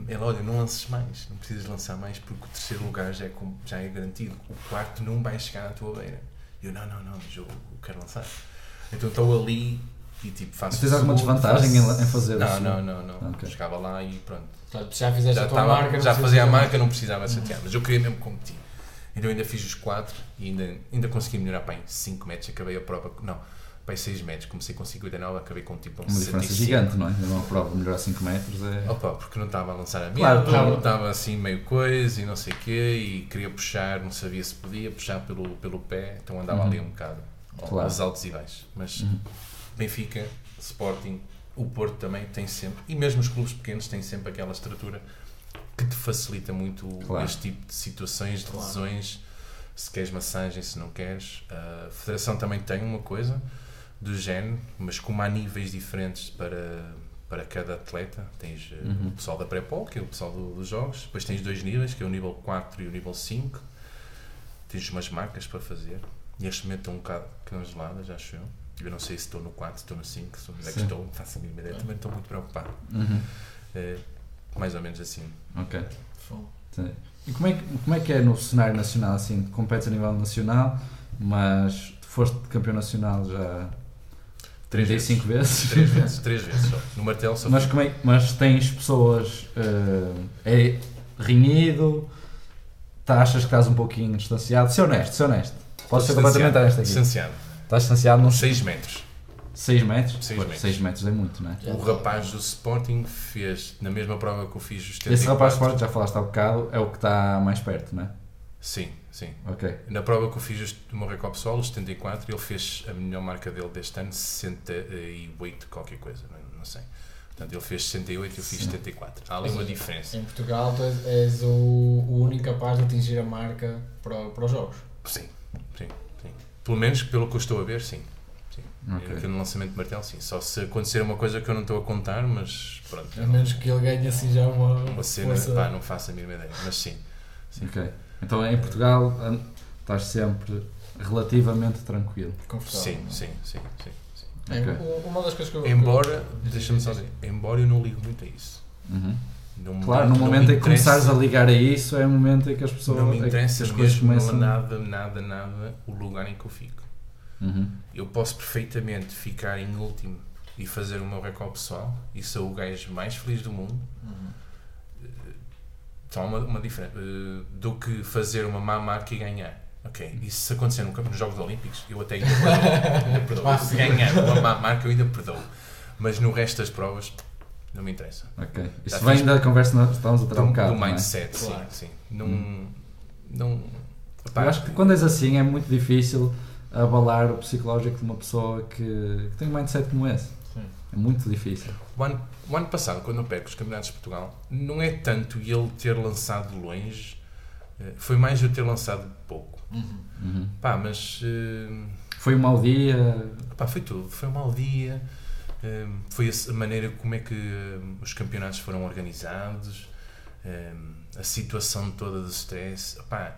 S2: eh, ela, olha, não lances mais, não precisas lançar mais porque o terceiro lugar já é, já é garantido. O quarto não vai chegar à tua beira. E eu, não, não, não, mas eu, quero lançar. Então estou ali e tipo faço.
S1: Tens alguma desvantagem em,
S2: faço-
S1: em fazer
S2: Não,
S1: isso?
S2: não, não, não.
S1: Ok.
S2: Chegava lá e pronto.
S3: Já fizeste
S2: Já,
S3: a tua
S2: estava-
S3: marca. não
S2: já fazia a marca, não precisava chatear, mas eu queria mesmo competir. Então ainda fiz os 4 e ainda, ainda consegui melhorar para em 5 metros. Acabei a prova, não, para em 6 metros. Comecei com 59, acabei com tipo um
S1: Uma diferença
S2: 65.
S1: gigante, não é? Numa prova de melhorar 5 metros é.
S2: Opa, porque não estava a lançar a minha,
S1: Claro, claro.
S2: estava assim meio coisa e não sei o quê, e queria puxar, não sabia se podia puxar pelo, pelo pé, então andava
S1: Uhum.
S2: ali um bocado
S1: Claro.
S2: aos altos e baixos. Mas
S1: Uhum.
S2: Benfica, Sporting, o Porto também tem sempre, e mesmo os clubes pequenos têm sempre aquela estrutura que te facilita muito
S1: Claro.
S2: este tipo de situações, de
S3: Claro.
S2: lesões, se queres massagem, se não queres. A federação também tem uma coisa do género, mas como há níveis diferentes para, para cada atleta, tens eh,
S1: Uhum.
S2: o pessoal da pré-pol, que é o pessoal do- dos jogos, depois tens dois níveis, que é o nível 4 e o nível 5. Tens umas marcas para fazer. Neste momento estão um bocado congeladas, acho eu. Eu não sei se estou no 4, se estou no 5, se onde é que estou, faço a mínima ideia. Também estou muito preocupado.
S1: Uhum.
S2: É, mais ou menos assim.
S1: Ok. Sim. E como é, que, como é que é no cenário nacional, assim, competes a nível nacional, mas foste campeão nacional já
S2: Três
S1: 35 vezes?
S2: Três vezes, três vezes só. No martelo só
S1: Mas, como é, mas tens pessoas. eh, é renhido? Tá, achas que estás um pouquinho distanciado? Ser honesto, ser honesto. Podes ser completamente honesto aqui.
S2: Distanciado.
S1: Estás distanciado nos
S2: 6 metros.
S1: 6 metros?
S2: Seis
S1: Pois,
S2: metros.
S1: 6 metros é muito, não é?
S2: O rapaz do Sporting fez, na mesma prova que eu fiz os 74.
S1: Esse rapaz forte, já falaste há bocado, é o que está mais perto, não é?
S2: Sim, sim.
S1: Ok.
S2: Na prova que eu fiz o meu recorde pessoal, os 74, ele fez a melhor marca dele deste ano, 68 qualquer coisa, não, não sei. Portanto, ele fez 68 e eu fiz
S1: Sim.
S2: 74. Há ali uma diferença.
S3: Em Portugal, tu és, és o, o único capaz de atingir a marca para, para os jogos.
S2: Sim, sim, sim. Pelo menos pelo que eu estou a ver, sim. sim.
S1: Ok.
S2: Aqui no lançamento de martelo, sim. Só se acontecer uma coisa que eu não estou a contar, mas pronto.
S3: A menos que ele ganhe assim já uma,
S2: Uma cena, pá, não faço a mínima ideia. Mas sim. sim.
S1: Ok. Então em Portugal estás sempre relativamente tranquilo.
S3: confortável.
S2: Sim, sim, sim, sim, sim.
S3: É,
S1: Ok.
S3: u- Uma das coisas que eu.
S2: Embora, deixa-me só dizer, embora eu não ligo muito a isso.
S1: Uhum.
S2: Não
S1: Claro, no
S2: não
S1: momento em que começares a ligar a isso é o momento em que as pessoas.
S2: Não me
S1: é
S2: interessa
S1: as coisas
S2: mesmo
S1: começam.
S2: nada, nada, nada o lugar em que eu fico.
S1: Uhum.
S2: Eu posso perfeitamente ficar em último e fazer o meu recorde pessoal e sou o gajo mais feliz do mundo.
S3: Uhum.
S2: Só há uma, uma diferença. eh, do que fazer uma má marca e ganhar. Ok, e se acontecer no campo- nos Jogos Olímpicos, eu até ainda perdoo. Ainda perdoo. Se ganhar uma má marca, eu ainda perdoo. Mas no resto das provas, não me interessa.
S1: Ok. Isso vem da conversa que nós estávamos a ter um bocado.
S2: do
S1: é?
S2: mindset,
S3: Claro.
S2: sim, sim. Não.
S1: Hum.
S2: não pá,
S1: Eu acho que quando és assim é muito difícil abalar o psicológico de uma pessoa que, que tem um mindset como esse. É muito difícil.
S2: O ano, o ano passado, quando eu perco os campeonatos de Portugal, não é tanto ele ter lançado longe, eh, foi mais eu ter lançado pouco.
S3: Uhum.
S1: Uhum.
S2: Pá, mas eh,
S1: Foi um mau dia.
S2: pá, foi tudo. Foi um mau dia, eh, foi a maneira como é que os campeonatos foram organizados, a situação toda do stress. Pá,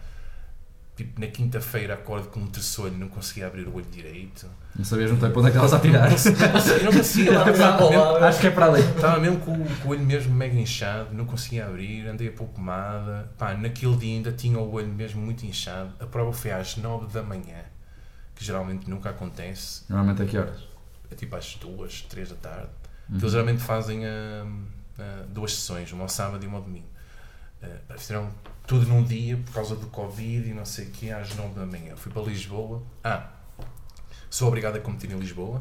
S2: tipo, na quinta-feira acordo com um terçolho, não conseguia abrir o olho direito.
S1: Não sabias muito bem para onde é que elas a tirar.
S2: Eu não conseguia,
S3: Lá
S2: estava
S3: para
S2: mesmo-
S3: lá.
S1: Acho que é para ali.
S2: Estava mesmo com, o- com o olho mesmo mega inchado, não conseguia abrir, andei a pôr pomada. Pá, naquele dia ainda tinha o olho mesmo muito inchado. A prova foi às 9 da manhã, que geralmente nunca acontece.
S1: Normalmente a que horas?
S2: É tipo às 2, 3 da tarde.
S1: Uhum.
S2: Eles geralmente fazem ah, ah, duas sessões, uma ao sábado e uma ao domingo. Pá, fizeram tudo num dia por causa do Covid e não sei o quê, às 9 da manhã. Fui para Lisboa. Ah, sou obrigado a competir em Lisboa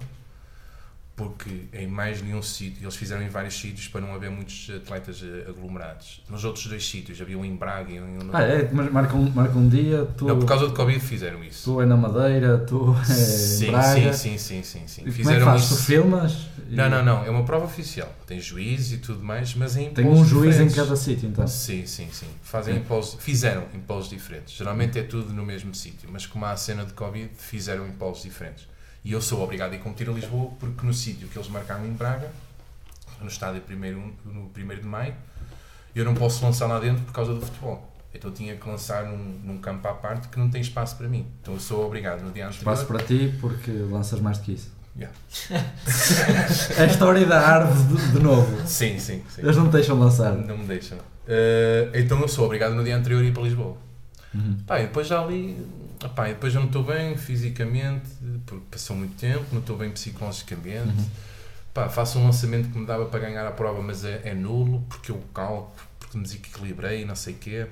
S2: porque em mais nenhum sítio, eles fizeram em vários sítios para não haver muitos atletas eh, aglomerados. Nos outros dois sítios, havia um em Braga e um em...
S1: Ah, é? Mas marca um, marca um dia, tu,
S2: Não, por causa do Covid fizeram isso.
S1: tu é na Madeira, tu é em
S2: sim,
S1: Braga.
S2: sim, sim, sim, sim.
S1: E como é que
S2: Fizeram
S1: fazes? Tu
S2: isso.
S1: filmas? e
S2: Não, não, não. É uma prova oficial. Tem juiz e tudo mais, mas em
S1: Tem um juiz em
S2: diferentes.
S1: cada sítio, então.
S2: Sim, sim, sim. Fazem
S1: Sim.
S2: em polos, fizeram em polos diferentes. Geralmente é tudo no mesmo sítio, mas como há a cena de Covid, fizeram em polos diferentes. E eu sou obrigado a ir competir a Lisboa porque no sítio que eles marcaram em Braga, no estádio 1 no 1 de maio, eu não posso lançar lá dentro por causa do futebol. Então eu tinha que lançar num, num campo à parte que não tem espaço para mim. Então eu sou obrigado no dia anterior.
S1: Espaço para ti porque lanças mais do que isso.
S2: Yeah.
S1: É a história da árvore de, de novo.
S2: Sim, sim, sim.
S1: Eles não te deixam lançar.
S2: Não me deixam. Eh, então eu sou obrigado no dia anterior a ir para Lisboa.
S1: Uhum.
S2: Pá, e depois já ali, pá, e depois eu não estou bem fisicamente, porque passou muito tempo, não estou bem psicologicamente.
S1: Uhum.
S2: Pá, faço um lançamento que me dava para ganhar a prova, mas é, é nulo, porque eu calco, porque me desequilibrei não sei o quê.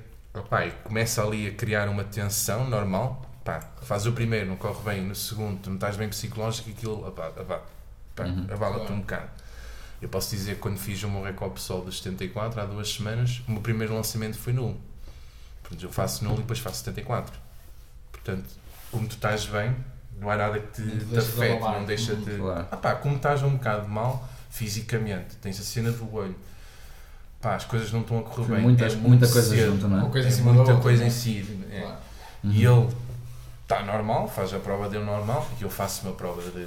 S2: Pá, e começa ali a criar uma tensão normal. Pá, faz o primeiro, não corre bem, no segundo, tu não estás bem psicológico, aquilo pá,
S1: Uhum.
S2: um bocado. Eu posso dizer que quando fiz o meu recorde pessoal dos 74, há duas semanas, o meu primeiro lançamento foi nulo. Portanto, eu faço nulo e depois faço 74. Portanto, como tu estás bem, não há nada que te,
S3: Não te
S2: afete, não deixa
S3: Uhum.
S2: de.
S1: Claro.
S2: Ah pá, como estás um bocado mal fisicamente, tens a cena do olho, pá, as coisas não estão a correr
S1: Foi
S2: bem.
S1: muita-
S2: é
S1: muita coisa
S2: cedo.
S1: junta, não é?
S3: Coisa
S2: É
S3: em
S2: muita
S3: outra,
S2: coisa
S3: né?
S2: em si. é.
S3: Claro.
S2: E
S1: Uhum.
S2: ele está normal, faz a prova dele normal, e eu faço uma prova de,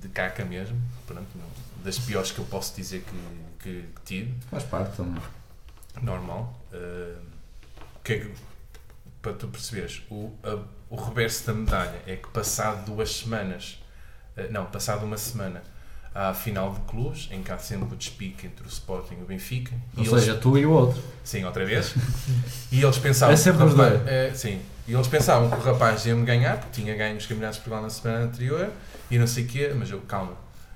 S2: de caca mesmo, pronto, não- das piores que eu posso dizer que, que, que tive,
S1: Faz parte também.
S2: normal. Uh, o que é que- para tu perceberes, o, a- o reverso da medalha é que passado duas semanas, uh, não, passado uma semana, há a final de clubes, em que há sempre o despique entre o Sporting e o Benfica.
S1: Ou
S2: e eles-
S1: seja, tu e o outro.
S2: Sim, outra vez. E eles pensavam
S1: É sempre os dois.
S2: é, sim. E eles pensavam que o rapaz ia-me ganhar, porque tinha ganho os campeonatos de Portugal na semana anterior, e não sei o quê, mas eu, calma,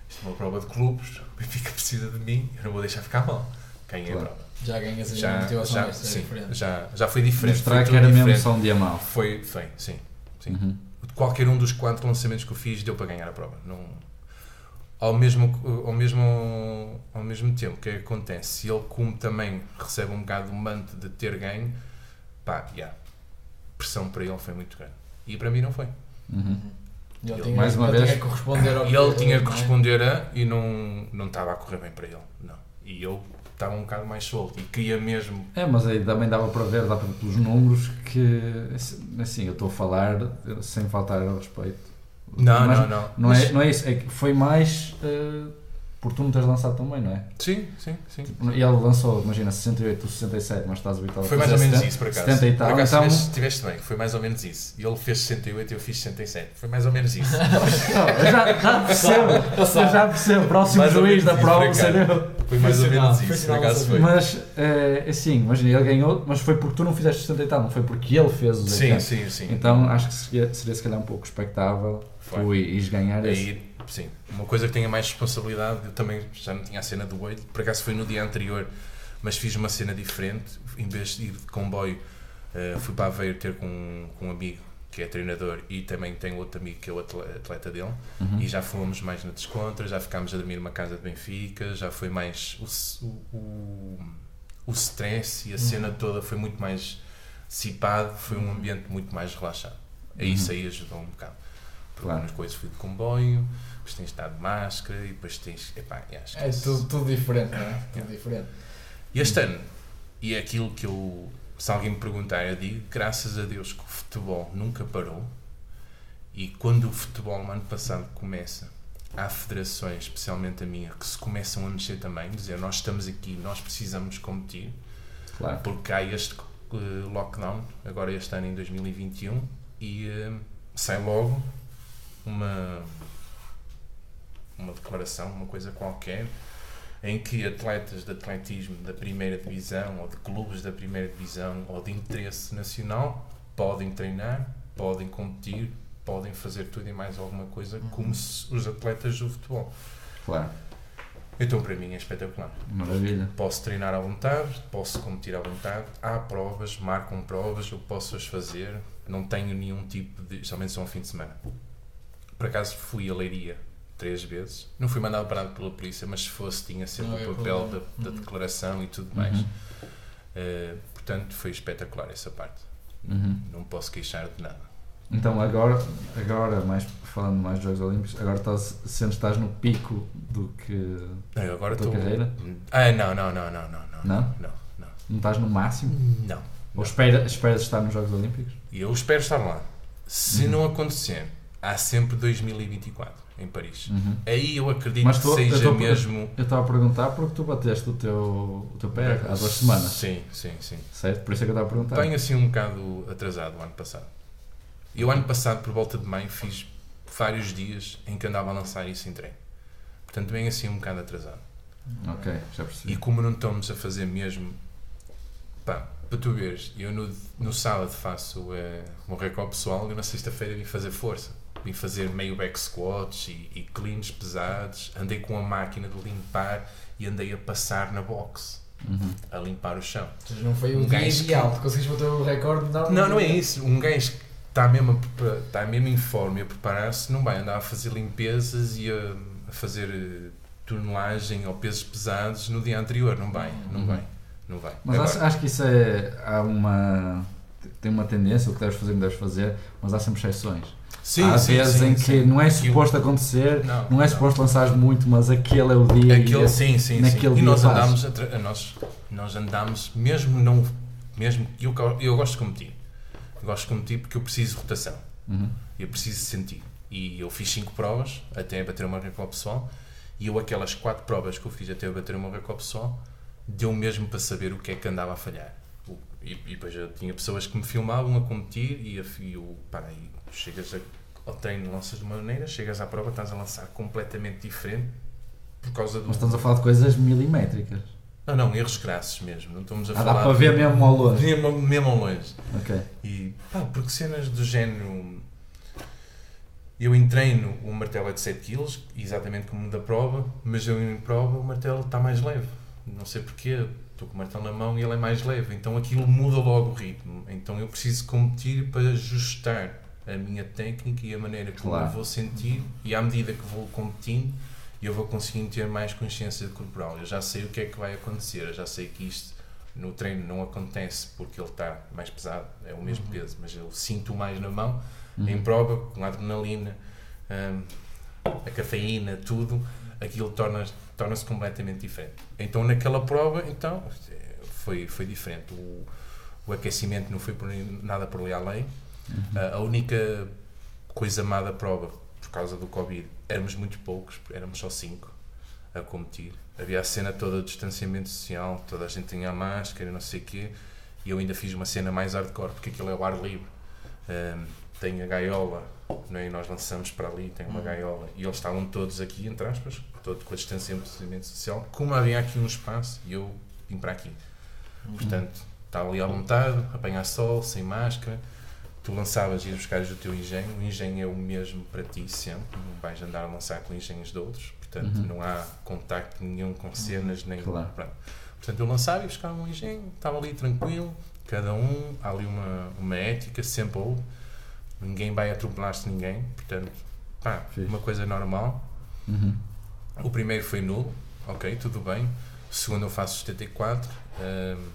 S2: isto é uma prova de clubes, o Benfica precisa de mim, eu não vou deixar ficar mal. Ganhei
S1: Claro.
S2: a prova.
S3: Já ganhas a
S2: Já,
S3: motivação
S2: já,
S3: extra, é
S2: sim,
S3: diferente.
S2: já, já foi diferente.
S1: Mostrar
S2: foi
S1: que era mesmo
S2: diferente.
S1: só um dia mau.
S2: Foi, foi, sim. sim.
S1: Uhum.
S2: Qualquer um dos quatro lançamentos que eu fiz deu para ganhar a prova. Não... Ao, mesmo, ao, mesmo, ao mesmo tempo, o que é que acontece? Se ele, como também recebe um bocado o manto de ter ganho, pá, yeah, pressão para ele foi muito grande. E para mim não foi.
S1: Uhum.
S3: Ele
S2: Ele-
S3: tinha,
S1: mais uma
S3: ele
S1: vez-
S3: tinha que corresponder ao
S2: E ele tinha que
S3: não é?
S2: responder a e não, não estava a correr bem para ele. Não. E eu estava um bocado mais solto e queria mesmo.
S1: É, mas aí também dava para ver, dá para ver pelos números que, assim, eu estou a falar sem faltar ao respeito.
S2: Não,
S1: Mas
S2: não, não.
S1: Não
S2: Mas-
S1: é, não é isso, é que foi mais eh, por tu não teres lançado também, não é?
S2: Sim, sim, sim.
S1: E ele lançou, imagina, 68 ou 67, mas estás habituado a
S2: Foi mais ou menos
S1: 70,
S2: isso, por acaso.
S1: 70 e tal,
S2: por acaso
S1: então...
S2: tiveste, tiveste bem, foi mais ou menos isso. E ele fez 68 e eu fiz 67. Foi mais ou menos isso.
S1: Não, eu já, já percebo, eu já percebo, próximo
S2: Mais
S1: juiz da prova
S2: por
S1: ser
S2: acaso.
S1: eu.
S2: Foi mais ou menos isso, por acaso foi.
S1: Mas, é, assim, imagina, ele ganhou, mas foi porque tu não fizeste 70 e tal, não foi porque ele fez os
S2: Sim,
S1: 80.
S2: sim, sim.
S1: Então acho que seria, seria se calhar um pouco expectável
S2: Foi.
S1: tu ires ganhar esse.
S2: Aí, sim, uma coisa que tenha mais responsabilidade, eu também já não tinha a cena do olho, por acaso foi no dia anterior, mas fiz uma cena diferente, em vez de ir de comboio, eh, fui para Aveiro ter com, com um amigo que é treinador e também tem outro amigo que é o atle- atleta dele,
S1: Uhum.
S2: e já fomos mais na descontra, já ficámos a dormir numa casa de Benfica, já foi mais o, o, o, stress e a cena toda foi muito mais dissipado, foi um ambiente muito mais relaxado. Aí isso aí ajudou um bocado. Porque
S1: Claro.
S2: umas coisas fui de comboio, depois tens de estar de máscara e depois tens. Epá, é,
S3: É tudo, tudo diferente, não é? Tudo diferente.
S2: E este ano, e é aquilo que eu, se alguém me perguntar, eu digo, graças a Deus que o futebol nunca parou. E quando o futebol no ano passado começa, há federações, especialmente a minha, que se começam a mexer também, dizer nós estamos aqui, nós precisamos competir,
S1: Claro.
S2: porque há este eh, lockdown, agora este ano em 2021, e eh, sai logo uma, uma declaração, uma coisa qualquer, em que atletas de atletismo da primeira divisão, ou de clubes da primeira divisão, ou de interesse nacional, podem treinar, podem competir, podem fazer tudo e mais alguma coisa, como se os atletas do futebol.
S1: Claro.
S2: Então, para mim, é espetacular.
S1: Maravilha.
S2: Posso treinar à vontade, posso competir à vontade, há provas, marcam provas, eu posso as fazer, não tenho nenhum tipo de. Somente só um fim de semana. Por acaso fui a Leiria três vezes, não fui mandado parado pela polícia, mas se fosse, tinha sempre
S3: Não
S2: o
S3: havia
S2: papel da, da
S3: Uhum.
S2: declaração e tudo mais.
S1: Uhum.
S2: Eh, portanto, foi espetacular essa parte.
S1: Uhum.
S2: Não posso queixar de nada.
S1: Então agora, agora mais, falando mais dos Jogos Olímpicos, agora estás, que estás no pico do que.
S2: Eu agora
S1: Tua
S2: estou.
S1: carreira?
S2: Ah, não, não, não, não, não. Não?
S1: Não?
S2: Não, não.
S1: Não estás no máximo?
S2: não.
S1: Ou espera, esperas estar nos Jogos Olímpicos?
S2: Eu espero estar lá. Se
S1: Uhum.
S2: não acontecer, há sempre 2024 em Paris.
S1: Uhum.
S2: Aí eu acredito
S1: Mas
S2: que
S1: tu- eu
S2: seja
S1: tô-
S2: mesmo.
S1: Eu estava a perguntar porque tu bateste o teu, o teu pé há duas semanas,
S2: Sim, sim, sim.
S1: certo? Por isso é que eu estava a perguntar.
S2: Venho assim um bocado atrasado o ano passado. E o ano passado, por volta de maio, fiz vários dias em que andava a lançar isso em treino. Portanto, venho assim um bocado atrasado.
S1: Ok, já percebi.
S2: E como não estamos a fazer mesmo. Pá, para tu veres, eu no, no sábado faço eh, um recorde pessoal e na sexta-feira vim fazer força. Vim fazer meio back squats e, e cleans pesados. Andei com a máquina de limpar e andei a passar na box,
S1: Uhum.
S2: a limpar o chão.
S3: Ou seja, não foi
S2: Um
S3: o dia
S2: gajo que-
S3: ideal. Tu conseguiste bater o recorde? Não,
S2: Não, não é isso. Um gajo que está mesmo, está mesmo em forma e a preparar-se não vai andar a fazer limpezas e a, a fazer eh, tonelagem ou pesos pesados no dia anterior. Não vai, não
S1: Uhum.
S2: vai. Não vai.
S1: Mas
S2: Agora-
S1: acho, acho que isso é. Há uma. Tem uma tendência, o que deves fazer, não deves fazer, mas há sempre exceções.
S2: Sim,
S1: há
S2: sim,
S1: vezes
S2: sim,
S1: em que não é suposto acontecer,
S2: Não,
S1: não é suposto lançares muito, mas aquele é o dia. e
S2: Aquele,
S1: é-
S2: sim, sim,
S1: naquele
S2: sim. E nós andámos, nós, nós andámos, mesmo não, mesmo, eu, eu gosto de competir, gosto de competir porque eu preciso de rotação.
S1: Uhum.
S2: Eu preciso sentir. E eu fiz 5 provas até bater meu recorde pessoal. E eu, aquelas 4 provas que eu fiz até eu bater meu recorde pessoal, deu mesmo para saber o que é que andava a falhar. E, e depois eu tinha pessoas que me filmavam a competir e, a, e eu, pá, e chegas a, ao treino, lanças de uma maneira, chegas à prova, estás a lançar completamente diferente por causa do.
S1: Mas estamos a falar de coisas milimétricas.
S2: Não, não, erros crassos mesmo. Não estamos a
S1: Ah,
S2: falar.
S1: dá para ver mesmo ao longe.
S2: Mesmo, mesmo ao longe.
S1: Ok.
S2: E pá, porque cenas do género. Eu treino o martelo é de 7 kg, exatamente como da prova, mas eu em prova o martelo está mais leve. Não sei porquê, estou com o martelo na mão e ele é mais leve, então aquilo muda logo o ritmo. Então eu preciso competir para ajustar a minha técnica e a maneira como
S1: Claro.
S2: eu vou sentir, e à medida que vou competindo, eu vou conseguindo ter mais consciência corporal. Eu já sei o que é que vai acontecer, eu já sei que isto no treino não acontece porque ele está mais pesado, é o mesmo peso, mas eu sinto mais na mão. Em
S1: Uhum.
S2: prova, com a adrenalina, hum, a cafeína, tudo, aquilo torna- torna-se completamente diferente. Então naquela prova, então, foi, foi diferente. O, o aquecimento não foi por nada por ali além. A- a única coisa má da prova, por causa do Covid, éramos muito poucos, éramos só cinco a competir. Havia a cena toda de distanciamento social, toda a gente tinha a máscara, não sei o quê, e eu ainda fiz uma cena mais hardcore, porque aquilo é o ar livre. Hum, tem a gaiola, não é? e nós lançamos para ali, tem uma gaiola, e eles estavam todos aqui, entre aspas, todo com a distanciamento social. Como havia aqui um espaço, e eu vim para aqui. Portanto, estava ali à vontade, apanhar sol, sem máscara. Tu lançavas e ias buscar o teu engenho. O engenho é o mesmo para ti sempre. Não vais andar a lançar com engenhos de outros. Portanto,
S1: Uhum.
S2: não há contacto nenhum com cenas, nem
S1: Claro.
S2: pronto. Portanto, eu lançava e buscava um engenho, estava ali tranquilo. Cada um, há ali uma, uma ética, sempre houve. Ninguém vai atropelar-se ninguém. Portanto, pá,
S1: Fixe.
S2: uma coisa normal.
S1: Uhum.
S2: O primeiro foi nulo, ok, tudo bem. O segundo eu faço 74. Ahm,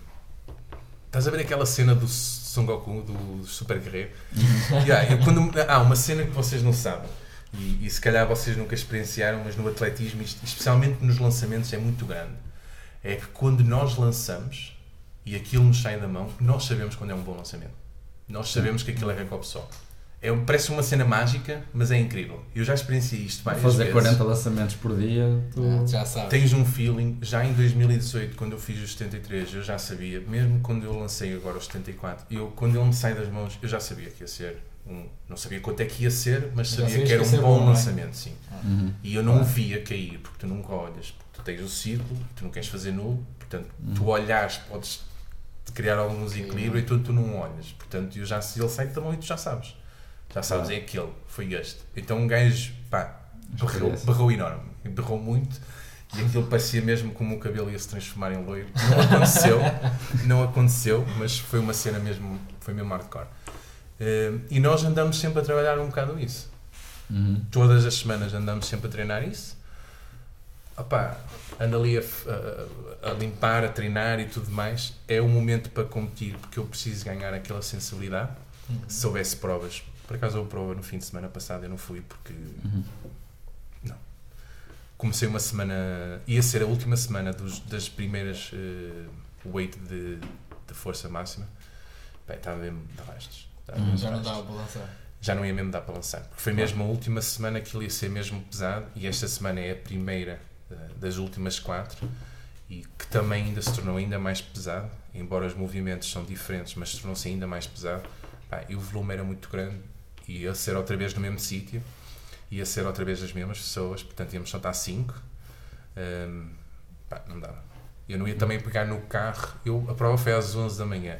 S2: estás a ver aquela cena do Son Goku, do Super Guerreiro? Yeah, eu quando, há uma cena que vocês não sabem. E, e se calhar vocês nunca experienciaram, mas no atletismo, especialmente nos lançamentos, é muito grande. É que quando nós lançamos e aquilo nos sai da mão, nós sabemos quando é um bom lançamento. Nós sabemos que aquilo é recorde só. É, parece uma cena mágica, mas é incrível. Eu já experienciei isto várias
S1: fazer
S2: vezes.
S1: 40 lançamentos por dia, tu...
S3: Ah, já sabes.
S2: Tens um feeling, já em 2018, quando eu fiz os 73, eu já sabia, mesmo quando eu lancei agora os 74, eu, quando ele me sai das mãos, eu já sabia que ia ser um. Não sabia quanto é que ia ser, mas sabia que era um bom
S3: bom, é?
S2: lançamento, sim.
S1: Uhum.
S2: E eu não o via cair, porque tu nunca olhas, porque tu tens o círculo, tu não queres fazer nulo, portanto,
S1: Uhum.
S2: tu olhares, podes criar algum desequilíbrio e tu, tu não olhas. Portanto, eu já, se ele sai da mão e tu já sabes. Já sabes, é aquele, foi este. Então um gajo, pá, berrou, berrou enorme, berrou muito e aquilo parecia mesmo como o cabelo ia se transformar em loiro. Não aconteceu, não aconteceu, mas foi uma cena mesmo, foi mesmo hardcore. Eh, e nós andamos sempre a trabalhar um bocado isso.
S1: Uhum.
S2: Todas as semanas andamos sempre a treinar isso. Opá, ando ali a, a- a limpar, a treinar e tudo mais. É o momento para competir, porque eu preciso ganhar aquela sensibilidade.
S3: Uhum.
S2: Se houvesse provas, por acaso houve prova no fim de semana passado, eu não fui porque
S1: Uhum.
S2: comecei uma semana, ia ser a última semana dos, das primeiras eh, weight de, de força máxima. Bem, estava mesmo de rastos.
S1: Hum,
S2: de
S3: Já não dava para lançar.
S2: já não ia mesmo dar para lançar. Porque foi mesmo a última semana que ele ia ser mesmo pesado e esta semana é a primeira eh, das últimas quatro e que também ainda se tornou ainda mais pesado, embora os movimentos são diferentes, mas se tornou-se ainda mais pesado. Pá, e o volume era muito grande ia ser outra vez no mesmo sítio, ia ser outra vez as mesmas pessoas, portanto íamos só estar cinco. Ahm, pá, não dava. Eu não ia também pegar no carro, eu, a prova foi às 11 da manhã.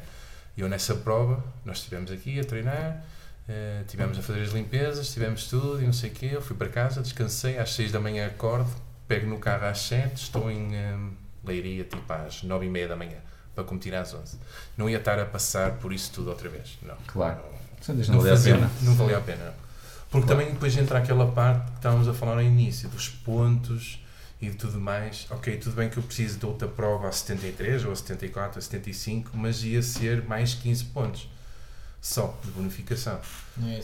S2: Eu nessa prova, nós estivemos aqui a treinar, Uh, tivemos a fazer as limpezas, tivemos tudo e não sei o quê. Eu fui para casa, descansei, às 6 da manhã acordo, pego no carro às 7, estou em um, Leiria tipo às 9 e meia da manhã, para competir às 11. Não ia estar a passar por isso tudo outra vez, não.
S1: Claro. Isso não,
S2: Não,
S1: não valia pena.
S2: não valia a pena. Porque
S1: Claro.
S2: também depois entra aquela parte que estávamos a falar no início, dos pontos e de tudo mais. Ok, tudo bem que eu preciso de outra prova a 73 ou a 74, a 75, mas ia ser mais 15 pontos. Só de bonificação.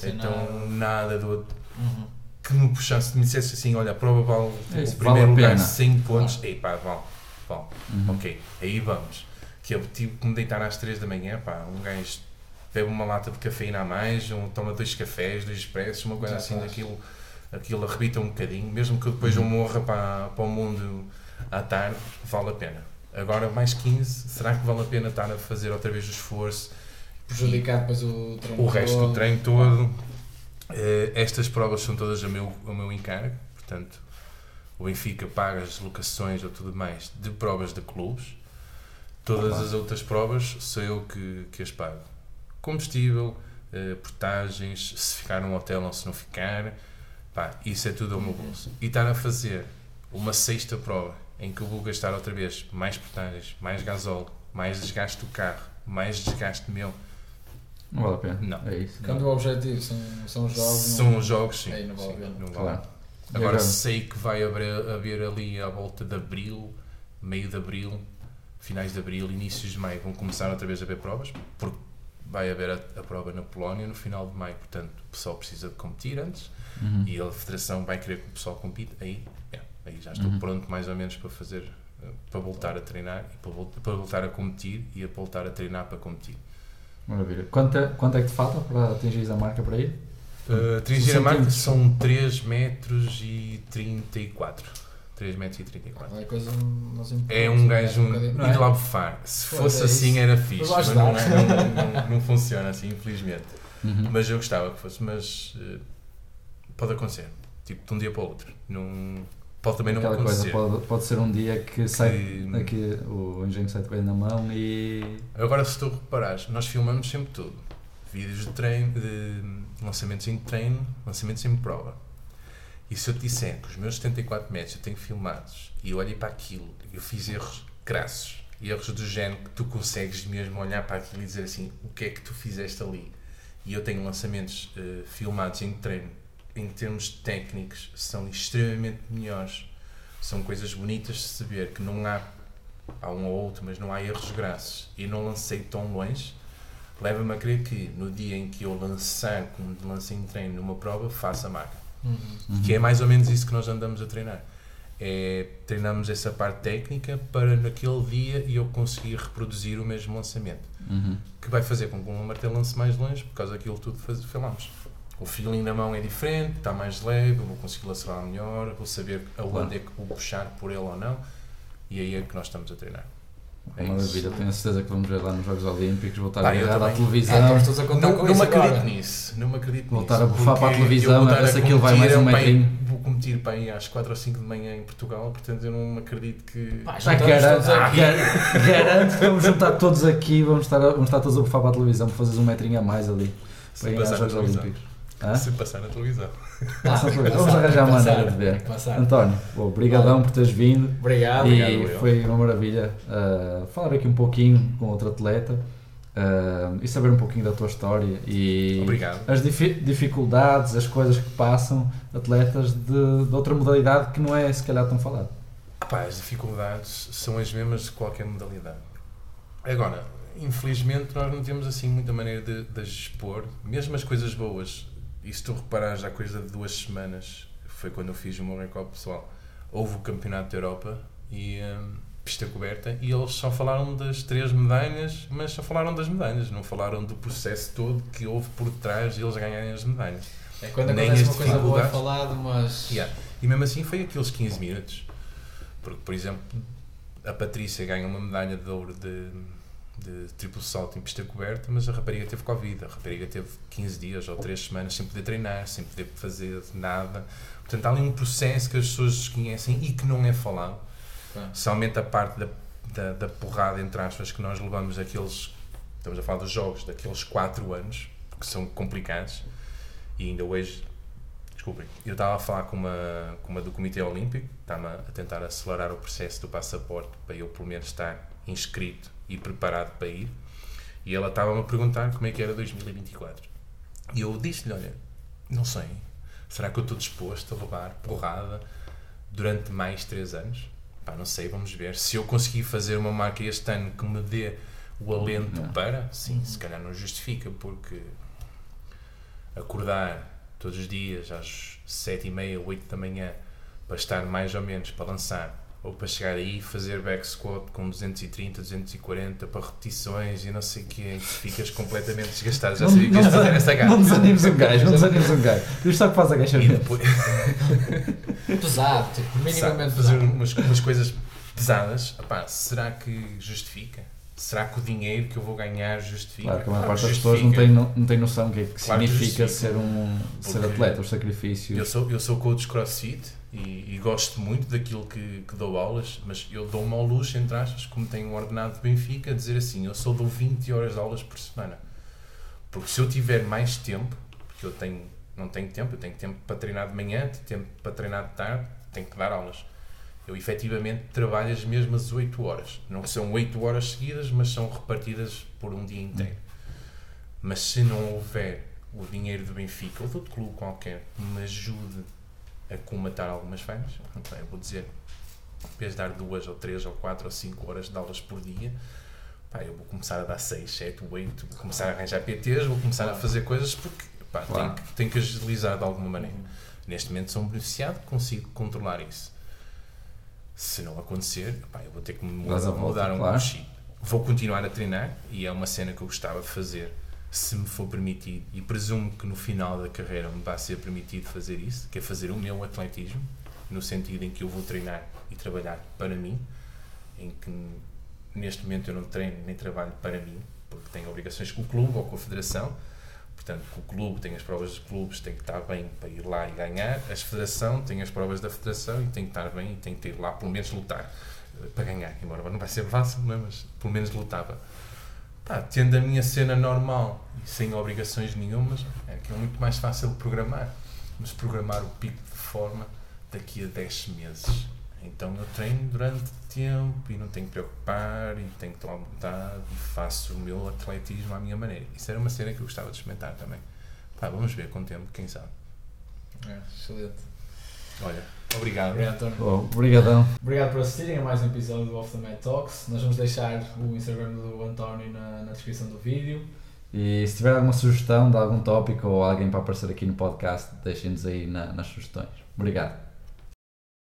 S2: Então,
S3: nada.
S2: nada do outro.
S3: Uhum.
S2: Que me puxasse, me dissesse assim: olha, a prova vale
S1: É isso,
S2: o primeiro
S1: vale
S2: lugar
S1: pena.
S2: 100 pontos. Ei pá, vale, vale.
S1: Uhum.
S2: Ok, aí vamos. Que eu tive que me deitar às 3 da manhã, pá, um gajo bebe uma lata de cafeína a mais, um, toma dois cafés, dois expressos, uma coisa
S3: Já
S2: assim
S3: faz.
S2: daquilo, aquilo arrebita um bocadinho, mesmo que depois eu morra para, para o mundo à tarde, vale a pena. Agora mais 15, será que vale a pena estar a fazer outra vez o esforço
S3: Prejudicar depois o treino
S2: o resto do treino todo. Eh, estas provas são todas a meu, a meu encargo, portanto, o Benfica paga as locações ou tudo mais de provas de clubes. Todas
S1: Opa.
S2: as outras provas sou eu que, que as pago. Combustível, eh, portagens, se ficar num hotel ou se não ficar, pá, isso é tudo ao meu bolso. E estar a fazer uma sexta prova em que eu vou gastar outra vez mais portagens, mais gasóleo, mais desgaste do carro, mais desgaste meu,
S1: Não vale a pena.
S2: Não.
S1: É isso.
S3: Quando o objetivo são, são jogos.
S2: São
S3: não-
S2: jogos, sim.
S3: Aí não vale a pena.
S2: não vale.
S1: Claro.
S2: Agora
S1: agora?
S2: sei que vai haver, haver ali à volta de abril, meio de abril, finais de abril, inícios de maio, vão começar outra vez a haver provas, porque vai haver a, a prova na Polónia no final de maio, portanto o pessoal precisa de competir antes
S1: Uhum.
S2: e a Federação vai querer que o pessoal compita, aí, é, aí já estou
S1: Uhum.
S2: pronto mais ou menos para fazer, eh, para voltar a treinar, e para, vol- para voltar a competir e a voltar a treinar para competir.
S1: Maravilha. Quanto, é- quanto é que te falta para atingir a marca para ir?
S2: Uh, atingir a marca são 3 metros e 34. 3 metros e 34.
S3: É coisa. nós
S2: É um gajo
S3: um
S2: um,
S3: não
S2: ir
S3: é?
S2: lá bufar. Se
S3: Pois
S2: fosse
S3: é
S2: assim era fixe,
S3: Mas
S2: não, é- não, não, não funciona assim, infelizmente.
S1: Uhum.
S2: Mas eu gostava que fosse, mas uh, pode acontecer. Tipo, de um dia para o outro. Não, pode também não
S1: Aquela coisa,
S2: acontecer.
S1: pode, pode ser um dia que sai
S2: Que-
S1: aqui, o engenho sai de coelho na mão e.
S2: Agora, se tu reparares, nós filmamos sempre tudo. Vídeos de treino, de lançamentos em treino, lançamentos em prova. E se eu te disser que os meus 74 metros eu tenho filmados e eu olhei para aquilo eu fiz erros crassos, erros do género que tu consegues mesmo olhar para aquilo e dizer assim, o que é que tu fizeste ali? E eu tenho lançamentos eh, filmados em treino, em termos técnicos, são extremamente melhores. São coisas bonitas de se ver, que não há há um ou outro, mas não há erros grassos e não lancei tão longe, leva-me a crer que no dia em que eu lançar, como lancei em treino numa prova, faça a marca.
S3: Uhum.
S2: Que é mais ou menos isso que nós andamos a treinar. É, treinamos essa parte técnica para naquele dia eu conseguir reproduzir o mesmo lançamento.
S1: Uhum.
S2: Que vai fazer com que o martelo lance mais longe por causa daquilo tudo que falamos. O feeling na mão é diferente, está mais leve, eu vou conseguir lacerar melhor, vou saber aonde é que vou puxar por ele ou não. E aí é que nós estamos a treinar. É
S1: Maravilha,
S2: isso.
S1: tenho a certeza que vamos ver lá nos Jogos Olímpicos, voltar
S2: Pá,
S1: a agarrar à
S2: também.
S3: Ah,
S1: televisão,
S3: estamos todos a contar
S2: Não,
S3: com
S2: não
S3: isso
S2: me acredito
S3: agora.
S2: nisso, não me acredito
S1: Voltar
S2: nisso.
S1: a bufar para a televisão, a ver se aquilo vai mais um
S2: para aí-
S1: metrinho.
S2: Vou competir para aí às 4 ou 5 de manhã em Portugal, portanto eu não me acredito que.
S3: Pá,
S1: Já garanto,
S3: todos aqui.
S1: gar- garanto que vamos juntar todos aqui, vamos estar, vamos estar todos a bufar para a televisão para fazeres um metrinho a mais ali,
S2: se
S1: para ir aos
S2: passar na
S1: Jogos
S2: televisão.
S1: Olímpicos.
S2: Se passar na televisão.
S3: Ah,
S1: isso. Vamos
S3: passar,
S1: arranjar
S3: tem que
S1: maneira de ver. António, bom, obrigadão por teres vindo.
S3: Obrigado.
S1: e
S2: obrigado, eu.
S1: foi uma maravilha uh, falar aqui um pouquinho com outro atleta uh, e saber um pouquinho da tua história e
S2: Obrigado.
S1: as difi- dificuldades, as coisas que passam atletas de, de outra modalidade que não é se calhar tão falado.
S2: Pá, as dificuldades são as mesmas de qualquer modalidade. Agora, infelizmente, nós não temos assim muita maneira de, de as expor, mesmo as coisas boas. E se tu reparares, há coisa de duas semanas, foi quando eu fiz o meu recorde pessoal, houve o Campeonato da Europa e hum, pista coberta, e eles só falaram das três medalhas, mas só falaram das medalhas, não falaram do processo todo que houve por trás de eles ganharem as medalhas.
S3: É quando
S2: Nem
S3: acontece uma coisa boa é falado, mas.
S2: Yeah. E mesmo assim foi aqueles 15 minutos. Porque, por exemplo, a Patrícia ganha uma medalha de ouro de, de triplo salto em pista coberta, mas a rapariga teve Covid. A rapariga teve 15 dias ou 3 semanas sem poder treinar, sem poder fazer nada. Portanto, há ali um processo que as pessoas desconhecem e que não é falado.
S3: Pá.
S2: Somente a parte da, da, da porrada, entre aspas, que nós levamos aqueles. Estamos a falar dos jogos daqueles 4 anos, que são complicados. E ainda hoje Desculpem, eu estava a falar com uma, com uma do Comitê Olímpico, estava a tentar acelerar o processo do passaporte para eu pelo menos estar inscrito e preparado para ir. E ela estava-me a perguntar como é que era 2024. E eu disse-lhe: Olha, não sei, será que eu estou disposto a levar porrada durante mais 3 anos? Pá, não sei, vamos ver. Se eu conseguir fazer uma marca este ano que me dê o alento
S1: Não.
S2: para, sim, se calhar não justifica, porque acordar todos os dias às 7 e meia, 8 da manhã para estar mais ou menos para lançar ou para chegar aí e fazer back squat com 230, 240 para repetições e não sei o que, em que ficas completamente desgastado. Já
S1: Não-
S2: sabia que ias fazer essa garra.
S1: Não desanimes um gajo, não desanimes um gajo. Diz só que faz
S2: E
S1: agachamento.
S2: depois
S3: Pesado, tipo,
S2: sabe,
S3: minimamente
S2: fazer
S3: pesado.
S2: umas, umas coisas pesadas, opá, será que justifica? Será que o dinheiro que eu vou ganhar justifica?
S1: Claro que a maior parte das pessoas não tem, não, não tem noção do que é que
S2: Claro
S1: significa
S2: justifica.
S1: ser, um, ser atleta, os
S2: Eu
S1: sacrifícios.
S2: sou, eu sou coach crossfit e, e gosto muito daquilo que, que dou aulas, mas eu dou-me ao luxo, entre aspas, como tenho um ordenado de Benfica, dizer assim: eu só dou 20 horas de aulas por semana. Porque se eu tiver mais tempo, porque eu tenho, não tenho tempo, eu tenho tempo para treinar de manhã, tenho tempo para treinar de tarde, tenho que dar aulas. Eu efetivamente trabalho as mesmas 8 horas. Não são 8 horas seguidas, mas são repartidas por um dia inteiro. Mas se não houver o dinheiro do Benfica ou de outro clube qualquer que me ajude a comatar algumas então eu vou dizer, em vez de dar duas ou três ou quatro ou cinco horas de aulas por dia, pá, eu vou começar a dar seis, sete, oito, vou começar a arranjar PTs, vou começar a fazer coisas porque pá,
S1: Claro.
S2: tenho, que, tenho que agilizar de alguma maneira. Neste momento sou um beneficiado, consigo controlar isso. Se não acontecer, pá, eu vou ter que mudar,
S1: volta,
S2: mudar um
S1: claro.
S2: chip. Vou continuar a treinar e é uma cena que eu gostava de fazer se me for permitido e presumo que no final da carreira me vai ser permitido fazer isso, que é fazer o meu atletismo, no sentido em que eu vou treinar e trabalhar para mim, em que neste momento eu não treino nem trabalho para mim, porque tenho obrigações com o clube ou com a federação, portanto o clube tem as provas dos clubes, tem que estar bem para ir lá e ganhar, a federação tem as provas da federação e tem que estar bem e tem que ir lá pelo menos lutar eh, para ganhar, embora não vai ser fácil, é? mas pelo menos lutava. Pá, tendo a minha cena normal e sem obrigações nenhumas, é que é muito mais fácil programar. Mas programar o pico de forma daqui a 10 meses. Então eu treino durante tempo e não tenho que preocupar e tenho que tomar vontade e faço o meu atletismo à minha maneira. Isso era uma cena que eu gostava de experimentar também. Pá, vamos ver com o tempo, quem sabe.
S3: É, excelente.
S2: Olha, obrigado.
S3: Obrigado, António.
S1: Oh, obrigadão.
S3: Obrigado por assistirem a mais um episódio do Off the Mat Talks. Nós vamos deixar o Instagram do António na, na descrição do vídeo.
S1: E se tiver alguma sugestão de algum tópico ou alguém para aparecer aqui no podcast, deixem-nos aí na- nas sugestões. Obrigado.